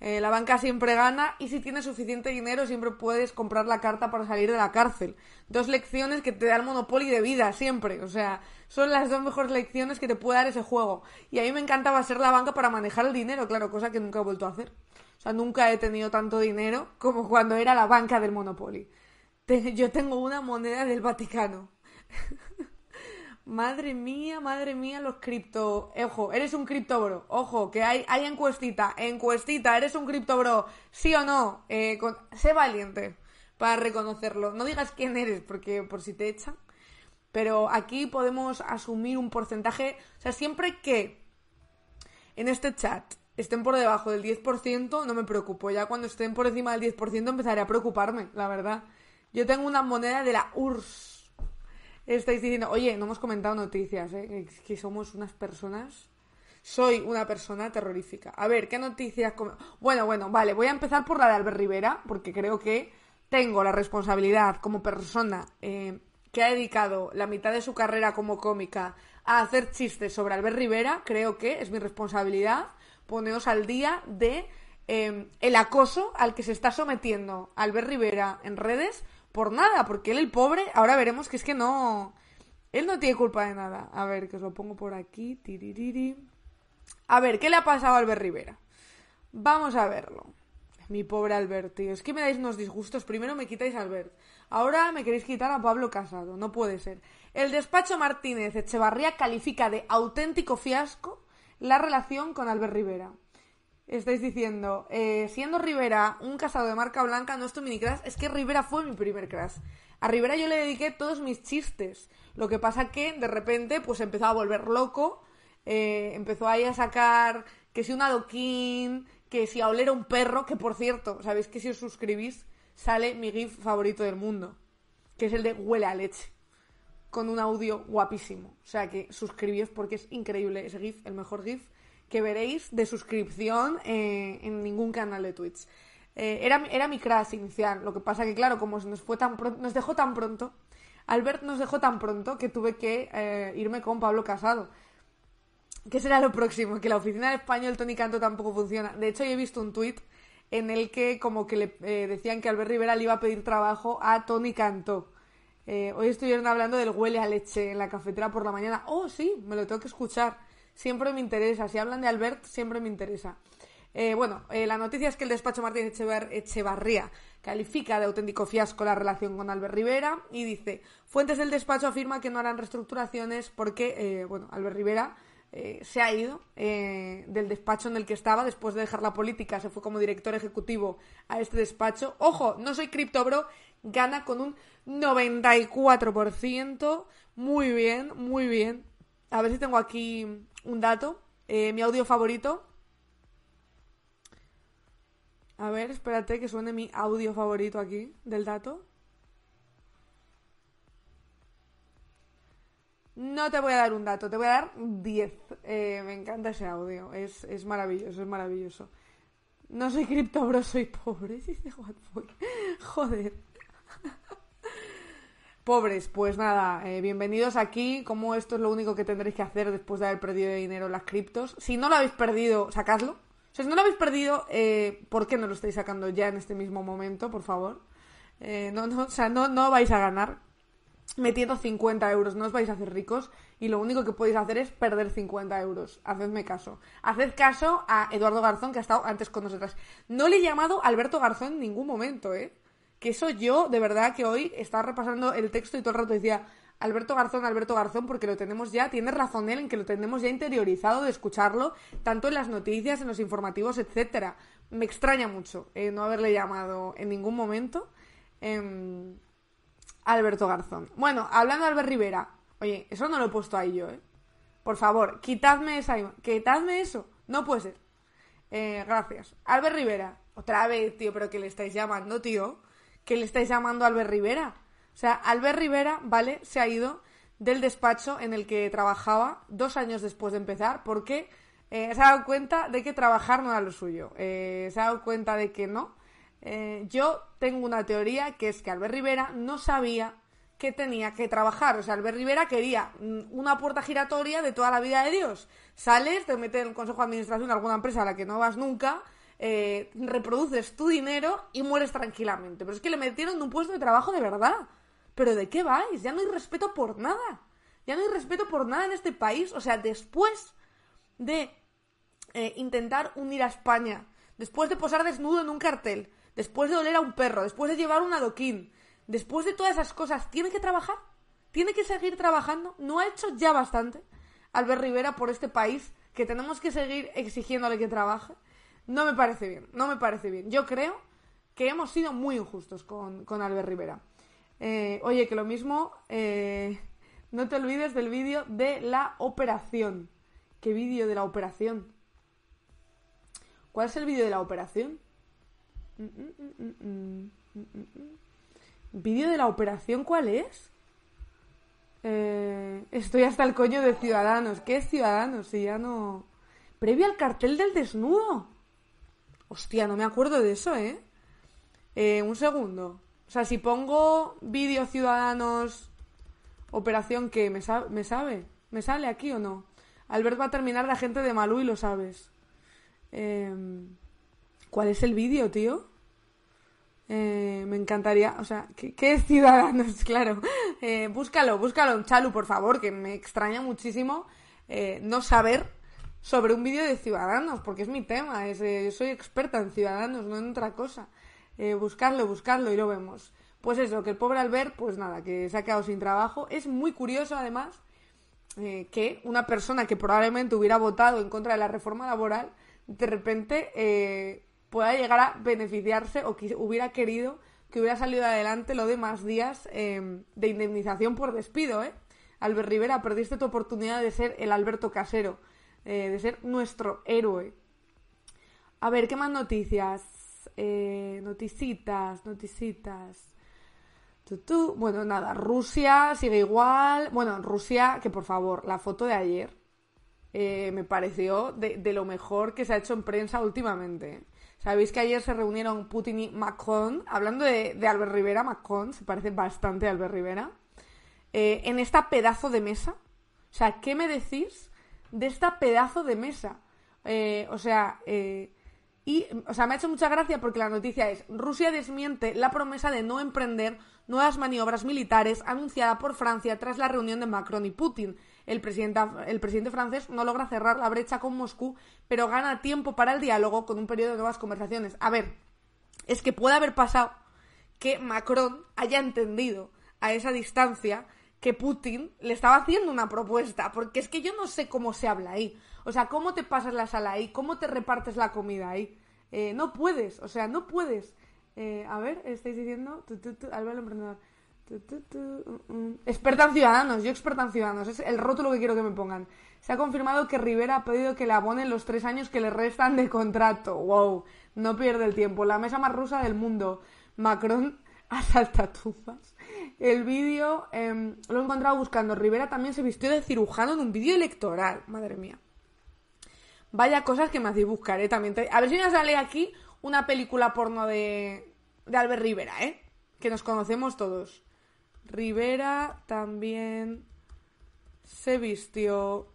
Eh, la banca siempre gana y si tienes suficiente dinero siempre puedes comprar la carta para salir de la cárcel. Dos lecciones que te da el Monopoly de vida siempre. O sea, son las dos mejores lecciones que te puede dar ese juego. Y a mí me encantaba ser la banca para manejar el dinero, claro, cosa que nunca he vuelto a hacer. O sea, nunca he tenido tanto dinero como cuando era la banca del Monopoly. yo tengo una moneda del Vaticano. <laughs> Madre mía, madre mía, los cripto. Ojo, eres un cripto bro. Ojo, que hay, hay encuestita. Encuestita, eres un cripto bro. ¿Sí o no? Eh, sé valiente para reconocerlo. No digas quién eres, porque por si te echan. Pero aquí podemos asumir un porcentaje. O sea, siempre que en este chat estén por debajo del 10%, no me preocupo. Ya cuando estén por encima del 10% empezaré a preocuparme, la verdad. Yo tengo una moneda de la URSS estáis diciendo, oye, no hemos comentado noticias, ¿eh? que somos unas personas. Soy una persona terrorífica. A ver, ¿qué noticias? Bueno, bueno, vale, voy a empezar por la de Albert Rivera, porque creo que tengo la responsabilidad como persona eh, que ha dedicado la mitad de su carrera como cómica a hacer chistes sobre Albert Rivera. Creo que es mi responsabilidad poneros al día de eh, el acoso al que se está sometiendo Albert Rivera en redes por nada, porque él, el pobre, ahora veremos que es que no. Él no tiene culpa de nada. A ver, que os lo pongo por aquí. A ver, ¿qué le ha pasado a Albert Rivera? Vamos a verlo. Mi pobre Albert, tío. Es que me dais unos disgustos. Primero me quitáis Albert. Ahora me queréis quitar a Pablo Casado. No puede ser. El despacho Martínez Echevarría califica de auténtico fiasco la relación con Albert Rivera. Estáis diciendo, eh, siendo Rivera un casado de marca blanca, no es tu mini crash, es que Rivera fue mi primer crash. A Rivera yo le dediqué todos mis chistes. Lo que pasa que de repente pues empezó a volver loco, eh, empezó ahí a sacar que si un adoquín, que si a oler un perro, que por cierto, sabéis que si os suscribís sale mi GIF favorito del mundo, que es el de huele a leche, con un audio guapísimo. O sea que suscribíos porque es increíble ese GIF, el mejor GIF que veréis de suscripción eh, en ningún canal de Twitch. Eh, era, era mi crash inicial, lo que pasa que claro, como nos, fue tan nos dejó tan pronto, Albert nos dejó tan pronto que tuve que eh, irme con Pablo Casado. ¿Qué será lo próximo? Que la oficina de español Tony Canto tampoco funciona. De hecho, yo he visto un tuit en el que como que le decían que Albert Rivera le iba a pedir trabajo a Tony Canto. hoy estuvieron hablando del huele a leche en la cafetera por la mañana. Oh, sí, me lo tengo que escuchar siempre me interesa. Si hablan de Albert, siempre me interesa. Eh, bueno, eh, la noticia es que el despacho Martínez Echevarría califica de auténtico fiasco la relación con Albert Rivera y dice, fuentes del despacho afirman que no harán reestructuraciones porque, eh, bueno, Albert Rivera se ha ido del despacho en el que estaba después de dejar la política, se fue como director ejecutivo a este despacho. Ojo, no soy criptobro, gana con un 94%. Muy bien, muy bien. A ver si tengo aquí un dato. Eh, mi audio favorito. A ver, espérate que suene mi audio favorito aquí del dato. No te voy a dar un dato, te voy a dar 10. Eh, me encanta ese audio, es, es, maravilloso, es maravilloso. No soy criptobro, soy pobre, <laughs> Joder. Pobres, pues nada, eh, bienvenidos aquí. Como esto es lo único que tendréis que hacer después de haber perdido dinero en las criptos. Si no lo habéis perdido, sacadlo. O sea, si no lo habéis perdido, eh, ¿por qué no lo estáis sacando ya en este mismo momento, por favor? Eh, no, no, o sea, no, no vais a ganar metiendo 50 euros, no os vais a hacer ricos y lo único que podéis hacer es perder 50 euros. Hacedme caso. Haced caso a Eduardo Garzón, que ha estado antes con nosotras. No le he llamado Alberto Garzón en ningún momento, ¿eh? Que eso yo, de verdad, que hoy estaba repasando el texto y todo el rato decía Alberto Garzón, Alberto Garzón, porque lo tenemos ya, tiene razón él en que lo tenemos ya interiorizado de escucharlo, tanto en las noticias, en los informativos, etcétera. Me extraña mucho eh, no haberle llamado en ningún momento em, Alberto Garzón. Bueno, hablando de Albert Rivera, oye, eso no lo he puesto ahí yo, ¿eh? Por favor, quitadme esa quitadme eso. No puede ser. Eh, gracias. Albert Rivera, otra vez, tío, pero que le estáis llamando, tío que le estáis llamando Albert Rivera. O sea, Albert Rivera, ¿vale? Se ha ido del despacho en el que trabajaba dos años después de empezar porque eh, se ha dado cuenta de que trabajar no era lo suyo. Eh, se ha dado cuenta de que no. Eh, yo tengo una teoría que es que Albert Rivera no sabía que tenía que trabajar. O sea, Albert Rivera quería mm, una puerta giratoria de toda la vida de Dios. Sales, te metes en el consejo de administración de alguna empresa a la que no vas nunca eh, reproduces tu dinero y mueres tranquilamente. Pero es que le metieron un puesto de trabajo de verdad. ¿Pero de qué vais? Ya no hay respeto por nada. Ya no hay respeto por nada en este país. O sea, después de eh, intentar unir a España, después de posar desnudo en un cartel, después de oler a un perro, después de llevar un adoquín, después de todas esas cosas, ¿tiene que trabajar? ¿Tiene que seguir trabajando? ¿No ha hecho ya bastante Albert Rivera por este país que tenemos que seguir exigiéndole que trabaje? No me parece bien, no me parece bien. Yo creo que hemos sido muy injustos con, con Albert Rivera. Eh, oye, que lo mismo, eh, no te olvides del vídeo de la operación. ¿Qué vídeo de la operación? ¿Cuál es el vídeo de la operación? ¿Vídeo de la operación cuál es? Eh, estoy hasta el coño de Ciudadanos. ¿Qué es Ciudadanos? Si ya no... Previo al cartel del desnudo. Hostia, no me acuerdo de eso, ¿eh? ¿eh? un segundo. O sea, si pongo vídeo Ciudadanos Operación que me, me sabe, me sale aquí o no. Albert va a terminar de agente de Malú y lo sabes. Em, ¿Cuál es el vídeo, tío? Eh, me encantaría, o sea, ¿qué, es Ciudadanos? <laughs> Claro. Eh, búscalo, búscalo, Chalu, por favor, que me extraña muchísimo no saber sobre un vídeo de Ciudadanos, porque es mi tema, es, eh, yo soy experta en Ciudadanos, no en otra cosa. Eh, buscarlo, buscarlo y lo vemos. Pues eso, que el pobre Albert, pues nada, que se ha quedado sin trabajo. Es muy curioso, además, eh, que una persona que probablemente hubiera votado en contra de la reforma laboral, de repente eh, pueda llegar a beneficiarse o que hubiera querido que hubiera salido adelante lo de más días eh, de indemnización por despido, ¿eh? Albert Rivera, perdiste tu oportunidad de ser el Alberto Casero, eh, de ser nuestro héroe. A ver, ¿qué más noticias? Eh, noticitas, noticitas. Bueno, nada, Rusia sigue igual. Bueno, Rusia, que por favor, la foto de ayer eh, me pareció de, de lo mejor que se ha hecho en prensa últimamente. Sabéis que ayer se reunieron Putin y Macron, hablando de, de Albert Rivera, Macron, se parece bastante a Albert Rivera, eh, en esta pedazo de mesa. O sea, ¿qué me decís de esta pedazo de mesa? Eh, o sea, eh, y, o sea, me ha hecho mucha gracia porque la noticia es Rusia desmiente la promesa de no emprender nuevas maniobras militares anunciada por Francia tras la reunión de Macron y Putin. El presidente, el presidente francés no logra cerrar la brecha con Moscú, pero gana tiempo para el diálogo con un periodo de nuevas conversaciones. A ver, es que puede haber pasado que Macron haya entendido a esa distancia que Putin le estaba haciendo una propuesta, porque es que yo no sé cómo se habla ahí. O sea, cómo te pasas la sala ahí, cómo te repartes la comida ahí. Eh, no puedes, o sea, no puedes. Eh, a ver, estáis diciendo, tu, tu, tu, mm, mm. Experta en ciudadanos, yo experta en ciudadanos, es el rótulo que quiero que me pongan. Se ha confirmado que Rivera ha pedido que le abonen los tres años que le restan de contrato. Wow, no pierde el tiempo. La mesa más rusa del mundo. Macron <laughs> asalta tumbas. El vídeo eh, lo he encontrado buscando. Rivera también se vistió de cirujano en un vídeo electoral. Madre mía. Vaya cosas que me hacéis buscar, ¿eh? También. A ver si me sale aquí una película porno de, de Albert Rivera, ¿eh? Que nos conocemos todos. Rivera también se vistió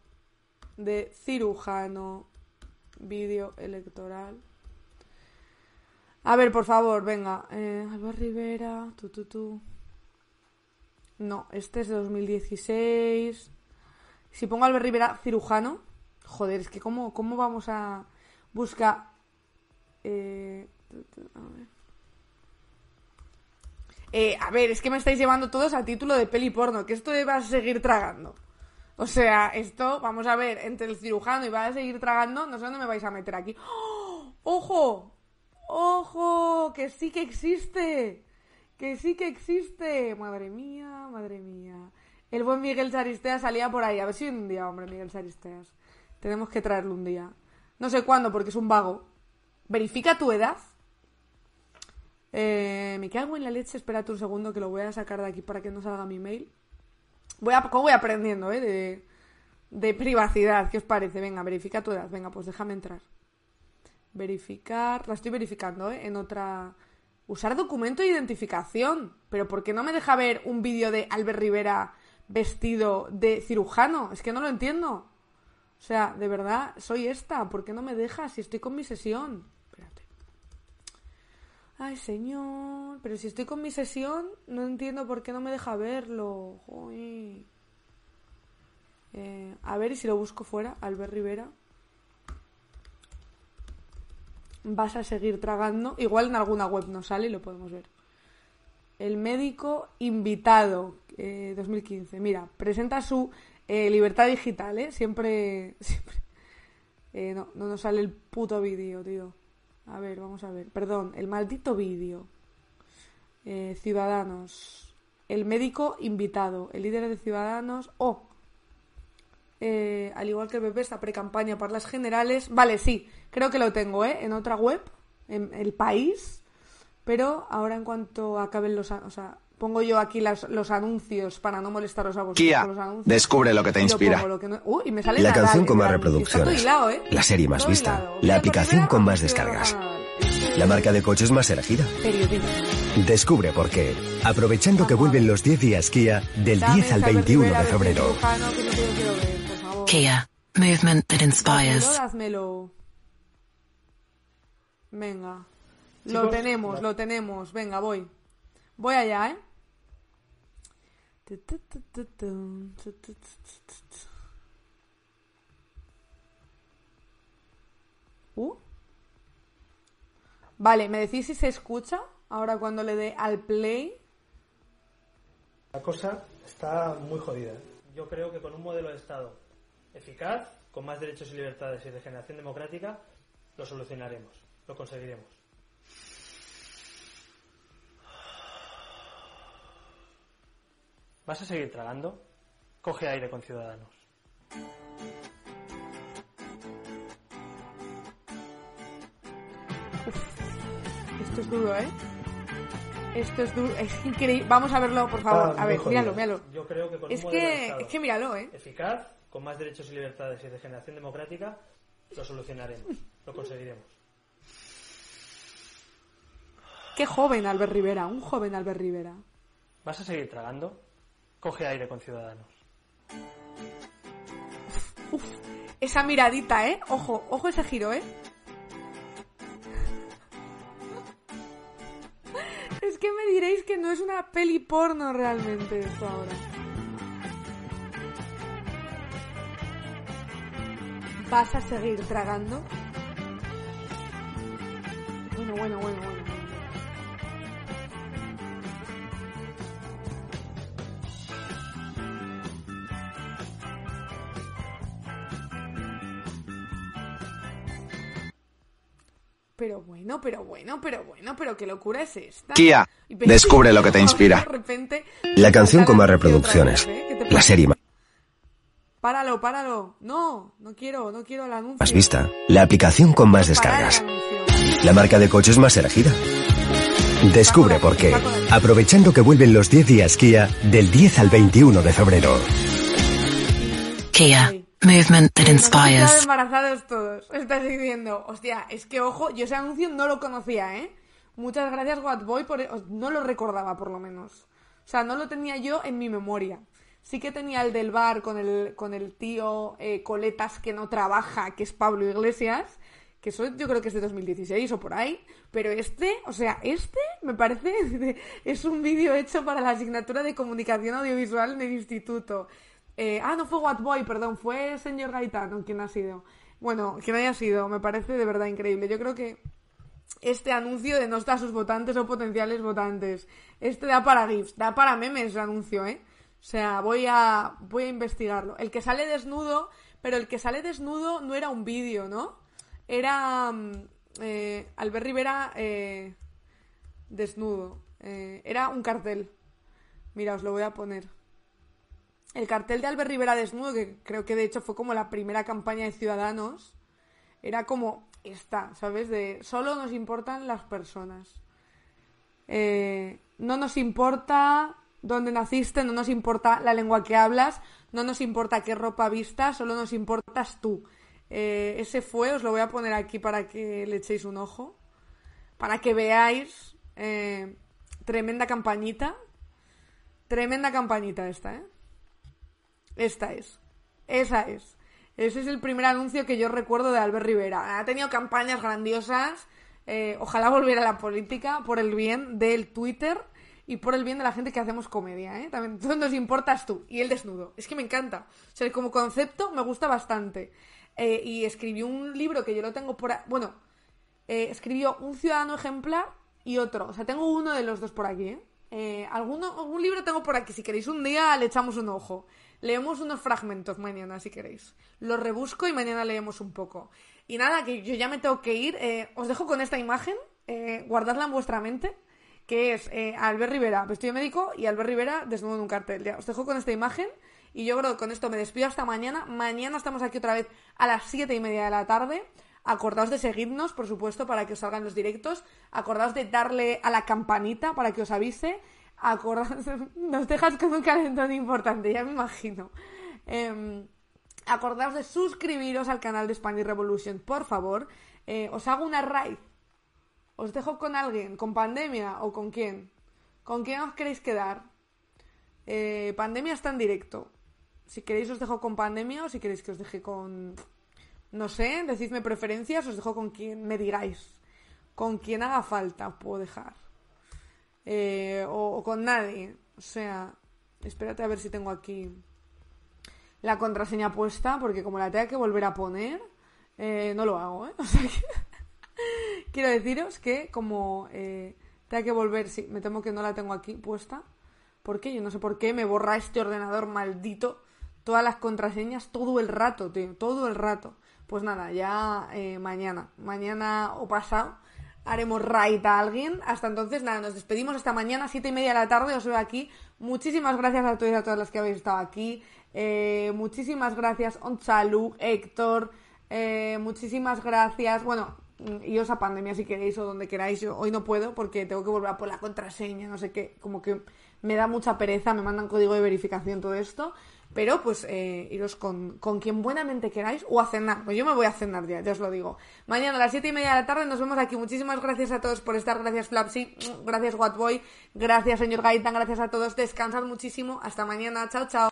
de cirujano. Vídeo electoral. A ver, por favor, venga. Eh, Albert Rivera, tú, tú, tú. No, este es de 2016. Si pongo Albert Rivera cirujano, joder, es que cómo, cómo vamos a buscar... Eh, a ver. Eh, a ver, es que me estáis llevando todos a título de peli porno, que esto va a seguir tragando. O sea, esto, vamos a ver, entre el cirujano y va a seguir tragando, no sé dónde me vais a meter aquí. ¡Oh! ¡Ojo! ¡Ojo! Que sí que existe. Que sí que existe. Madre mía, madre mía. El buen Miguel Saristeas salía por ahí. A ver si un día, hombre, Miguel Saristeas. Tenemos que traerlo un día. No sé cuándo, porque es un vago. Verifica tu edad. Eh, me cago en la leche. Espérate un segundo que lo voy a sacar de aquí para que no salga mi mail. Voy a, ¿Cómo voy aprendiendo, eh? De, de privacidad. ¿Qué os parece? Venga, verifica tu edad. Venga, pues déjame entrar. Verificar. La estoy verificando, ¿eh? En otra. Usar documento de identificación. Pero ¿por qué no me deja ver un vídeo de Albert Rivera vestido de cirujano? Es que no lo entiendo. O sea, de verdad, soy esta. ¿Por qué no me deja si estoy con mi sesión? Espérate. Ay, señor. Pero si estoy con mi sesión, no entiendo por qué no me deja verlo. Joder. Eh, a ver, y si lo busco fuera, Albert Rivera. Vas a seguir tragando. Igual en alguna web no sale y lo podemos ver. El médico invitado, eh, 2015. Mira, presenta su eh, libertad digital, ¿eh? Siempre. <laughs> siempre. Eh, no, no nos sale el puto vídeo, tío. A ver, vamos a ver. Perdón, el maldito vídeo. Eh, ciudadanos. El médico invitado. El líder de Ciudadanos. Oh. Eh, al igual que el PP, esta pre-campaña para las generales. Vale, sí. Creo que lo tengo, ¿eh? En otra web. En El País. Pero ahora en cuanto acaben los... O sea, pongo yo aquí las, los anuncios para no molestaros a vosotros Kia, los anuncios. descubre lo que te inspira. lo que no- Uh, y me sale La Nadal canción con más reproducciones. hilado, ¿eh? La serie más Todo vista. hilado. La aplicación con más descargas. La marca de coches más elegida. Periodismo. Descubre por qué. Aprovechando que vuelven los 10 días Kia del Dame 10 al esa 21 Rivera de febrero. Kia, movement that Dázmelo, inspires. dázmelo. Venga. lo tenemos, va. lo tenemos. Venga, voy. Voy allá, ¿eh? Uh. Vale, ¿me decís si se escucha? Ahora cuando le dé al play. La cosa está muy jodida. Yo creo que con un modelo de Estado eficaz, con más derechos y libertades y regeneración democrática, lo solucionaremos, lo conseguiremos. ¿Vas a seguir tragando? Coge aire con Ciudadanos. Esto es duro, ¿eh? Esto es duro, es increíble. Vamos a verlo, por favor. Ah, a ver, míralo, míralo. Yo creo que con Es un modelo de que, Estado es que míralo, ¿eh? eficaz, con más derechos y libertades y regeneración democrática, lo solucionaremos, lo conseguiremos. Qué joven Albert Rivera, un joven Albert Rivera. ¿Vas a seguir tragando? Coge aire con Ciudadanos. Esa miradita, ¿eh? Ojo, ojo ese giro, ¿eh? <laughs> Es que me diréis que no es una peli porno realmente esto ahora. ¿Vas a seguir tragando? Bueno, bueno, bueno, bueno. Pero bueno, pero bueno, pero bueno, pero qué locura es esta. Kia, descubre lo que te <laughs> inspira. De repente, La canción con más reproducciones. vez, ¿eh? ¿Qué te La serie más Páralo, páralo. No, no quiero, no quiero el anuncio. vista. La aplicación con más descargas. La marca de coches más elegida. Descubre por qué. Aprovechando que vuelven los 10 días Kia del 10 al 21 de febrero. Kia, movement that Nos inspires. embarazados todos. Estás diciendo, hostia, es que ojo, yo ese anuncio no lo conocía, ¿eh? Muchas gracias, Boy, por... e-, No lo recordaba, por lo menos. O sea, no lo tenía yo en mi memoria. Sí que tenía el del bar con el, con el tío eh, Coletas que no trabaja, que es Pablo Iglesias, que eso yo creo que es de 2016 o por ahí. Pero este, o sea, este me parece... <laughs> es un vídeo hecho para la asignatura de comunicación audiovisual en el instituto. Eh, ah, no fue Boy, perdón, fue señor Gaetano quien ha sido. Bueno, quien haya sido, me parece de verdad increíble. Yo creo que este anuncio de no está a sus votantes o potenciales votantes. Este da para GIFs, da para memes el anuncio, ¿eh? O sea, voy a, voy a investigarlo. El que sale desnudo, pero el que sale desnudo no era un vídeo, ¿no? Era mm, eh, Albert Rivera eh, desnudo. Era un cartel. Mira, os lo voy a poner. El cartel de Albert Rivera desnudo, que creo que de hecho fue como la primera campaña de Ciudadanos, era como esta, ¿sabes? De solo nos importan las personas. Eh, no nos importa dónde naciste, no nos importa la lengua que hablas, no nos importa qué ropa vistas, solo nos importas tú. Eh, ese fue, os lo voy a poner aquí para que le echéis un ojo, para que veáis eh, tremenda campañita, tremenda campañita esta, ¿eh? Esta es. Esa es. Ese es el primer anuncio que yo recuerdo de Albert Rivera. Ha tenido campañas grandiosas. eh, ojalá volviera a la política por el bien del Twitter y por el bien de la gente que hacemos comedia. ¿eh? También tú <laughs> nos importas tú. Y el desnudo. Es que me encanta. O sea, como concepto me gusta bastante. Eh, y escribió un libro que yo lo tengo por... a- Bueno, eh, escribió Un ciudadano ejemplar y otro. O sea, tengo uno de los dos por aquí, ¿eh? Eh, alguno, algún libro tengo por aquí. Si queréis un día le echamos un ojo. Leemos unos fragmentos mañana, si queréis. Los rebusco y mañana leemos un poco. Y nada, que yo ya me tengo que ir. Eh, os dejo con esta imagen. eh, guardadla en vuestra mente. Que es eh, Albert Rivera, vestido de médico, y Albert Rivera desnudo en un cartel. Os dejo con esta imagen. Y yo creo que con esto me despido hasta mañana. Mañana estamos aquí otra vez a las siete y media de la tarde. Acordaos de seguirnos, por supuesto, para que os salgan los directos. Acordaos de darle a la campanita para que os avise. Acordaos, <laughs> nos dejas con un calentón importante, ya me imagino. Em, acordaos de suscribiros al canal de Spanish Revolution, por favor. Eh, os hago una raid. Os dejo con alguien, con pandemia o con quién. ¿Con quién os queréis quedar? Eh, pandemia está en directo. Si queréis os dejo con pandemia o si queréis que os deje con... No sé, decidme preferencias, os dejo con quien me digáis. con quien haga falta puedo dejar. Eh, o, con nadie. O sea, espérate a ver si tengo aquí la contraseña puesta, porque como la tenga que volver a poner, eh, no lo hago, ¿eh? <laughs> O sea quiero deciros que como eh, tenga que volver, sí, me temo que no la tengo aquí puesta. ¿Por qué? Yo no sé por qué me borra este ordenador maldito todas las contraseñas todo el rato, tío, todo el rato. Pues nada, ya eh, mañana, mañana o pasado haremos raid a alguien. Hasta entonces, nada, nos despedimos esta mañana, siete y media de la tarde, os veo aquí. Muchísimas gracias a todos y a todas las que habéis estado aquí. Eh, muchísimas gracias, Onchalu, Héctor. Eh, muchísimas gracias. Bueno, y os a pandemia si queréis o donde queráis. Yo hoy no puedo porque tengo que volver a por la contraseña, no sé qué. Como que me da mucha pereza, me mandan código de verificación, todo esto. Pero pues eh, iros con, con, quien buenamente queráis o a cenar. Pues yo me voy a cenar ya, ya os lo digo. Mañana a las 7 y media de la tarde nos vemos aquí. Muchísimas gracias a todos por estar. Gracias Flapsy, gracias Whatboy, gracias señor Gaitan, gracias a todos. Descansad muchísimo. Hasta mañana. Chao, chao.